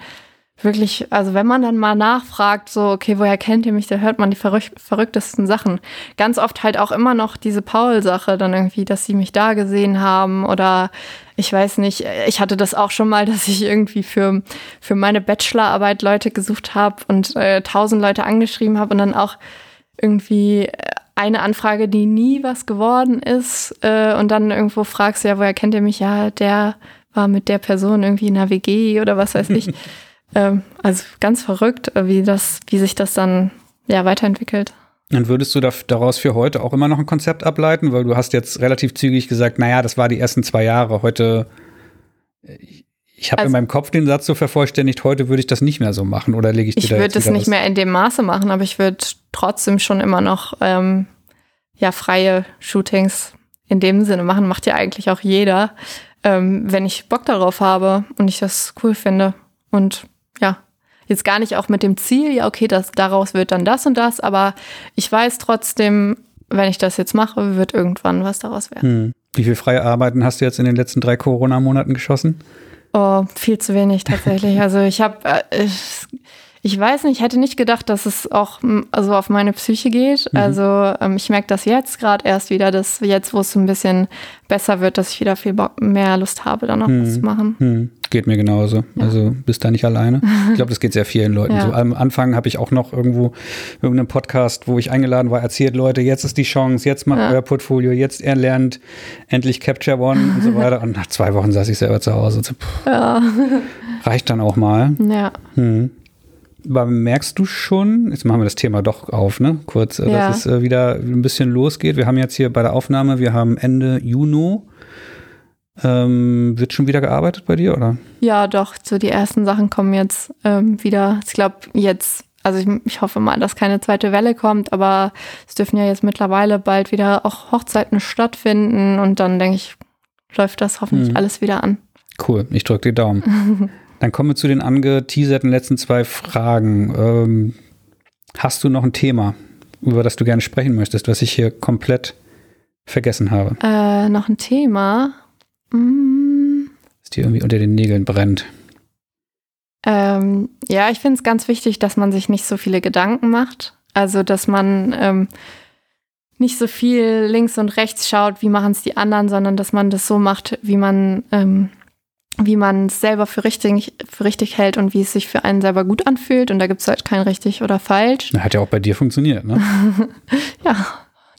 wirklich, also wenn man dann mal nachfragt, so, okay, woher kennt ihr mich, da hört man die verrück verrücktesten Sachen. Ganz oft halt auch immer noch diese Paul-Sache dann irgendwie, dass sie mich da gesehen haben oder ich weiß nicht, ich hatte das auch schon mal, dass ich irgendwie für, für meine Bachelorarbeit Leute gesucht habe und äh, tausend Leute angeschrieben habe und dann auch irgendwie eine Anfrage, die nie was geworden ist äh, und dann irgendwo fragst, ja, woher kennt ihr mich? Ja, der war mit der Person irgendwie in einer WG oder was weiß ich. ähm, also ganz verrückt, äh, wie das, wie sich das dann ja weiterentwickelt. Dann würdest du daraus für heute auch immer noch ein Konzept ableiten, weil du hast jetzt relativ zügig gesagt, naja, das war die ersten zwei Jahre. Heute, ich habe also, in meinem Kopf den Satz so vervollständigt, heute würde ich das nicht mehr so machen oder lege ich dir ich da Ich würde das nicht mehr in dem Maße machen, aber ich würde trotzdem schon immer noch ähm, ja freie Shootings in dem Sinne machen. Macht ja eigentlich auch jeder, ähm, wenn ich Bock darauf habe und ich das cool finde. Und ja, jetzt gar nicht auch mit dem Ziel, ja, okay, das, daraus wird dann das und das, aber ich weiß trotzdem, wenn ich das jetzt mache, wird irgendwann was daraus werden. Hm. Wie viel freie Arbeiten hast du jetzt in den letzten drei Corona-Monaten geschossen? Oh, viel zu wenig tatsächlich. Also ich habe, äh, ich weiß nicht, ich hätte nicht gedacht, dass es auch also auf meine Psyche geht. Mhm. Also ähm, ich merke das jetzt gerade erst wieder, dass jetzt, wo es so ein bisschen besser wird, dass ich wieder viel Bock, mehr Lust habe, da noch mhm. was zu machen. Mhm. Geht mir genauso. Ja. Also bist da nicht alleine. Ich glaube, das geht sehr vielen Leuten. Ja. So am Anfang habe ich auch noch irgendwo irgendeinen Podcast, wo ich eingeladen war, erzählt, Leute, jetzt ist die Chance, jetzt macht ja. euer Portfolio, jetzt erlernt endlich Capture One und so weiter. Und nach zwei Wochen saß ich selber zu Hause. So, pff. Reicht dann auch mal. Ja. Hm. Aber merkst du schon, jetzt machen wir das Thema doch auf, ne? Kurz, äh, ja. dass es äh, wieder ein bisschen losgeht. Wir haben jetzt hier bei der Aufnahme, wir haben Ende Juni ähm, wird schon wieder gearbeitet bei dir, oder? Ja, doch. So die ersten Sachen kommen jetzt ähm, wieder. Ich glaube, jetzt Also ich, ich, hoffe mal, dass keine zweite Welle kommt, aber es dürfen ja jetzt mittlerweile bald wieder auch Hochzeiten stattfinden und dann denke ich, läuft das hoffentlich mhm. alles wieder an. Cool, ich drücke die Daumen. dann kommen wir zu den angeteaserten letzten zwei Fragen. Ähm, hast du noch ein Thema, über das du gerne sprechen möchtest, was ich hier komplett vergessen habe? Äh, noch ein Thema? Mm. Das dir irgendwie unter den Nägeln brennt. Ähm, ja, ich finde es ganz wichtig, dass man sich nicht so viele Gedanken macht. Also, dass man ähm, nicht so viel links und rechts schaut, wie machen es die anderen, sondern dass man das so macht, wie man ähm, wie man es selber für richtig, für richtig hält und wie es sich für einen selber gut anfühlt. Und da gibt es halt kein richtig oder falsch. Hat ja auch bei dir funktioniert, ne? ja,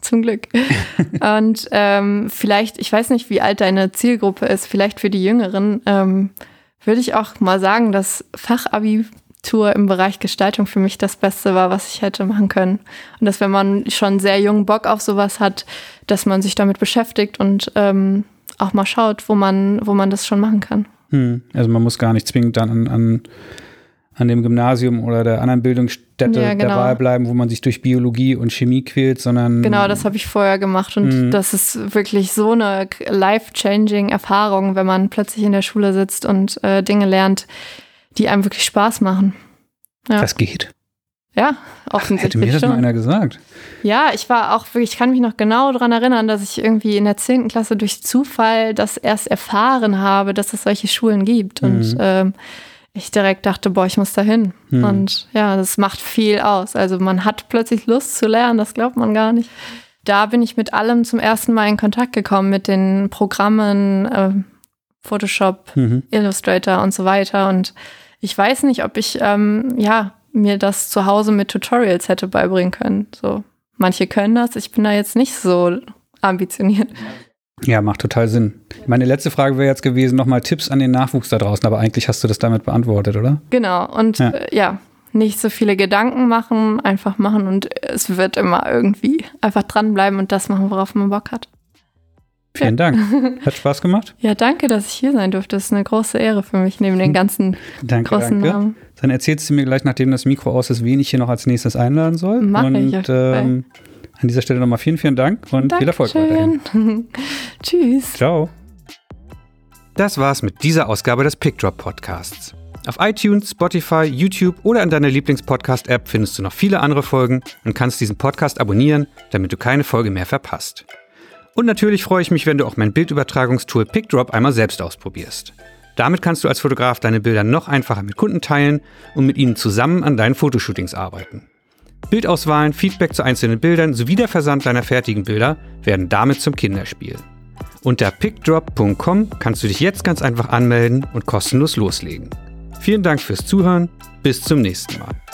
zum Glück. und ähm, vielleicht, ich weiß nicht, wie alt deine Zielgruppe ist, vielleicht für die Jüngeren, ähm, würde ich auch mal sagen, dass Fachabitur im Bereich Gestaltung für mich das Beste war, was ich hätte machen können. Und dass wenn man schon sehr jungen Bock auf sowas hat, dass man sich damit beschäftigt und ähm, auch mal schaut, wo man, wo man das schon machen kann. Hm. Also man muss gar nicht zwingend dann an, an, an dem Gymnasium oder der anderen Bildungsstätte ja, genau. dabei bleiben, wo man sich durch Biologie und Chemie quält, sondern. Genau, das habe ich vorher gemacht und hm. das ist wirklich so eine life-changing Erfahrung, wenn man plötzlich in der Schule sitzt und äh, Dinge lernt, die einem wirklich Spaß machen. Ja. Das geht. Ja, offensichtlich. Hätte mir das schon. mal einer gesagt. Ja, ich war auch wirklich, ich kann mich noch genau daran erinnern, dass ich irgendwie in der 10. Klasse durch Zufall das erst erfahren habe, dass es solche Schulen gibt. Mhm. Und ähm, ich direkt dachte, boah, ich muss da hin. Mhm. Und ja, das macht viel aus. Also man hat plötzlich Lust zu lernen, das glaubt man gar nicht. Da bin ich mit allem zum ersten Mal in Kontakt gekommen, mit den Programmen, äh, Photoshop, mhm. Illustrator und so weiter. Und ich weiß nicht, ob ich, ähm, ja, mir das zu Hause mit Tutorials hätte beibringen können. So, manche können das, ich bin da jetzt nicht so ambitioniert. Ja, macht total Sinn. Meine letzte Frage wäre jetzt gewesen, nochmal Tipps an den Nachwuchs da draußen, aber eigentlich hast du das damit beantwortet, oder? Genau, und ja, äh, ja nicht so viele Gedanken machen, einfach machen und es wird immer irgendwie einfach dranbleiben und das machen, worauf man Bock hat. Vielen Dank. Hat Spaß gemacht. Ja, danke, dass ich hier sein durfte. Das ist eine große Ehre für mich, neben den ganzen danke, großen danke. Namen. Dann erzählst du mir gleich, nachdem das Mikro aus ist, wen ich hier noch als nächstes einladen soll. Mach und ich ähm, an dieser Stelle nochmal vielen, vielen Dank und Dankeschön. viel Erfolg weiterhin. Tschüss. Ciao. Das war's mit dieser Ausgabe des Pickdrop Podcasts. Auf iTunes, Spotify, YouTube oder in deiner Lieblingspodcast-App findest du noch viele andere Folgen und kannst diesen Podcast abonnieren, damit du keine Folge mehr verpasst. Und natürlich freue ich mich, wenn du auch mein Bildübertragungstool PickDrop einmal selbst ausprobierst. Damit kannst du als Fotograf deine Bilder noch einfacher mit Kunden teilen und mit ihnen zusammen an deinen Fotoshootings arbeiten. Bildauswahlen, Feedback zu einzelnen Bildern sowie der Versand deiner fertigen Bilder werden damit zum Kinderspiel. Unter pickdrop.com kannst du dich jetzt ganz einfach anmelden und kostenlos loslegen. Vielen Dank fürs Zuhören, bis zum nächsten Mal.